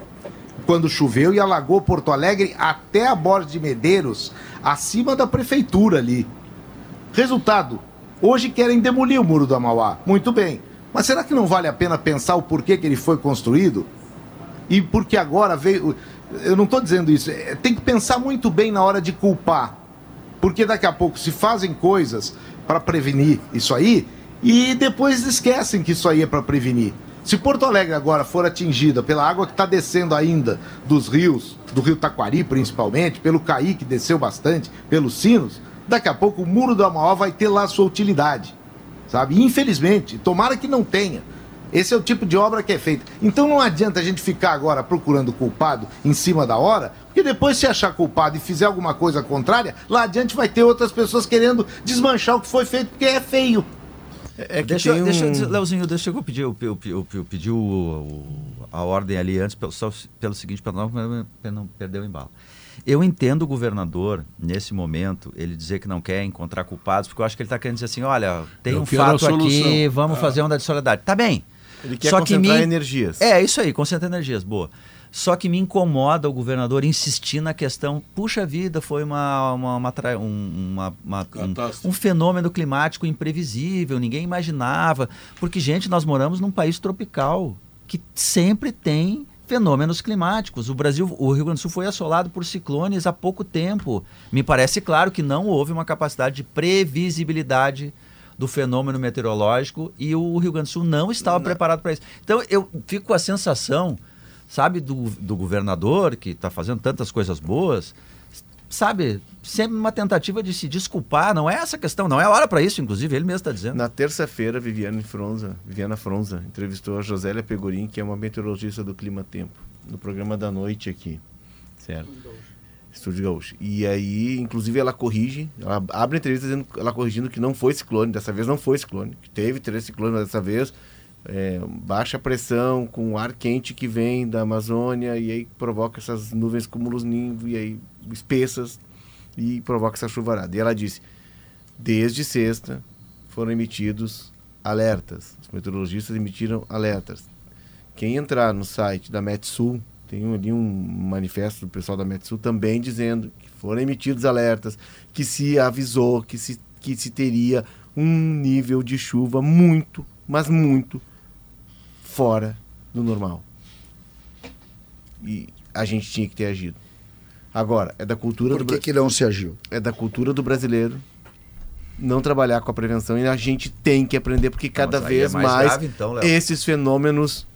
Speaker 8: Quando choveu e alagou Porto Alegre até a Borda de Medeiros, acima da prefeitura ali. Resultado: hoje querem demolir o muro do Amauá. Muito bem. Mas será que não vale a pena pensar o porquê que ele foi construído? E porque agora veio. Eu não estou dizendo isso. é, Tem que pensar muito bem na hora de culpar. Porque daqui a pouco se fazem coisas para prevenir isso aí e depois esquecem que isso aí é para prevenir. Se Porto Alegre agora for atingida pela água que está descendo ainda dos rios, do rio Taquari principalmente, pelo Caí que desceu bastante, pelos sinos, daqui a pouco o muro do Amauá vai ter lá sua utilidade. Sabe? Infelizmente, tomara que não tenha. Esse é o tipo de obra que é feita. Então não adianta a gente ficar agora procurando culpado em cima da hora, porque depois se achar culpado e fizer alguma coisa contrária, lá adiante vai ter outras pessoas querendo desmanchar o que foi feito, porque é feio.
Speaker 5: É que
Speaker 2: deixa, deixa
Speaker 5: um-
Speaker 2: dizer, Leozinho, deixa eu pedir, eu, eu, eu, eu pedi o- o- a ordem ali antes, pelo, só pelo seguinte, para não, não perder o embalo. Eu entendo o governador, nesse momento, ele dizer que não quer encontrar culpados, porque eu acho que ele está querendo dizer assim, olha, tem
Speaker 1: Eu
Speaker 2: um
Speaker 1: a
Speaker 2: fato aqui, vamos
Speaker 1: Ah.
Speaker 2: fazer onda de solidariedade. Tá bem.
Speaker 5: Ele quer
Speaker 2: Só que
Speaker 5: concentrar
Speaker 2: me-
Speaker 5: energias.
Speaker 2: É, isso aí, concentra energias, boa. Só que me incomoda o governador insistir na questão, puxa vida, foi uma, uma, uma, um- uma- uma- um- um fenômeno climático imprevisível, ninguém imaginava. Porque, gente, nós moramos num país tropical que sempre tem fenômenos climáticos. O Brasil, o Rio Grande do Sul foi assolado por ciclones há pouco tempo. Me parece claro que não houve uma capacidade de previsibilidade do fenômeno meteorológico e o Rio Grande do Sul não estava preparado para isso. Então eu fico com a sensação, sabe, do, do governador que está fazendo tantas coisas boas, sabe, sempre uma tentativa de se desculpar. Não é essa a questão, não é hora para isso, inclusive ele mesmo está dizendo.
Speaker 5: Na terça-feira, Viviane Fronza, Viviana Fronza entrevistou a Josélia Pegorim, que é uma meteorologista do Clima Tempo, no programa da noite aqui, certo? Estúdio Gaúcho. E aí, inclusive, ela corrige, ela abre a entrevista dizendo, ela corrigindo que não foi ciclone, dessa vez não foi ciclone, que teve três ciclones, dessa vez é, baixa pressão com ar quente que vem da Amazônia e aí provoca essas nuvens cúmulos nimbo e aí espessas e provoca essa chuvarada. E ela disse: desde sexta foram emitidos alertas. Os meteorologistas emitiram alertas. Quem entrar no site da Metsul, tem ali um manifesto do pessoal da Metsul também dizendo que foram emitidos alertas, que se avisou que se, que se teria um nível de chuva muito, mas muito fora do normal. E a gente tinha que ter agido. Agora, é da cultura
Speaker 4: Por
Speaker 5: do
Speaker 4: que,
Speaker 5: Bra-
Speaker 4: que não se agiu?
Speaker 5: é da cultura do brasileiro não trabalhar com a prevenção e a gente tem que aprender porque cada
Speaker 2: mas é
Speaker 5: vez
Speaker 2: mais
Speaker 5: mais,
Speaker 2: grave, então,
Speaker 5: esses fêmenos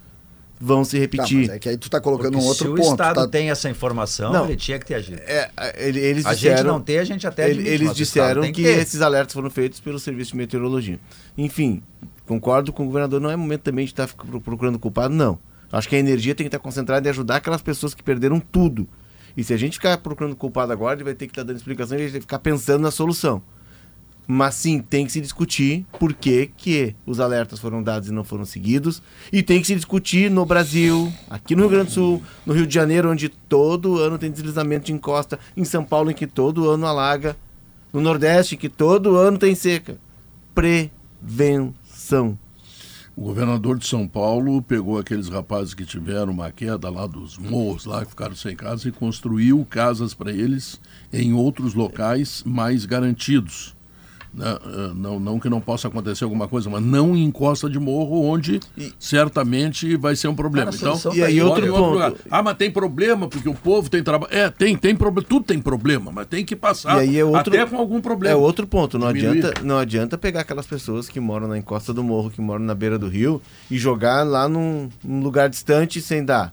Speaker 5: vão se
Speaker 4: Tá,
Speaker 5: repetir.
Speaker 4: mas é que aí tu tá colocando
Speaker 2: Porque
Speaker 4: um
Speaker 2: se
Speaker 4: outro
Speaker 2: o
Speaker 4: ponto.
Speaker 2: Estado
Speaker 4: tá-
Speaker 2: tem essa informação,
Speaker 5: Não.
Speaker 2: ele tinha que ter agido.
Speaker 5: É, a- ele- eles
Speaker 2: A
Speaker 5: disseram,
Speaker 2: gente não tem, a gente até admite,
Speaker 5: eles
Speaker 2: o
Speaker 5: disseram que,
Speaker 2: que
Speaker 5: esses alertas foram feitos pelo Serviço de Meteorologia. Enfim, concordo com o governador, não é momento também de estar pro- procurando culpado, não. Acho que a energia tem que estar concentrada em ajudar aquelas pessoas que perderam tudo. E se a gente ficar procurando culpado agora, ele vai ter que estar dando explicação e a gente vai ficar pensando na solução. Mas sim, tem que se discutir por que, que os alertas foram dados e não foram seguidos. E tem que se discutir no Brasil, aqui no Rio Grande do Sul, no Rio de Janeiro, onde todo ano tem deslizamento de encosta, em São Paulo, em que todo ano alaga, no Nordeste, que todo ano tem seca. Prevenção.
Speaker 1: O governador de São Paulo pegou aqueles rapazes que tiveram uma queda lá dos morros, lá que ficaram sem casa, e construiu casas para eles em outros locais mais garantidos. Né? Eh, Não, não que não possa acontecer alguma coisa, mas não em encosta de morro, onde certamente vai ser um problema.
Speaker 2: Cara,
Speaker 1: então,
Speaker 2: solução
Speaker 5: E aí, outro ponto.
Speaker 1: lugar. Ah, mas tem problema, porque o povo tem trabalho. É, tem, tem problema. Tudo tem problema, mas tem que passar
Speaker 5: E aí é outro-
Speaker 1: até com algum problema.
Speaker 5: É outro ponto. Não
Speaker 1: Diminuir.
Speaker 5: adianta, não adianta pegar aquelas pessoas que moram na encosta do morro, que moram na beira do rio, e jogar lá num, num lugar distante sem dar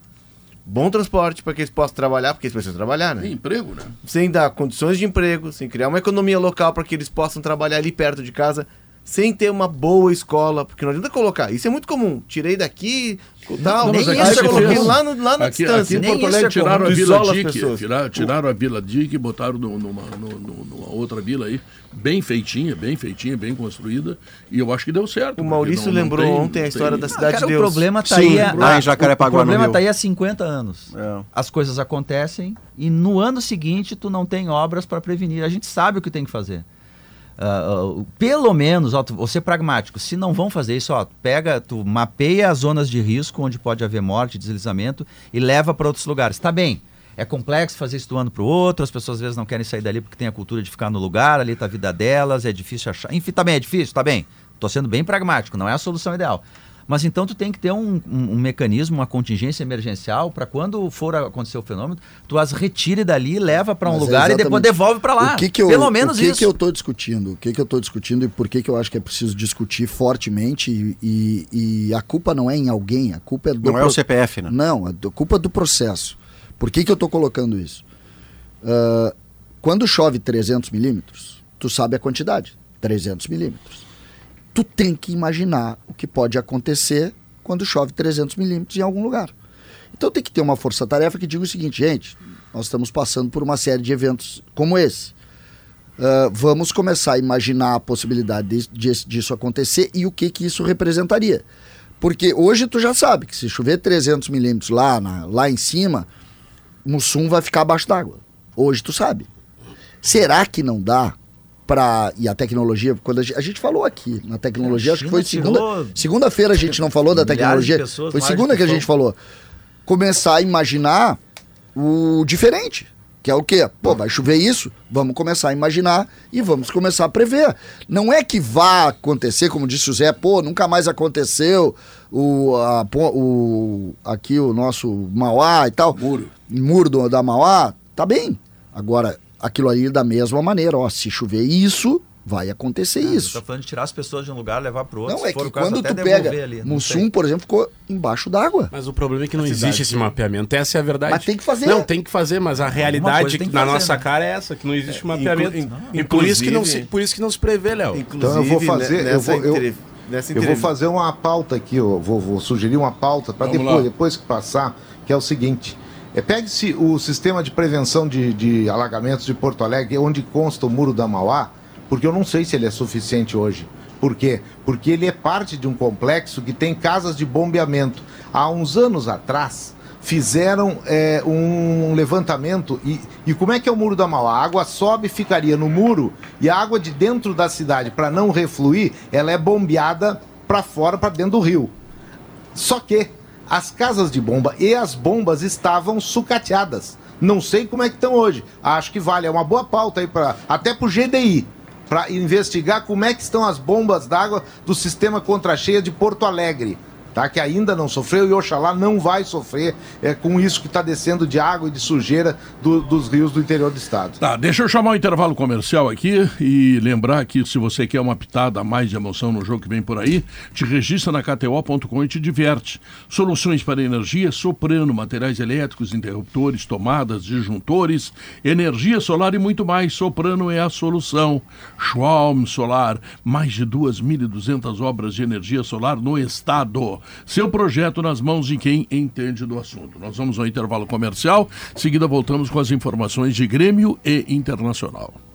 Speaker 5: bom transporte para que eles possam trabalhar, porque eles precisam trabalhar, né?
Speaker 1: Tem emprego, né?
Speaker 5: Sem dar condições de emprego, sem criar uma economia local para que eles possam trabalhar ali perto de casa, sem ter uma boa escola, porque não adianta colocar. Isso é muito comum. Tirei daqui,
Speaker 1: Não, mas
Speaker 5: nem
Speaker 1: aqui
Speaker 5: isso
Speaker 1: você
Speaker 5: eu coloquei lá, no, lá na
Speaker 1: aqui,
Speaker 5: distância.
Speaker 1: Aqui em
Speaker 5: Nem
Speaker 1: Porto Alegre
Speaker 5: é
Speaker 1: tiraram
Speaker 5: comum.
Speaker 1: a Vila Dick,
Speaker 5: pessoas.
Speaker 1: tiraram, tiraram a Vila Dick e botaram numa, no- numa outra vila aí, bem feitinha, bem feitinha, bem construída, e eu acho que deu certo.
Speaker 5: O Maurício
Speaker 1: não- não
Speaker 5: lembrou
Speaker 1: tem-
Speaker 5: ontem a
Speaker 1: não
Speaker 5: história
Speaker 1: tem-
Speaker 5: da Cidade
Speaker 2: cara,
Speaker 5: de Deus.
Speaker 2: o problema tá
Speaker 9: Sim,
Speaker 2: aí. há-
Speaker 9: lá em Jacarepaguá,
Speaker 2: o problema tá aí há 50 anos.
Speaker 9: É.
Speaker 2: As coisas acontecem e no ano seguinte tu não tem obras para prevenir. A gente sabe o que tem que fazer. Ah, pelo menos, ó, tu- vou ser pragmático. Se não vão fazer isso, ó, pega, tu mapeia as zonas de risco onde pode haver morte, deslizamento e leva para outros lugares. Tá bem. É complexo fazer isso de um ano para o outro, as pessoas às vezes não querem sair dali porque tem a cultura de ficar no lugar, ali tá a vida delas, é difícil achar. Enfim, tá bem, é difícil, tá bem. Tô sendo bem pragmático, não é a solução ideal. Mas então tu tem que ter um, um- um mecanismo, uma contingência emergencial para quando for acontecer o fenômeno, tu as retire dali, leva para um
Speaker 4: Mas é
Speaker 2: lugar e depois devolve para lá.
Speaker 4: O que que eu,
Speaker 2: Pelo menos
Speaker 4: o que
Speaker 2: isso.
Speaker 4: que eu estou discutindo? O que que eu estou discutindo e por que que eu acho que é preciso discutir fortemente e, e- e a culpa não é em alguém, a culpa é do
Speaker 9: Não é o CPF, né?
Speaker 4: Não, a culpa do processo. Por que que eu estou colocando isso? Ah, quando chove 300 milímetros, tu sabe a quantidade, 300 milímetros. Tu tem que imaginar o que pode acontecer quando chove 300 milímetros em algum lugar. Então tem que ter uma força-tarefa que diga o seguinte, gente, nós estamos passando por uma série de eventos como esse. Ah, vamos começar a imaginar a possibilidade de- de- disso acontecer e o que, que isso representaria. Porque hoje tu já sabe que se chover 300 milímetros lá, lá em cima, Mussum vai ficar abaixo d'água. Hoje tu sabe. Será que não dá para e a tecnologia, quando a gente, a gente falou aqui na tecnologia,
Speaker 2: É, a
Speaker 4: acho que foi segunda, segunda-feira a gente não falou da tecnologia,
Speaker 2: pessoas,
Speaker 4: foi segunda que a gente falou. Começar a imaginar o diferente, que é o quê? Pô, vai chover isso? Vamos começar a imaginar e vamos começar a prever. Não é que vá acontecer, como disse o Zé, pô, nunca mais aconteceu o, a o aqui o nosso Mauá e tal.
Speaker 1: Muro.
Speaker 4: Muro do- da Mauá, tá bem. Agora, aquilo aí da mesma maneira, ó, se chover isso, vai acontecer isso.
Speaker 2: Tá falando de tirar as pessoas de um lugar, levar para outro.
Speaker 4: Não,
Speaker 2: se
Speaker 4: é
Speaker 2: for
Speaker 4: que
Speaker 2: caso,
Speaker 4: quando tu pega
Speaker 2: ali,
Speaker 4: Mussum, por exemplo, ficou embaixo d'água.
Speaker 7: Mas o problema é que não
Speaker 2: A
Speaker 7: existe
Speaker 2: cidade-
Speaker 7: esse mapeamento. Essa é a verdade.
Speaker 4: Mas tem que fazer.
Speaker 7: Não, tem que fazer, mas a realidade na
Speaker 2: fazer,
Speaker 7: nossa
Speaker 2: né?
Speaker 7: cara é essa, que não existe mapeamento.
Speaker 5: inclu-
Speaker 7: e por isso, que não se, por isso que não se prevê, Léo.
Speaker 8: Então eu vou fazer-
Speaker 5: ne-
Speaker 8: eu
Speaker 5: nessa
Speaker 8: vou- eu- vou fazer uma pauta aqui, eu vou, vou sugerir uma pauta para depois,
Speaker 1: lá.
Speaker 8: depois que passar, que é o seguinte. É, Pegue-se o sistema de prevenção de, de alagamentos de Porto Alegre, onde consta o muro da Mauá, porque eu não sei se ele é suficiente hoje Por quê? Porque ele é parte de um complexo que tem casas de bombeamento. Há uns anos atrás, fizeram é, um levantamento e, e como é que é o muro da Mauá? A água sobe, ficaria no muro e a água de dentro da cidade, para não refluir, ela é bombeada para fora, para dentro do rio. Só que as casas de bomba e as bombas estavam sucateadas. Não sei como é que estão hoje. Acho que vale, é uma boa pauta aí para até para o GDI para investigar como é que estão as bombas d'água do sistema contra-cheia de Porto Alegre. Tá, que ainda não sofreu e Oxalá não vai sofrer é, com isso que está descendo de água e de sujeira do- dos rios do interior do estado.
Speaker 1: Tá, deixa eu chamar o intervalo comercial aqui e lembrar que se você quer uma pitada a mais de emoção no jogo que vem por aí, te registra na KTO.com e te diverte. Soluções para energia, soprano, materiais elétricos, interruptores, tomadas, disjuntores, energia solar e muito mais. Soprano é a solução. Schwalm Solar, mais de 2.200 obras de energia solar no estado. Seu projeto nas mãos de quem entende do assunto. Nós vamos ao intervalo comercial, seguida voltamos com as informações de Grêmio e Internacional.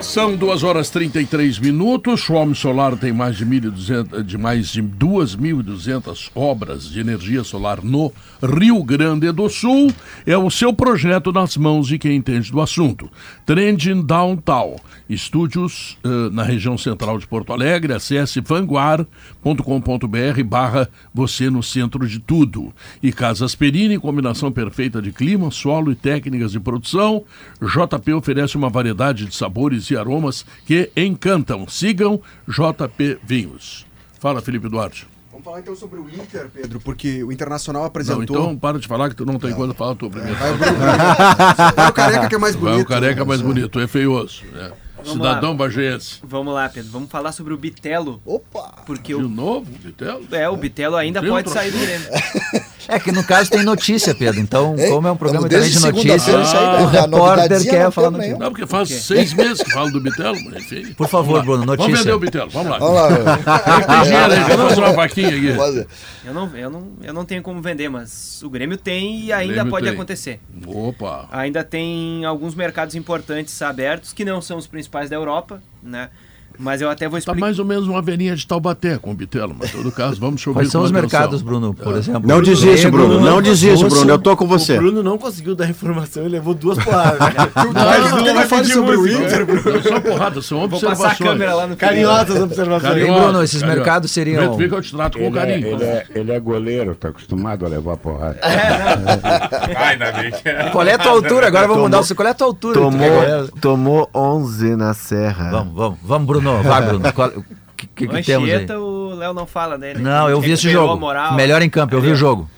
Speaker 1: São 2 horas 33 minutos. Homem Solar tem mais de, 1.200 de mais de 2.200 obras de energia solar no Rio Grande do Sul. É o seu projeto nas mãos de quem entende do assunto. Trending Downtown. Estúdios eh, na região central de Porto Alegre. Acesse vanguard.com.br barra você no centro de tudo. E Casas Perini, combinação perfeita de clima, solo e técnicas de produção. JP oferece uma variedade de sabores e aromas que encantam. Sigam JP Vinhos. Fala, Felipe Duarte.
Speaker 12: Vamos falar então sobre o Inter, Pedro, porque o Internacional
Speaker 1: Não,
Speaker 12: apresentou.
Speaker 1: então para de falar que tu não tem para falar tu primeiro.
Speaker 12: Vai o. <laughs> Vai o careca que é mais
Speaker 1: Vai
Speaker 12: bonito.
Speaker 1: o careca mais bonito, é feioso. é.
Speaker 13: Vamos
Speaker 1: Cidadão
Speaker 13: lá.
Speaker 1: bagense.
Speaker 13: Vamos lá, Pedro. Vamos falar sobre o Bitelo.
Speaker 4: Opa!
Speaker 13: Porque
Speaker 1: De
Speaker 13: o,
Speaker 1: novo, Bitelo?
Speaker 13: é, o Bitelo ainda
Speaker 1: Tem
Speaker 13: pode sair do Grêmio. <laughs>
Speaker 2: É que no caso tem notícia, Pedro. Então,
Speaker 4: Ei,
Speaker 2: como é um programa
Speaker 4: vamos
Speaker 2: também de notícias,
Speaker 4: aí,
Speaker 2: o?
Speaker 4: A
Speaker 2: repórter quer
Speaker 4: não
Speaker 2: falar notícia.
Speaker 1: Não, porque faz seis meses que falo do Bitelo, mas enfim.
Speaker 2: Por favor, Bruno,
Speaker 1: Vamos
Speaker 2: notícia.
Speaker 1: vender o Bitelo, vamos lá.
Speaker 4: Vamos lá.
Speaker 1: Tem dinheiro aí, vamos fazer uma vaquinha aqui.
Speaker 13: Eu não, eu, não, eu não tenho como vender, mas o Grêmio tem e ainda pode
Speaker 1: tem.
Speaker 13: acontecer.
Speaker 1: Opa.
Speaker 13: Ainda tem alguns mercados importantes abertos, que não são os principais da Europa, né? Mas eu até vou
Speaker 1: Tá
Speaker 13: explicar.
Speaker 1: mais ou menos uma averinha de Taubaté com o Bitelo, mas em todo caso, vamos chover
Speaker 2: Quais são os
Speaker 1: atenção.
Speaker 2: mercados, Bruno, por exemplo?
Speaker 9: Não desiste, Bruno. Não desiste. Bruno. Eu tô com
Speaker 5: O
Speaker 9: você.
Speaker 5: Bruno não conseguiu dar informação e levou duas porradas. <laughs>
Speaker 1: Não,
Speaker 12: Por que não fale sobre o Inter, Bruno?
Speaker 1: Não são porrada, são
Speaker 13: Vou passar a
Speaker 1: observações.
Speaker 13: câmera lá no
Speaker 5: Carinhosas observações.
Speaker 1: Carinhoso,
Speaker 2: Hein, Bruno, esses
Speaker 1: carinhoso.
Speaker 2: mercados seriam-
Speaker 1: Vê- que eu te trato com
Speaker 6: Ele é,
Speaker 1: carinho.
Speaker 6: ele, é, ele é goleiro, tá acostumado a levar porrada. <laughs>
Speaker 7: Que é.
Speaker 2: Qual é a tua altura? Agora vamos mudar o Qual é a tua altura?
Speaker 5: Tomou, tomou 11 na serra.
Speaker 2: Vamos, vamos, vamos, Bruno. Vai, Bruno. <laughs> Qual- O que, que, que temos aí?
Speaker 13: O Léo não fala dele.
Speaker 2: Não, eu vi esse jogo.
Speaker 13: moral.
Speaker 2: Melhor em campo, eu vi o jogo.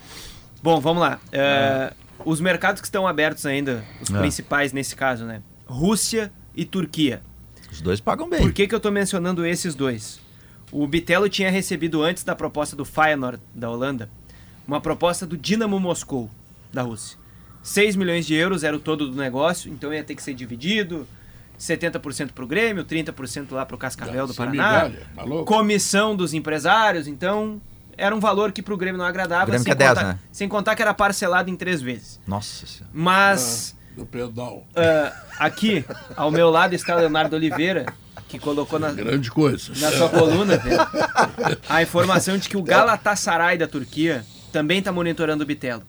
Speaker 13: Bom, vamos lá. É, os mercados que estão abertos ainda, os
Speaker 2: É.
Speaker 13: principais nesse caso, né? Rússia e Turquia.
Speaker 2: Os dois pagam bem.
Speaker 13: Por que, que eu tô mencionando esses dois? O Bitelo tinha recebido antes da proposta do Feyenoord da Holanda, uma proposta do Dinamo Moscou da Rússia. 6 milhões de euros era o todo do negócio, então ia ter que ser dividido, 70% para o Grêmio, 30% lá para o Cascavel do Paraná,
Speaker 1: migalha, tá
Speaker 13: comissão dos empresários, então era um valor que para o Grêmio não agradava,
Speaker 2: Grêmio
Speaker 13: sem,
Speaker 2: 10,
Speaker 13: contar,
Speaker 2: né?
Speaker 13: sem contar que era parcelado em três vezes.
Speaker 2: Nossa senhora.
Speaker 13: Mas
Speaker 1: Do pedal.
Speaker 13: ah, aqui, ao meu lado está o Leonardo Oliveira, que colocou na,
Speaker 1: Grande coisa.
Speaker 13: na sua coluna, Pedro, a informação de que o Galatasaray da Turquia também está monitorando o Bitelo.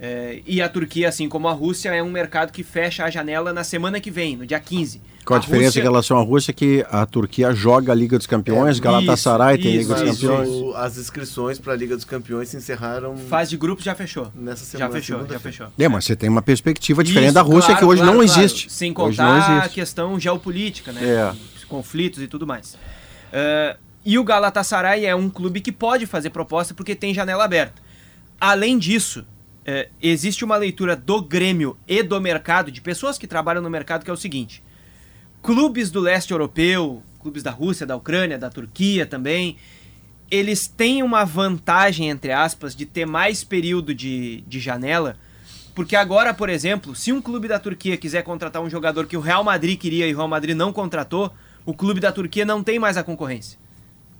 Speaker 13: É, e a Turquia, assim como a Rússia, é um mercado que fecha a janela na semana que vem, no dia 15.
Speaker 9: Qual a, diferença
Speaker 13: Rússia-
Speaker 9: em relação à Rússia? Que a Turquia joga a Liga dos Campeões,
Speaker 13: É,
Speaker 9: Galatasaray
Speaker 13: isso,
Speaker 9: tem
Speaker 13: isso,
Speaker 9: Liga dos
Speaker 13: isso,
Speaker 9: Campeões.
Speaker 5: O- as inscrições para a Liga dos Campeões se encerraram
Speaker 13: Fase de grupos já fechou.
Speaker 5: nessa
Speaker 13: Já
Speaker 5: semana.
Speaker 13: fechou, já fechou.
Speaker 9: É, mas você tem uma perspectiva diferente
Speaker 13: Isso,
Speaker 9: da Rússia
Speaker 13: claro,
Speaker 9: que hoje
Speaker 13: claro,
Speaker 9: não
Speaker 13: claro.
Speaker 9: existe.
Speaker 13: Sem contar a questão geopolítica, né?
Speaker 9: É.
Speaker 13: Os conflitos e tudo mais. Eh, e o Galatasaray é um clube que pode fazer proposta porque tem janela aberta. Além disso, eh, existe uma leitura do Grêmio e do mercado, de pessoas que trabalham no mercado, que é o seguinte: clubes do leste europeu, clubes da Rússia, da Ucrânia, da Turquia também, eles têm uma vantagem, entre aspas, de ter mais período de, de janela. Porque agora, por exemplo, se um clube da Turquia quiser contratar um jogador que o Real Madrid queria e o Real Madrid não contratou, o clube da Turquia não tem mais a concorrência.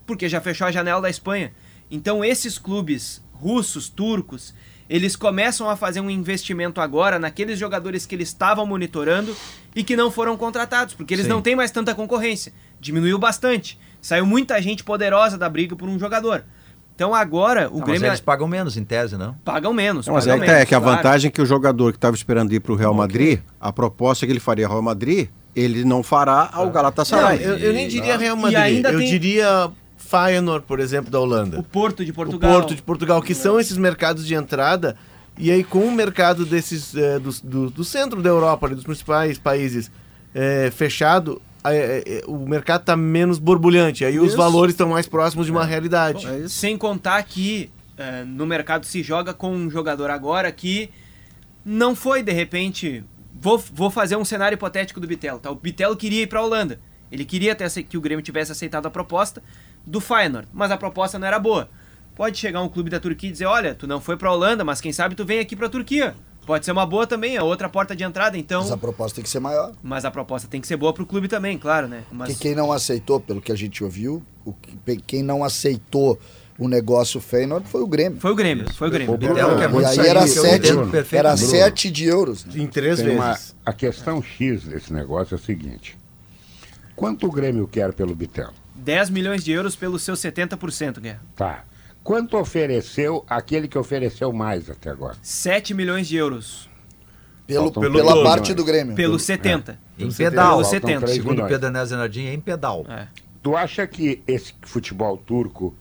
Speaker 13: Porque já fechou a janela da Espanha. Então esses clubes russos, turcos, Eles começam a fazer um investimento agora naqueles jogadores que eles estavam monitorando e que não foram contratados, porque eles
Speaker 2: Sim.
Speaker 13: não têm mais tanta concorrência. Diminuiu bastante. Saiu muita gente poderosa da briga por um jogador. Então agora o
Speaker 2: Ah, mas
Speaker 13: Grêmio
Speaker 2: eles pagam menos, em tese, não?
Speaker 13: pagam menos.
Speaker 9: Não, mas
Speaker 13: pagam
Speaker 9: é, tá, é
Speaker 13: menos,
Speaker 9: que a
Speaker 13: claro.
Speaker 9: vantagem é que o jogador que estava esperando ir para o Real Madrid, a proposta que ele faria ao Real Madrid, ele não fará ao Galatasaray.
Speaker 5: Não, eu, eu nem diria Real
Speaker 13: E
Speaker 5: Madrid,
Speaker 13: ainda
Speaker 5: eu
Speaker 13: tem-
Speaker 5: diria Feyenoord, por exemplo, da Holanda.
Speaker 13: O Porto de
Speaker 5: O
Speaker 13: Portugal.
Speaker 5: Porto de Portugal, que são esses mercados de entrada. E aí, com o mercado desses eh, do, do, do centro da Europa, dos principais países eh, fechado, eh, o mercado está menos borbulhante. Aí os
Speaker 13: Isso.
Speaker 5: valores estão mais próximos de uma realidade.
Speaker 13: Sem contar que no mercado se joga com um jogador agora que não foi, de repente. Vou, vou fazer um cenário hipotético do Bitelo. Tá? O Bitelo queria ir para a Holanda. Ele queria até que o Grêmio tivesse aceitado a proposta do Feyenoord, mas a proposta não era boa. Pode chegar um clube da Turquia e dizer: olha, tu não foi para a Holanda, mas quem sabe tu vem aqui para a Turquia. Pode ser uma boa também, é outra porta de entrada, então.
Speaker 4: Mas a proposta tem que ser maior.
Speaker 13: Mas a proposta tem que ser boa pro clube também, claro, né? Mas...
Speaker 4: Porque quem não aceitou, pelo que a gente ouviu, o que- quem não aceitou o negócio Feyenoord foi o Grêmio.
Speaker 13: Foi o Grêmio, foi o Grêmio.
Speaker 4: E
Speaker 2: Bitelo quer muito
Speaker 4: aí
Speaker 2: sair,
Speaker 4: era
Speaker 2: que eu
Speaker 4: 7
Speaker 2: entendo perfeitamente.
Speaker 4: era sete de euros.
Speaker 5: Em três
Speaker 6: Tem uma-
Speaker 5: vezes.
Speaker 6: a questão X desse negócio é o seguinte: quanto o Grêmio quer pelo Bitelo?
Speaker 13: 10 milhões de euros pelo seu 70%, Guerra.
Speaker 6: Tá. Quanto ofereceu aquele que ofereceu mais até agora?
Speaker 13: 7 milhões de euros.
Speaker 4: Pelo,
Speaker 6: Faltam
Speaker 4: pela parte do Grêmio.
Speaker 13: Pelo 70.
Speaker 2: Em
Speaker 13: Pelo
Speaker 2: pedal.
Speaker 13: 70.
Speaker 6: três
Speaker 2: Segundo o
Speaker 6: milhões.
Speaker 2: Pedro Zanardinho, é em pedal.
Speaker 13: É.
Speaker 6: Tu acha que esse futebol turco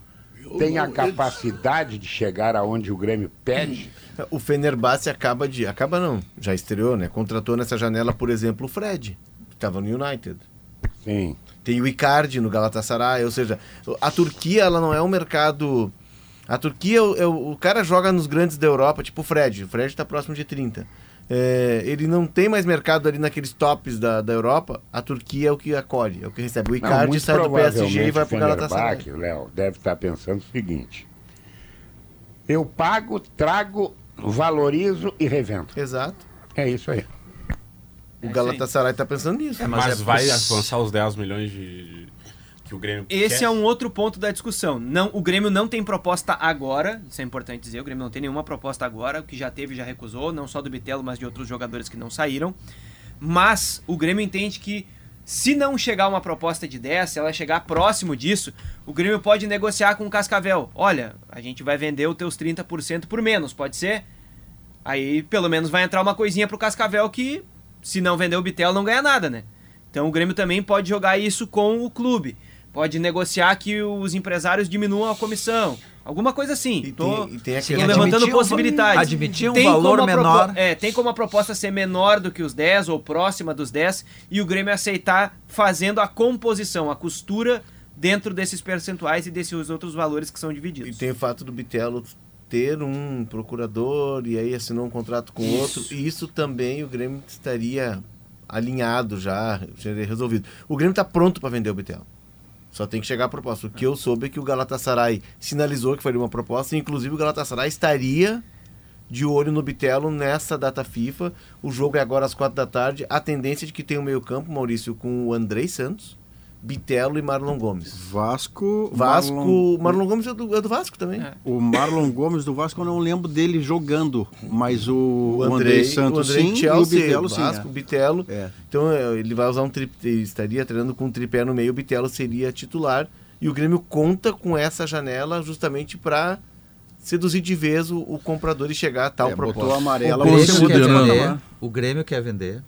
Speaker 6: tem a capacidade de chegar aonde o Grêmio pede? <clears throat>
Speaker 5: O Fenerbahçe acaba de. Acaba não, já estreou, né? Contratou nessa janela, por exemplo, o Fred, que estava no United.
Speaker 6: Sim.
Speaker 5: Tem o Icardi no Galatasaray, ou seja, a Turquia ela não é um mercado. A Turquia, o, é o- o cara joga nos grandes da Europa, tipo o Fred. O Fred está próximo de 30. É, ele não tem mais mercado ali naqueles tops da, da Europa. A Turquia é o que acolhe, é o que recebe. O
Speaker 6: Não,
Speaker 5: Icardi
Speaker 6: muito
Speaker 5: sai do PSG e vai
Speaker 6: o
Speaker 5: pro Galatasaray.
Speaker 6: Léo, deve estar pensando o seguinte: eu pago, trago, valorizo e revendo.
Speaker 5: Exato.
Speaker 6: É isso aí.
Speaker 5: O Galatasaray está pensando nisso.
Speaker 7: mas
Speaker 2: mas é
Speaker 7: vai
Speaker 2: poss-
Speaker 7: avançar os 10 milhões de que o Grêmio
Speaker 13: Esse
Speaker 7: quer?
Speaker 13: é um outro ponto da discussão. Não, o Grêmio não tem proposta agora, isso é importante dizer, o Grêmio não tem nenhuma proposta agora, o que já teve já recusou, não só do Bitelo, mas de outros jogadores que não saíram. Mas o Grêmio entende que se não chegar uma proposta de 10, se ela chegar próximo disso, o Grêmio pode negociar com o Cascavel. Olha, a gente vai vender os teus 30% por menos, pode ser? Aí pelo menos vai entrar uma coisinha pro Cascavel que, se não vender o Bitelo, não ganha nada, né? Então o Grêmio também pode jogar isso com o clube. Pode negociar que os empresários diminuam a comissão. Alguma coisa assim.
Speaker 5: E
Speaker 13: Tô,
Speaker 5: tem- e tem
Speaker 13: tô
Speaker 5: aquele-
Speaker 13: levantando
Speaker 2: Admitir um-
Speaker 13: possibilidades.
Speaker 2: admitir um
Speaker 13: Tem
Speaker 2: valor menor.
Speaker 13: É, tem como a proposta ser menor do que os 10 ou próxima dos 10 e o Grêmio aceitar fazendo a composição, a costura dentro desses percentuais e desses outros valores que são
Speaker 5: E
Speaker 13: divididos.
Speaker 5: tem o fato do Bitelo ter um procurador e aí assinou um contrato com outro. E isso também o Grêmio estaria alinhado já, já resolvido. O Grêmio está pronto para vender o Bitelo. Só tem que chegar a proposta. O que eu soube é que o Galatasaray sinalizou que faria uma proposta, e inclusive o Galatasaray estaria de olho no Bitelo nessa data FIFA. O jogo é agora às quatro da tarde. A tendência é de que tem o meio-campo, Maurício, com o Andrei Santos, Bitelo e Marlon Gomes.
Speaker 9: Vasco.
Speaker 5: Vasco.
Speaker 9: Marlon-
Speaker 5: Marlon, Gomes é do, é do Vasco também.
Speaker 13: É.
Speaker 9: O Marlon Gomes do Vasco eu não lembro dele jogando, mas o,
Speaker 5: O
Speaker 9: o
Speaker 5: Andrei,
Speaker 9: André Santos
Speaker 5: o Andrei
Speaker 9: sim
Speaker 5: Chelsea,
Speaker 9: e o Bitelo sim.
Speaker 5: Vasco,
Speaker 9: é.
Speaker 5: Bitelo.
Speaker 9: É.
Speaker 5: Então é, ele vai usar um tripé, estaria treinando com um tripé no meio, o Bitelo seria titular. E o Grêmio conta com essa janela justamente para seduzir de vez o, o comprador e chegar a tal
Speaker 9: É, botou
Speaker 5: proposta.
Speaker 9: a amarela,
Speaker 2: o, Grêmio quer
Speaker 1: Considerando-
Speaker 2: vender, o Grêmio quer vender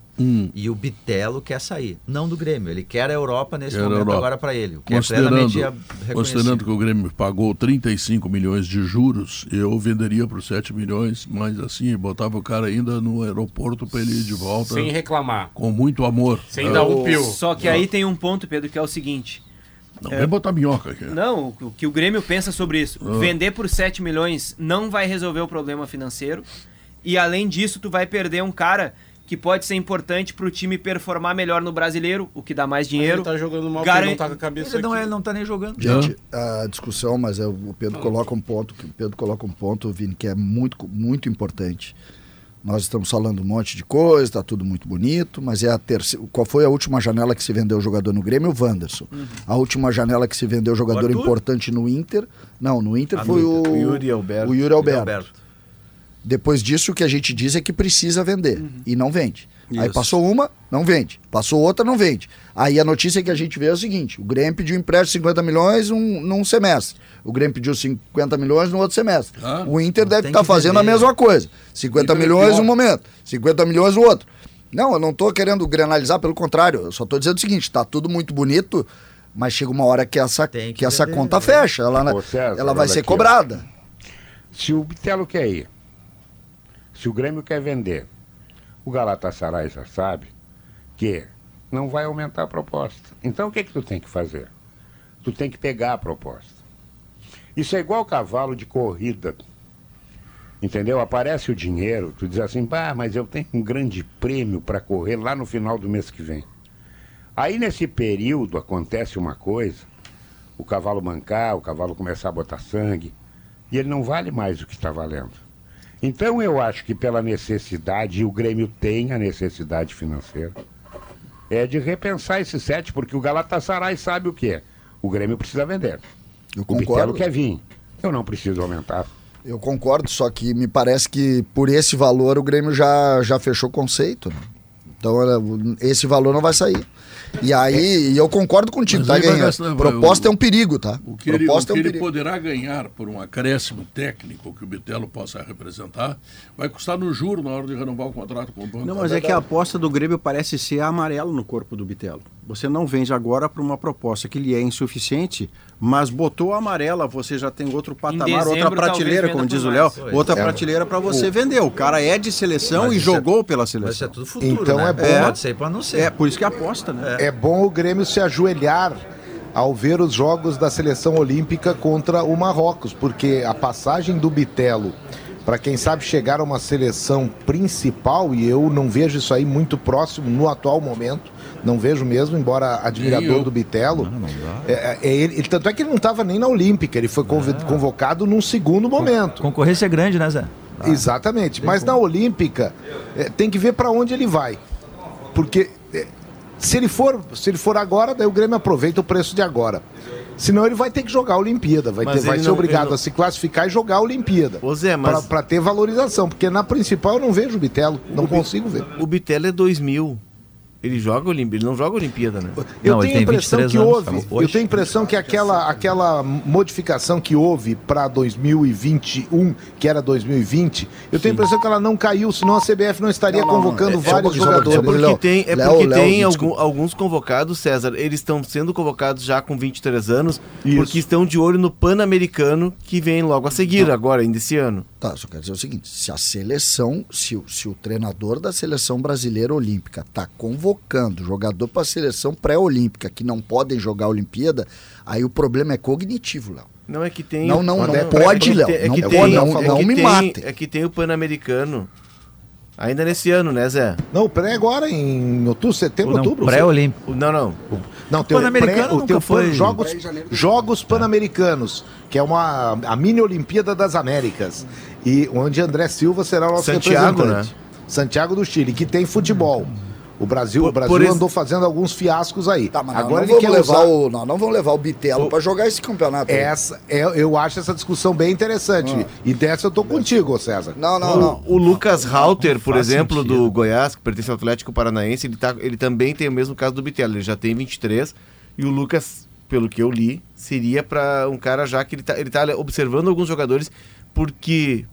Speaker 2: e o Bitelo quer sair. Não do Grêmio. Ele quer a Europa nesse
Speaker 1: Quer
Speaker 2: momento
Speaker 1: Europa.
Speaker 2: agora para ele. O que é
Speaker 1: Considerando,
Speaker 2: plenamente reconhecido.
Speaker 1: considerando que o Grêmio pagou 35 milhões de juros, eu venderia por 7 milhões, mas assim, botava o cara ainda no aeroporto para ele ir de volta
Speaker 7: Sem reclamar.
Speaker 1: com muito amor.
Speaker 7: Sem
Speaker 1: É,
Speaker 7: dar um pio.
Speaker 13: Só que aí tem um ponto, Pedro, que é o seguinte.
Speaker 1: Não, vem botar minhoca aqui.
Speaker 13: Não, o- o que o Grêmio pensa sobre isso.
Speaker 1: Ah.
Speaker 13: Vender por 7 milhões não vai resolver o problema financeiro. E além disso, tu vai perder um cara que pode ser importante pro time performar melhor no brasileiro, o que dá mais dinheiro.
Speaker 7: Ele tá jogando mal
Speaker 13: Garan-
Speaker 7: porque não tá com a cabeça
Speaker 2: Ele não,
Speaker 7: aqui.
Speaker 2: ele não tá nem jogando.
Speaker 4: Gente, a discussão, mas é, o Pedro coloca um ponto, o Pedro coloca um ponto, Vini, que é muito, muito importante. Nós estamos falando um monte de coisa, está tudo muito bonito, mas é a terceira. Qual foi a última janela que se vendeu o jogador no Grêmio? O Wanderson. A última janela que se vendeu o jogador
Speaker 13: Arthur?
Speaker 4: importante no Inter. Não, no Inter
Speaker 2: Ah,
Speaker 4: foi
Speaker 2: no
Speaker 4: o,
Speaker 5: O Yuri Alberto.
Speaker 4: o Yuri Alberto. Depois disso, o que a gente diz é que precisa vender. E não vende. Aí
Speaker 9: Isso.
Speaker 4: passou uma, não vende. Passou outra, não vende. Aí a notícia que a gente vê é o seguinte: o Grêmio pediu empréstimo de 50 milhões um, num semestre. O Grêmio pediu 50 milhões no outro semestre.
Speaker 1: Ah,
Speaker 4: o Inter deve estar
Speaker 2: que
Speaker 4: fazendo a mesma coisa. 50
Speaker 1: Inter é
Speaker 4: milhões
Speaker 1: pior.
Speaker 4: um momento, 50 milhões no outro. Não, eu não estou querendo granalizar, pelo contrário. Eu só estou dizendo o seguinte: está tudo muito bonito, mas chega uma hora que essa, que
Speaker 2: que
Speaker 4: essa conta
Speaker 2: né?
Speaker 4: fecha. Ela,
Speaker 6: Ô, César,
Speaker 4: ela vai ser
Speaker 6: aqui, ó.
Speaker 4: cobrada.
Speaker 6: Se o Bitelo quer ir, se o Grêmio quer vender, o Galatasaray já sabe que não vai aumentar a proposta. Então o que, que tu tem que fazer? Tu tem que pegar a proposta. Isso é igual cavalo de corrida. Entendeu? Aparece o dinheiro, tu diz assim, bah, mas eu tenho um grande prêmio para correr lá no final do mês que vem. Aí nesse período acontece uma coisa, o cavalo mancar, o cavalo começar a botar sangue, e ele não vale mais o que está valendo. Então eu acho que pela necessidade, e o Grêmio tem a necessidade financeira, é de repensar esse sete, porque o Galatasaray sabe o que é. O Grêmio precisa vender.
Speaker 4: Eu
Speaker 6: O
Speaker 4: concordo.
Speaker 6: Bitelo quer vir. Eu não preciso aumentar.
Speaker 4: Eu concordo, só que me parece que por esse valor o Grêmio já, já fechou o conceito. né? Então esse valor não vai sair. E aí, e eu concordo contigo,
Speaker 1: Mas
Speaker 4: tá, Proposta é um perigo, tá?
Speaker 1: O que, ele, o
Speaker 4: Proposta
Speaker 1: que
Speaker 4: é um
Speaker 1: ele poderá ganhar por um acréscimo técnico que o Bitelo possa representar vai custar no juro na hora de renovar o contrato com o banco.
Speaker 9: Não, mas é que a aposta do Grêmio parece ser amarelo no corpo do Bitelo. Você não vende agora para uma proposta que lhe é insuficiente, mas botou a amarela, você já tem outro patamar,
Speaker 13: dezembro,
Speaker 9: outra prateleira, como diz o Léo, outra
Speaker 4: É.
Speaker 9: prateleira para você vender. O cara é de seleção e
Speaker 2: é-
Speaker 9: jogou pela
Speaker 2: Mas isso é
Speaker 9: seleção.
Speaker 2: tudo futuro,
Speaker 8: Então
Speaker 2: né?
Speaker 8: é bom-
Speaker 2: Pode ser, pode não ser.
Speaker 9: É, por isso que aposta, né?
Speaker 8: É bom o Grêmio se ajoelhar ao ver os jogos da seleção olímpica contra o Marrocos, porque a passagem do Bitelo para quem sabe chegar a uma seleção principal, e eu não vejo isso aí muito próximo no atual momento, não vejo mesmo, embora admirador do Bitelo. É, é, é ele, ele- tanto é que ele não estava nem na Olímpica, ele foi convi- convocado num segundo momento.
Speaker 2: Concorrência é grande, né, Zé?
Speaker 8: Exatamente. Mas na Olímpica é, tem que ver para onde ele vai. Porque é, se ele for, se ele for agora, daí o Grêmio aproveita o preço de agora. Senão ele vai ter que jogar a Olimpíada, vai, ter- vai ser
Speaker 5: não-
Speaker 8: obrigado
Speaker 5: não-
Speaker 8: a se classificar e jogar a Olimpíada.
Speaker 5: Ô Zé, mas
Speaker 8: Para ter valorização, porque na principal eu não vejo o Bitelo, não consigo ver.
Speaker 5: o Bitelo é 2000. Ele joga Olimpíada, ele não joga Olimpíada, né?
Speaker 8: Eu
Speaker 2: Não, ele
Speaker 8: tenho a
Speaker 2: tem
Speaker 8: impressão
Speaker 2: 23
Speaker 8: que
Speaker 2: anos,
Speaker 8: houve,
Speaker 2: bom.
Speaker 8: eu
Speaker 2: Hoje.
Speaker 8: tenho a impressão que aquela, aquela modificação que houve para 2021, que era 2020, eu tenho a impressão que ela não caiu, senão a CBF não estaria
Speaker 4: Não, não,
Speaker 8: convocando
Speaker 4: é- é
Speaker 8: vários
Speaker 4: só pra-
Speaker 5: É
Speaker 8: jogadores.
Speaker 5: porque
Speaker 4: Léo,
Speaker 5: tem, é
Speaker 4: Léo,
Speaker 5: porque
Speaker 4: Léo,
Speaker 5: tem
Speaker 4: desculpa.
Speaker 5: algum- alguns convocados, César, eles estão sendo convocados já com 23 anos,
Speaker 8: Isso.
Speaker 5: porque estão de olho no Pan-Americano que vem logo a seguir, agora, ainda esse ano.
Speaker 4: Tá, só quero dizer o seguinte: se a seleção, se, o- se o treinador da seleção brasileira olímpica está convocando jogador para a seleção pré-olímpica que não podem jogar a Olimpíada, aí o problema é cognitivo, Léo.
Speaker 5: Não é que tem.
Speaker 4: Não, não,
Speaker 5: é-
Speaker 4: não pode,
Speaker 5: é que
Speaker 4: Léo,
Speaker 5: tem- é
Speaker 4: não
Speaker 5: que
Speaker 4: pode,
Speaker 5: tem-
Speaker 4: não-
Speaker 5: é
Speaker 4: não
Speaker 5: que
Speaker 4: me
Speaker 5: tem-
Speaker 4: matem.
Speaker 5: É que tem o Pan-Americano. Ainda nesse ano, né, Zé?
Speaker 8: Não, o pré agora em outubro, setembro,
Speaker 2: Não,
Speaker 8: outubro.
Speaker 2: pré-olímpico.
Speaker 5: Não, não.
Speaker 8: Não, tem o
Speaker 2: Pan-Americano
Speaker 8: o teu
Speaker 2: foi-
Speaker 8: pan- jogos, jogos Pan-Americanos, que é uma a mini Olimpíada das Américas, e onde André Silva será o nosso
Speaker 5: Santiago,
Speaker 8: representante. Santiago do Chile, que tem futebol. O Brasil,
Speaker 5: Por-
Speaker 8: o Brasil
Speaker 5: esse-
Speaker 8: andou fazendo alguns fiascos aí.
Speaker 4: Tá, mas
Speaker 8: Agora ele
Speaker 4: não
Speaker 8: quer
Speaker 4: vamos levar o, nós não vamos levar o Bitelo para jogar esse campeonato. aí.
Speaker 8: essa, é, eu acho essa discussão bem interessante. E dessa eu tô contigo, César.
Speaker 4: Não, não,
Speaker 5: O,
Speaker 4: não.
Speaker 5: o Lucas Halter, por exemplo,
Speaker 2: sentido.
Speaker 5: do Goiás, que pertence ao Atlético Paranaense, ele, tá, ele também tem o mesmo caso do Bitelo. Ele já tem 23 e o Lucas, pelo que eu li, seria para um cara já que ele tá, ele tá observando alguns jogadores porque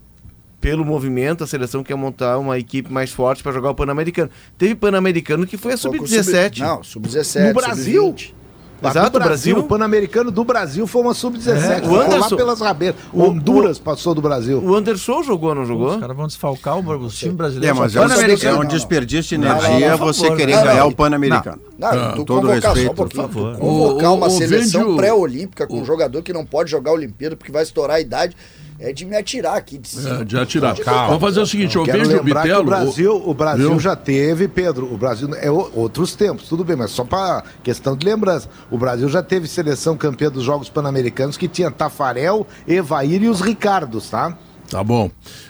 Speaker 5: pelo movimento a seleção quer montar uma equipe mais forte para jogar o Pan-Americano. Teve Pan-Americano que foi a
Speaker 4: Foi com o
Speaker 5: sub-17.
Speaker 4: sub- Não, sub-17.
Speaker 8: No Brasil?
Speaker 4: sub-20.
Speaker 8: Lá
Speaker 5: Exato,
Speaker 8: Brasil,
Speaker 5: Brasil.
Speaker 8: o Pan-Americano do Brasil foi uma sub-17.
Speaker 5: É, o
Speaker 8: Ficou lá
Speaker 5: Anderson-
Speaker 8: pelas rabeiras.
Speaker 5: o-
Speaker 8: Honduras passou do Brasil.
Speaker 5: O Anderson jogou, não
Speaker 2: Os
Speaker 5: jogou?
Speaker 2: caras vão desfalcar o, o time
Speaker 9: É,
Speaker 2: brasileiro.
Speaker 9: mas
Speaker 2: só
Speaker 9: é um, é um
Speaker 4: Não, não.
Speaker 9: desperdício de
Speaker 4: Não, não,
Speaker 9: energia
Speaker 4: não,
Speaker 2: por
Speaker 9: você
Speaker 2: favor.
Speaker 9: querer
Speaker 4: Não,
Speaker 9: ganhar
Speaker 4: não.
Speaker 9: o Pan-Americano.
Speaker 4: Não,
Speaker 1: Ah,
Speaker 4: tu
Speaker 9: todo
Speaker 4: convocar,
Speaker 9: respeito.
Speaker 4: só por
Speaker 2: favor.
Speaker 4: Convocar
Speaker 1: O-
Speaker 4: uma
Speaker 1: o- o
Speaker 4: seleção
Speaker 1: o-
Speaker 4: pré-olímpica com
Speaker 1: o-
Speaker 4: um jogador que não pode jogar a Olimpíada porque vai estourar a idade é de me atirar aqui de cima.
Speaker 1: É, de atirar. Vamos fazer o seguinte, eu
Speaker 8: Quero
Speaker 1: vejo o Bitelo...
Speaker 8: o Brasil, o Brasil
Speaker 1: viu?
Speaker 8: já teve, Pedro, o Brasil é o- outros tempos, tudo bem, mas só para questão de lembrança. O Brasil já teve seleção campeã dos Jogos Pan-Americanos que tinha Tafarel, Evair e os Ricardos, tá?
Speaker 1: Tá bom.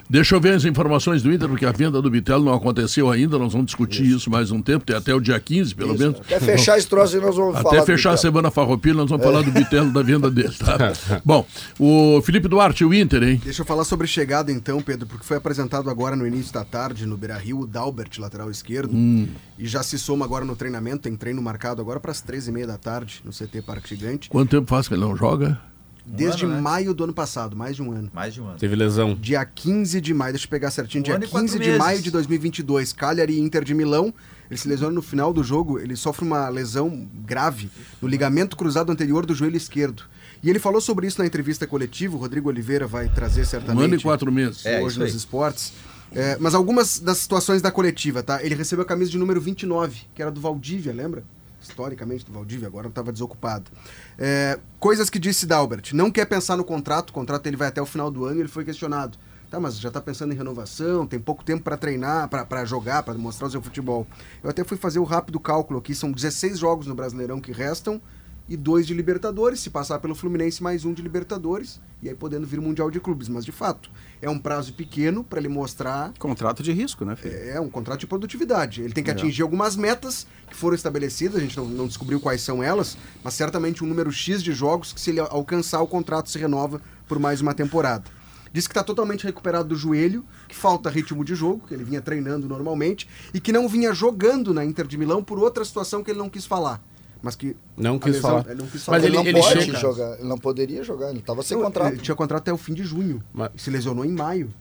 Speaker 1: Deixa eu ver as informações do Inter, porque a venda do Bitelo não aconteceu ainda. Nós vamos discutir isso, mais um tempo, tem até o dia 15, pelo
Speaker 4: Isso.
Speaker 1: menos.
Speaker 4: Até fechar esse troço aí nós vamos falar
Speaker 1: Até
Speaker 4: do
Speaker 1: fechar a semana farroupilha, nós vamos
Speaker 4: É.
Speaker 1: falar do Bitelo, da venda dele, tá? <laughs> Bom, o Felipe Duarte, o Inter, hein?
Speaker 12: Deixa eu falar sobre chegada então, Pedro, porque foi apresentado agora no início da tarde no Beira-Rio o Dalbert, lateral esquerdo,
Speaker 1: Hum.
Speaker 12: e já se soma agora no treinamento, tem treino marcado agora para as 13h30 da tarde no CT Parque Gigante.
Speaker 1: Quanto tempo faz que ele não joga?
Speaker 12: Desde
Speaker 2: ano, né?
Speaker 12: maio do ano passado, mais de um ano.
Speaker 2: Mais de um ano.
Speaker 7: Teve lesão.
Speaker 12: Dia 15 de maio, deixa eu pegar certinho,
Speaker 2: Um
Speaker 12: dia
Speaker 2: ano e quatro
Speaker 12: 15 de
Speaker 2: meses.
Speaker 12: maio de 2022, Cagliari e Inter de Milão. Ele se lesiona no final do jogo, ele sofre uma lesão grave no ligamento cruzado anterior do joelho esquerdo. E ele falou sobre isso na entrevista coletiva, o Rodrigo Oliveira vai trazer certamente.
Speaker 1: Um ano e quatro meses.
Speaker 2: É,
Speaker 12: hoje nos esportes. É, mas algumas das situações da coletiva, tá? Ele recebeu a camisa de número 29, que era do Valdívia, lembra? Historicamente do Valdívia, agora estava desocupado. É, coisas que disse Dalbert. Não quer pensar no contrato, o contrato ele vai até o final do ano e ele foi questionado. Tá, mas já tá pensando em renovação, tem pouco tempo para treinar, para jogar, para mostrar o seu futebol. Eu até fui fazer o rápido cálculo aqui, são 16 jogos no Brasileirão que restam e dois de Libertadores, se passar pelo Fluminense mais um de Libertadores, e aí podendo vir Mundial de Clubes, mas de fato, é um prazo pequeno para ele mostrar
Speaker 9: Contrato de risco, né, filho?
Speaker 12: é um contrato de produtividade. Ele tem que
Speaker 9: É.
Speaker 12: atingir algumas metas que foram estabelecidas, a gente não, não descobriu quais são elas, mas certamente um número X de jogos que, se ele alcançar, o contrato se renova por mais uma temporada. Diz que está totalmente recuperado do joelho, que falta ritmo de jogo, que ele vinha treinando normalmente, e que não vinha jogando na Inter de Milão por outra situação que ele não quis falar. Mas que.
Speaker 7: Não quis
Speaker 12: lesão-
Speaker 7: falar.
Speaker 12: ele não quis
Speaker 7: Mas
Speaker 12: falar.
Speaker 4: Ele,
Speaker 7: ele-
Speaker 4: não
Speaker 7: ele
Speaker 4: pode
Speaker 7: chega-
Speaker 4: jogar, ele não poderia jogar, ele estava sem
Speaker 12: Não,
Speaker 4: contrato.
Speaker 12: Ele tinha contrato até o fim de junho.
Speaker 7: Mas-
Speaker 12: Se lesionou em maio.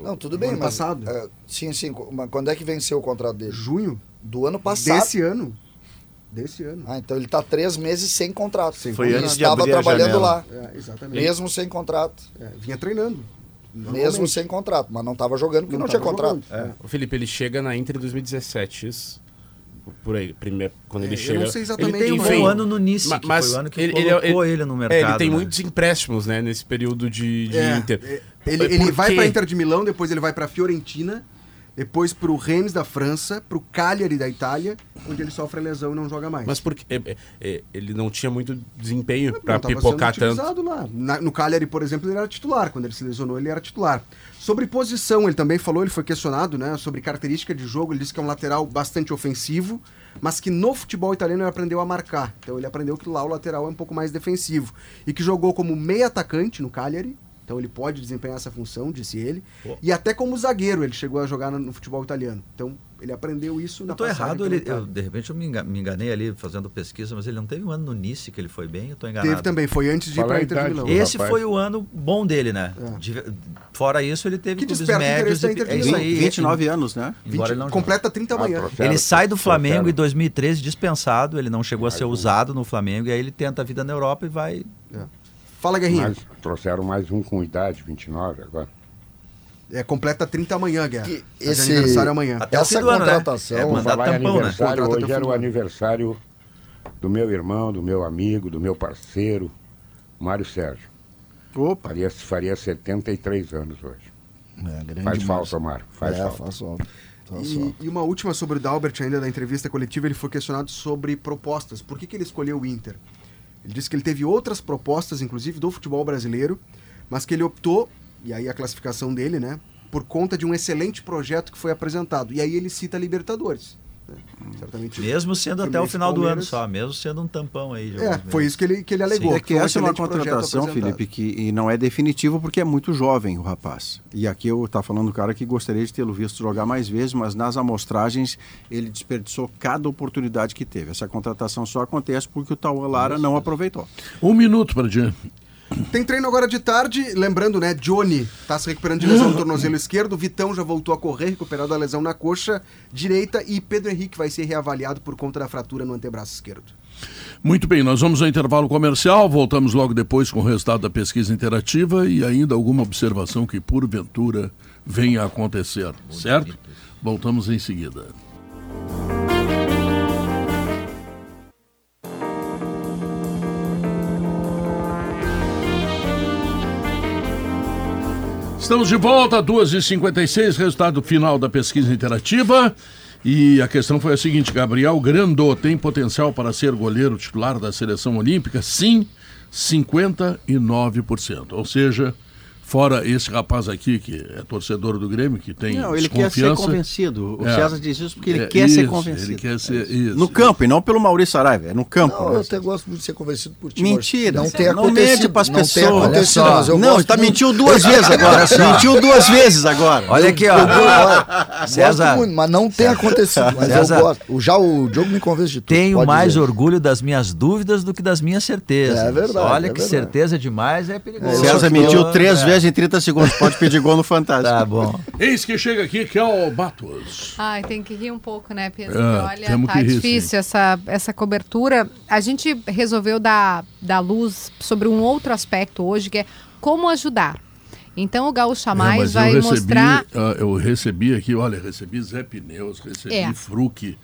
Speaker 4: Não, tudo
Speaker 12: Do
Speaker 4: bem,
Speaker 12: ano
Speaker 4: mas...
Speaker 12: passado.
Speaker 4: é, sim, sim, mas quando é que venceu o contrato dele?
Speaker 12: Junho
Speaker 4: Do ano passado.
Speaker 12: desse ano. Desse ano.
Speaker 4: Ah, então ele está três meses sem contrato.
Speaker 12: Sem
Speaker 5: Foi
Speaker 4: Ele
Speaker 5: antes de
Speaker 4: estava
Speaker 5: abrir a
Speaker 4: trabalhando lá,
Speaker 12: É, exatamente.
Speaker 4: mesmo sem contrato.
Speaker 12: É, vinha treinando.
Speaker 4: Mesmo sem contrato, mas não estava jogando porque não,
Speaker 12: Não
Speaker 4: tinha contrato.
Speaker 7: O Felipe, ele chega na Inter em 2017, isso? Por aí, primeiro, quando
Speaker 12: É,
Speaker 7: ele
Speaker 12: eu
Speaker 7: chega.
Speaker 12: não sei exatamente
Speaker 7: ele tem, enfim,
Speaker 2: um ano no Nice,
Speaker 7: ma-
Speaker 2: que
Speaker 7: mas
Speaker 2: foi o ano que
Speaker 7: ele-
Speaker 2: colocou
Speaker 7: ele-
Speaker 2: ele, no
Speaker 7: É,
Speaker 2: mercado.
Speaker 7: ele tem
Speaker 2: né?
Speaker 7: muitos empréstimos, né, nesse período de, de
Speaker 12: É,
Speaker 7: Inter.
Speaker 12: é, Ele, ele vai para Inter de Milão, depois ele vai para Fiorentina, depois para o Rennes da França, para o Cagliari da Itália, onde ele sofre a lesão e não joga mais.
Speaker 7: Mas porque é, é, é, ele não tinha muito desempenho
Speaker 12: tava
Speaker 7: pipocar tanto.
Speaker 12: lá. Na- no Cagliari, por exemplo, ele era titular. Quando ele se lesionou, ele era titular. Sobre posição, ele também falou, ele foi questionado, né? Sobre característica de jogo, ele disse que é um lateral bastante ofensivo, mas que no futebol italiano ele aprendeu a marcar. Então ele aprendeu que lá o lateral é um pouco mais defensivo. E que jogou como meio atacante no Cagliari. Então ele pode desempenhar essa função, disse ele. E até como zagueiro ele chegou a jogar no, no futebol italiano. Então ele aprendeu isso na
Speaker 2: Eu tô
Speaker 12: passagem
Speaker 2: errado, ele, eu, de repente eu me enga- me enganei ali fazendo pesquisa, mas ele não teve um ano no Nice que ele foi bem, eu tô enganado.
Speaker 12: Teve também, foi antes de ir
Speaker 6: Fala
Speaker 12: para
Speaker 6: a
Speaker 12: Inter de Milão.
Speaker 2: Esse
Speaker 6: rapaz.
Speaker 2: foi o ano bom dele, né?
Speaker 12: É.
Speaker 2: De- fora isso, ele teve
Speaker 12: Que
Speaker 2: clubes médios. e-
Speaker 12: Inter de
Speaker 2: é isso aí.
Speaker 9: 29 anos, né?
Speaker 2: Embora ele não jogue.
Speaker 12: completa 30 amanhã.
Speaker 6: Ah,
Speaker 2: Ele sai do Flamengo em 2013 dispensado, ele não chegou a ser usado no Flamengo, e aí ele tenta a vida na Europa e vai.
Speaker 12: Fala, Guerrinha.
Speaker 6: Mas trouxeram mais um com idade, 29 agora.
Speaker 12: É, completa 30 amanhã, Guerra.
Speaker 4: Que
Speaker 12: Tá
Speaker 4: esse-
Speaker 12: aniversário amanhã.
Speaker 2: Até o
Speaker 4: Essa
Speaker 2: fim do ano, né?
Speaker 4: contratação,
Speaker 2: É
Speaker 6: falar
Speaker 2: tampão, né?
Speaker 6: aniversário,
Speaker 12: até
Speaker 6: hoje
Speaker 12: o
Speaker 6: era o aniversário do meu irmão, do meu amigo, do meu parceiro, Mário Sérgio.
Speaker 9: Opa.
Speaker 6: Faria, faria 73 anos hoje.
Speaker 4: É,
Speaker 6: Faz falta, Mário. Faz
Speaker 4: é,
Speaker 6: falta.
Speaker 4: faz falta. Faz
Speaker 12: E,
Speaker 4: falta.
Speaker 12: e uma última sobre o Dalbert, ainda da entrevista coletiva, ele foi questionado sobre propostas. Por que, que ele escolheu o Inter? Ele disse que ele teve outras propostas, inclusive do futebol brasileiro, mas que ele optou, e aí a classificação dele, né? Por conta de um excelente projeto que foi apresentado. E aí ele cita Libertadores. Né? Certamente.
Speaker 2: Mesmo sendo até o final do ano só, mesmo sendo um tampão aí.
Speaker 12: É, foi isso que ele, que ele alegou.
Speaker 9: É que essa é uma contratação. Felipe, que e não é definitivo porque é muito jovem o rapaz. E aqui eu tá falando do cara que gostaria de tê-lo visto jogar mais vezes, mas nas amostragens ele desperdiçou cada oportunidade que teve. Essa contratação só acontece porque o Tauan Lara não aproveitou.
Speaker 1: Um minuto para diante.
Speaker 12: Tem treino agora de tarde, lembrando, né? Johnny tá se recuperando de lesão no tornozelo esquerdo, Vitão já voltou a correr, recuperado a lesão na coxa direita e Pedro Henrique vai ser reavaliado por conta da fratura no antebraço esquerdo.
Speaker 1: Muito bem, nós vamos ao intervalo comercial, voltamos logo depois com o resultado da pesquisa interativa e ainda alguma observação que porventura venha a acontecer, certo? Voltamos em seguida. Estamos de volta, 2h56, resultado final da pesquisa interativa. E a questão foi a seguinte: Gabriel Grando tem potencial para ser goleiro titular da seleção olímpica? Sim, 59%. Ou seja, Fora esse rapaz aqui, que é torcedor do Grêmio, que tem
Speaker 3: Não, ele quer ser convencido. O
Speaker 1: É.
Speaker 3: César diz isso porque ele
Speaker 1: É,
Speaker 3: quer ser
Speaker 1: isso,
Speaker 3: convencido.
Speaker 1: Ele quer ser. Isso,
Speaker 3: No campo, e não pelo Maurício Saraiva, é no campo.
Speaker 4: Não,
Speaker 3: né?
Speaker 4: eu até gosto muito de ser convencido por ti.
Speaker 3: Mentira.
Speaker 4: Não tem
Speaker 3: Não
Speaker 4: acontecido.
Speaker 3: mente pras
Speaker 4: não
Speaker 3: pessoas. Olha só.
Speaker 4: mas eu
Speaker 3: Não,
Speaker 4: gosto
Speaker 3: tá
Speaker 4: muito.
Speaker 3: mentiu duas vezes agora.
Speaker 4: Só.
Speaker 3: Mentiu duas vezes agora.
Speaker 2: Olha aqui, ó.
Speaker 4: Gosto
Speaker 2: César.
Speaker 4: muito, mas não tem acontecido. Mas
Speaker 2: César.
Speaker 4: eu gosto. O- Já o Diogo me convence de tudo.
Speaker 2: Tenho mais
Speaker 4: dizer.
Speaker 2: orgulho das minhas dúvidas do que das minhas certezas.
Speaker 4: É verdade,
Speaker 2: Olha
Speaker 4: é
Speaker 2: que certeza demais é perigoso.
Speaker 3: César mentiu três
Speaker 2: é.
Speaker 3: Em 30 segundos. Pode pedir gol no Fantástico.
Speaker 2: Tá bom.
Speaker 1: Eis que chega aqui, que é o Matos.
Speaker 14: Ai, tem que rir um pouco, né, Pedro?
Speaker 1: É,
Speaker 14: Olha,
Speaker 1: temos
Speaker 14: tá
Speaker 1: que rir,
Speaker 14: difícil essa, essa cobertura. A gente resolveu dar, dar luz sobre um outro aspecto hoje, que é como ajudar. Então o Gaúcha
Speaker 1: É,
Speaker 14: Mais
Speaker 1: mas
Speaker 14: vai
Speaker 1: eu recebi,
Speaker 14: mostrar.
Speaker 1: ah, eu recebi aqui, olha, recebi Zé Pneus, recebi
Speaker 14: É.
Speaker 1: Fruc,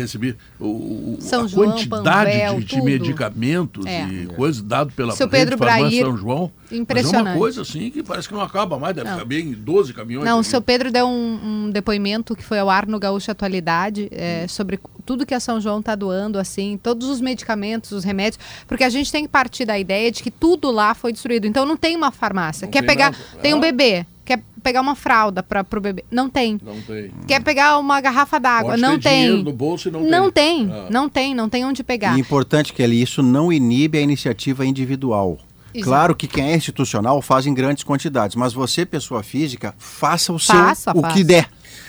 Speaker 1: recebi o,
Speaker 14: São
Speaker 1: a
Speaker 14: João,
Speaker 1: quantidade
Speaker 14: Panvel,
Speaker 1: de, de medicamentos
Speaker 14: É.
Speaker 1: e coisas dado pela
Speaker 14: Seu Pedro Brair,
Speaker 1: São João. Mas é uma
Speaker 14: impressionante.
Speaker 1: coisa assim que parece que não acaba mais, deve
Speaker 14: Não.
Speaker 1: caber em 12 caminhões.
Speaker 14: Não, o seu Pedro deu um, um depoimento que foi ao ar no Gaúcha Atualidade é,
Speaker 1: Hum.
Speaker 14: sobre tudo que a São João está doando, assim, todos os medicamentos, os remédios, porque a gente tem que partir da ideia de que tudo lá foi destruído. Então não tem uma farmácia.
Speaker 1: Não
Speaker 14: Quer pegar.
Speaker 1: nada.
Speaker 14: Tem um
Speaker 1: Ah.
Speaker 14: bebê, quer pegar uma fralda para o bebê. Não tem.
Speaker 1: Não tem.
Speaker 14: Quer pegar uma garrafa d'água? Não
Speaker 1: ter dinheiro
Speaker 14: tem.
Speaker 1: no bolso e não,
Speaker 14: Não
Speaker 1: tem.
Speaker 14: tem,
Speaker 1: Ah.
Speaker 14: não tem, não tem onde pegar.
Speaker 3: E importante, Kelly, isso não inibe a iniciativa individual. Claro que quem é institucional faz em grandes quantidades, mas você, pessoa física, faça o seu
Speaker 14: Faça,
Speaker 3: o
Speaker 14: faça.
Speaker 3: que der.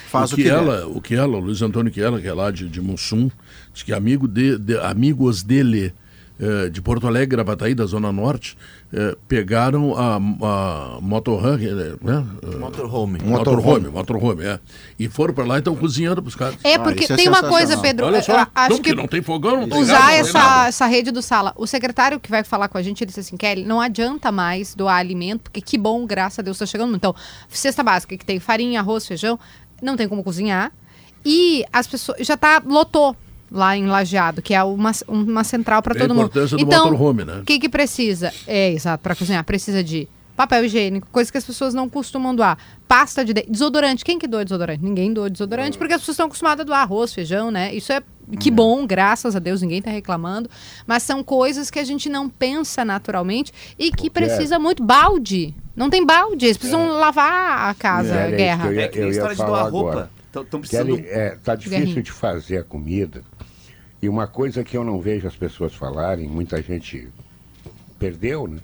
Speaker 3: Faz o,
Speaker 1: o que,
Speaker 3: der.
Speaker 1: ela, o que ela, o Luiz Antônio Kiela, que é lá de, de Mussum, diz que amigo de, de- amigos dele eh, de Porto Alegre, Gravataí, da Zona Norte, eh, pegaram a, a motorhome, eh, né?
Speaker 9: Motorhome.
Speaker 1: Motorhome, motorhome, é. E foram para lá e estão cozinhando para os caras.
Speaker 14: É, porque
Speaker 3: isso é
Speaker 14: tem uma coisa, Pedro.
Speaker 1: Olha
Speaker 14: eu
Speaker 1: só,
Speaker 14: acho
Speaker 1: não,
Speaker 14: que
Speaker 1: que não tem fogão, não tem
Speaker 14: usar essa,
Speaker 1: nada.
Speaker 14: essa rede do sala. O secretário que vai falar com a gente, ele disse assim, Kelly, não adianta mais doar alimento, porque que bom, graças a Deus, está chegando. Então, cesta básica, que tem farinha, arroz, feijão, não tem como cozinhar. E as pessoas, já tá, lotou lá em Lajeado, que é uma, uma central para
Speaker 1: a
Speaker 14: todo mundo.
Speaker 1: importância do
Speaker 14: Então,
Speaker 1: motorhome, né?
Speaker 14: o que que precisa? É, exato, para cozinhar, precisa de papel higiênico, coisa que as pessoas não costumam doar. Pasta de dente, desodorante. Quem que doa desodorante? Ninguém doa desodorante, porque as pessoas estão acostumadas a doar arroz, feijão, né? Isso é que bom, graças a Deus, ninguém está reclamando. Mas são coisas que a gente não pensa naturalmente e que precisa muito. Balde. Não tem balde, eles precisam lavar a casa,
Speaker 6: isso
Speaker 14: guerra.
Speaker 6: que eu ia-
Speaker 9: É que nem
Speaker 6: ia
Speaker 9: história de doar roupa.
Speaker 6: agora.
Speaker 9: Estão precisando.
Speaker 6: Kelly, é, tá difícil
Speaker 14: Guerrinha.
Speaker 6: de fazer a comida. E uma coisa que eu não vejo as pessoas falarem, muita gente perdeu, né?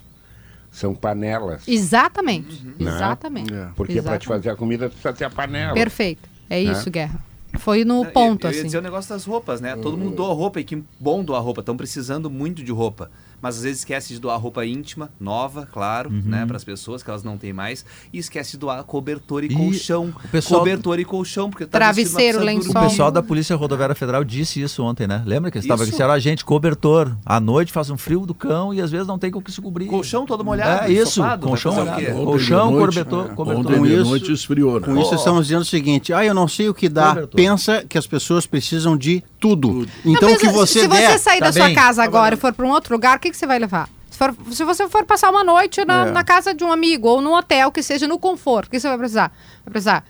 Speaker 6: São panelas.
Speaker 14: Exatamente.
Speaker 6: Né?
Speaker 14: Exatamente.
Speaker 6: Porque para te fazer a comida precisa ter a panela.
Speaker 14: Perfeito. É
Speaker 6: Né?
Speaker 14: isso, Guerra. Foi no ponto,
Speaker 9: eu, eu ia
Speaker 14: assim.
Speaker 9: dizer o negócio das roupas, né? Todo mundo doa roupa e que bom doar roupa. Estão precisando muito de roupa. Mas às vezes esquece de doar roupa íntima, nova, claro,
Speaker 2: Uhum.
Speaker 9: né? Para as pessoas que elas não têm mais. E esquece de doar cobertor e,
Speaker 2: E
Speaker 9: colchão.
Speaker 2: o pessoal-
Speaker 9: Cobertor e colchão, porque tá
Speaker 14: Travesseiro, lençol.
Speaker 2: O pessoal da Polícia Rodoviária Federal disse isso ontem, né? Lembra que eles estavam disseram a gente, cobertor. À noite faz um frio do cão e às vezes não tem com o que se cobrir.
Speaker 9: Colchão todo molhado,
Speaker 2: É isso,
Speaker 9: ensopado,
Speaker 2: colchão?
Speaker 1: Ontem
Speaker 2: Colchão,
Speaker 1: noite,
Speaker 2: cobertor,
Speaker 1: é,
Speaker 2: cobertor.
Speaker 1: Ontem
Speaker 3: Com isso-
Speaker 1: noite esfriou, né?
Speaker 3: Com isso, estamos dizendo o seguinte: ah, eu não sei o que dá.
Speaker 2: Cobertor.
Speaker 3: Pensa que as pessoas precisam de tudo.
Speaker 14: Não,
Speaker 3: Então, o que
Speaker 14: pensa,
Speaker 3: você
Speaker 14: se
Speaker 3: der.
Speaker 14: você sair
Speaker 2: tá
Speaker 14: da sua
Speaker 2: bem.
Speaker 14: casa agora e for para um outro lugar, o que, que você vai levar? Se, for- se você for passar uma noite na,
Speaker 3: É.
Speaker 14: na casa de um amigo ou num hotel, que seja no conforto, o que você vai precisar? Vai precisar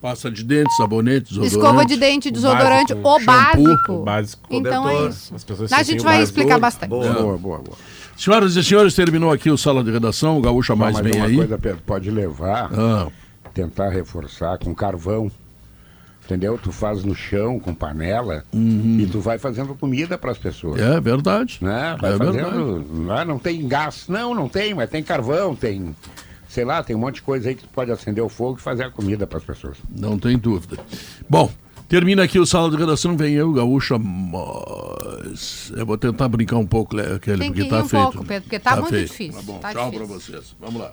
Speaker 1: Pasta de dente, sabonete, desodorante.
Speaker 14: escova de dente, desodorante,
Speaker 7: básico,
Speaker 14: o básico.
Speaker 7: O básico.
Speaker 14: Então é isso. A gente
Speaker 7: o
Speaker 14: vai explicar bastante.
Speaker 3: Boa, boa, boa, boa.
Speaker 1: Senhoras e senhores, terminou aqui o Sala de Redação. O Gaúcha
Speaker 6: Não,
Speaker 1: Mais
Speaker 6: mas
Speaker 1: vem
Speaker 6: uma
Speaker 1: aí.
Speaker 6: coisa pode levar,
Speaker 1: Ah,
Speaker 6: tentar reforçar com carvão. Entendeu? Tu faz no chão com panela e tu vai fazendo comida para as pessoas.
Speaker 1: é verdade.
Speaker 6: Né? Vai
Speaker 1: É
Speaker 6: fazendo. Ah, não tem gás. Não, não tem, mas tem carvão, tem. Sei lá, tem um monte de coisa aí que tu pode acender o fogo e fazer a comida para as pessoas.
Speaker 1: Não tem dúvida. Bom, termina aqui o Sala de Redação. Vem eu, Gaúcha Mais. Eu vou tentar brincar um pouco, Kelly,
Speaker 14: Tem que
Speaker 1: porque
Speaker 14: rir
Speaker 1: tá
Speaker 14: um
Speaker 1: feito.
Speaker 14: pouco, Pedro, porque tá muito
Speaker 1: feito.
Speaker 14: difícil,
Speaker 1: Tá bom,
Speaker 14: tá
Speaker 1: tchau para vocês. Vamos lá.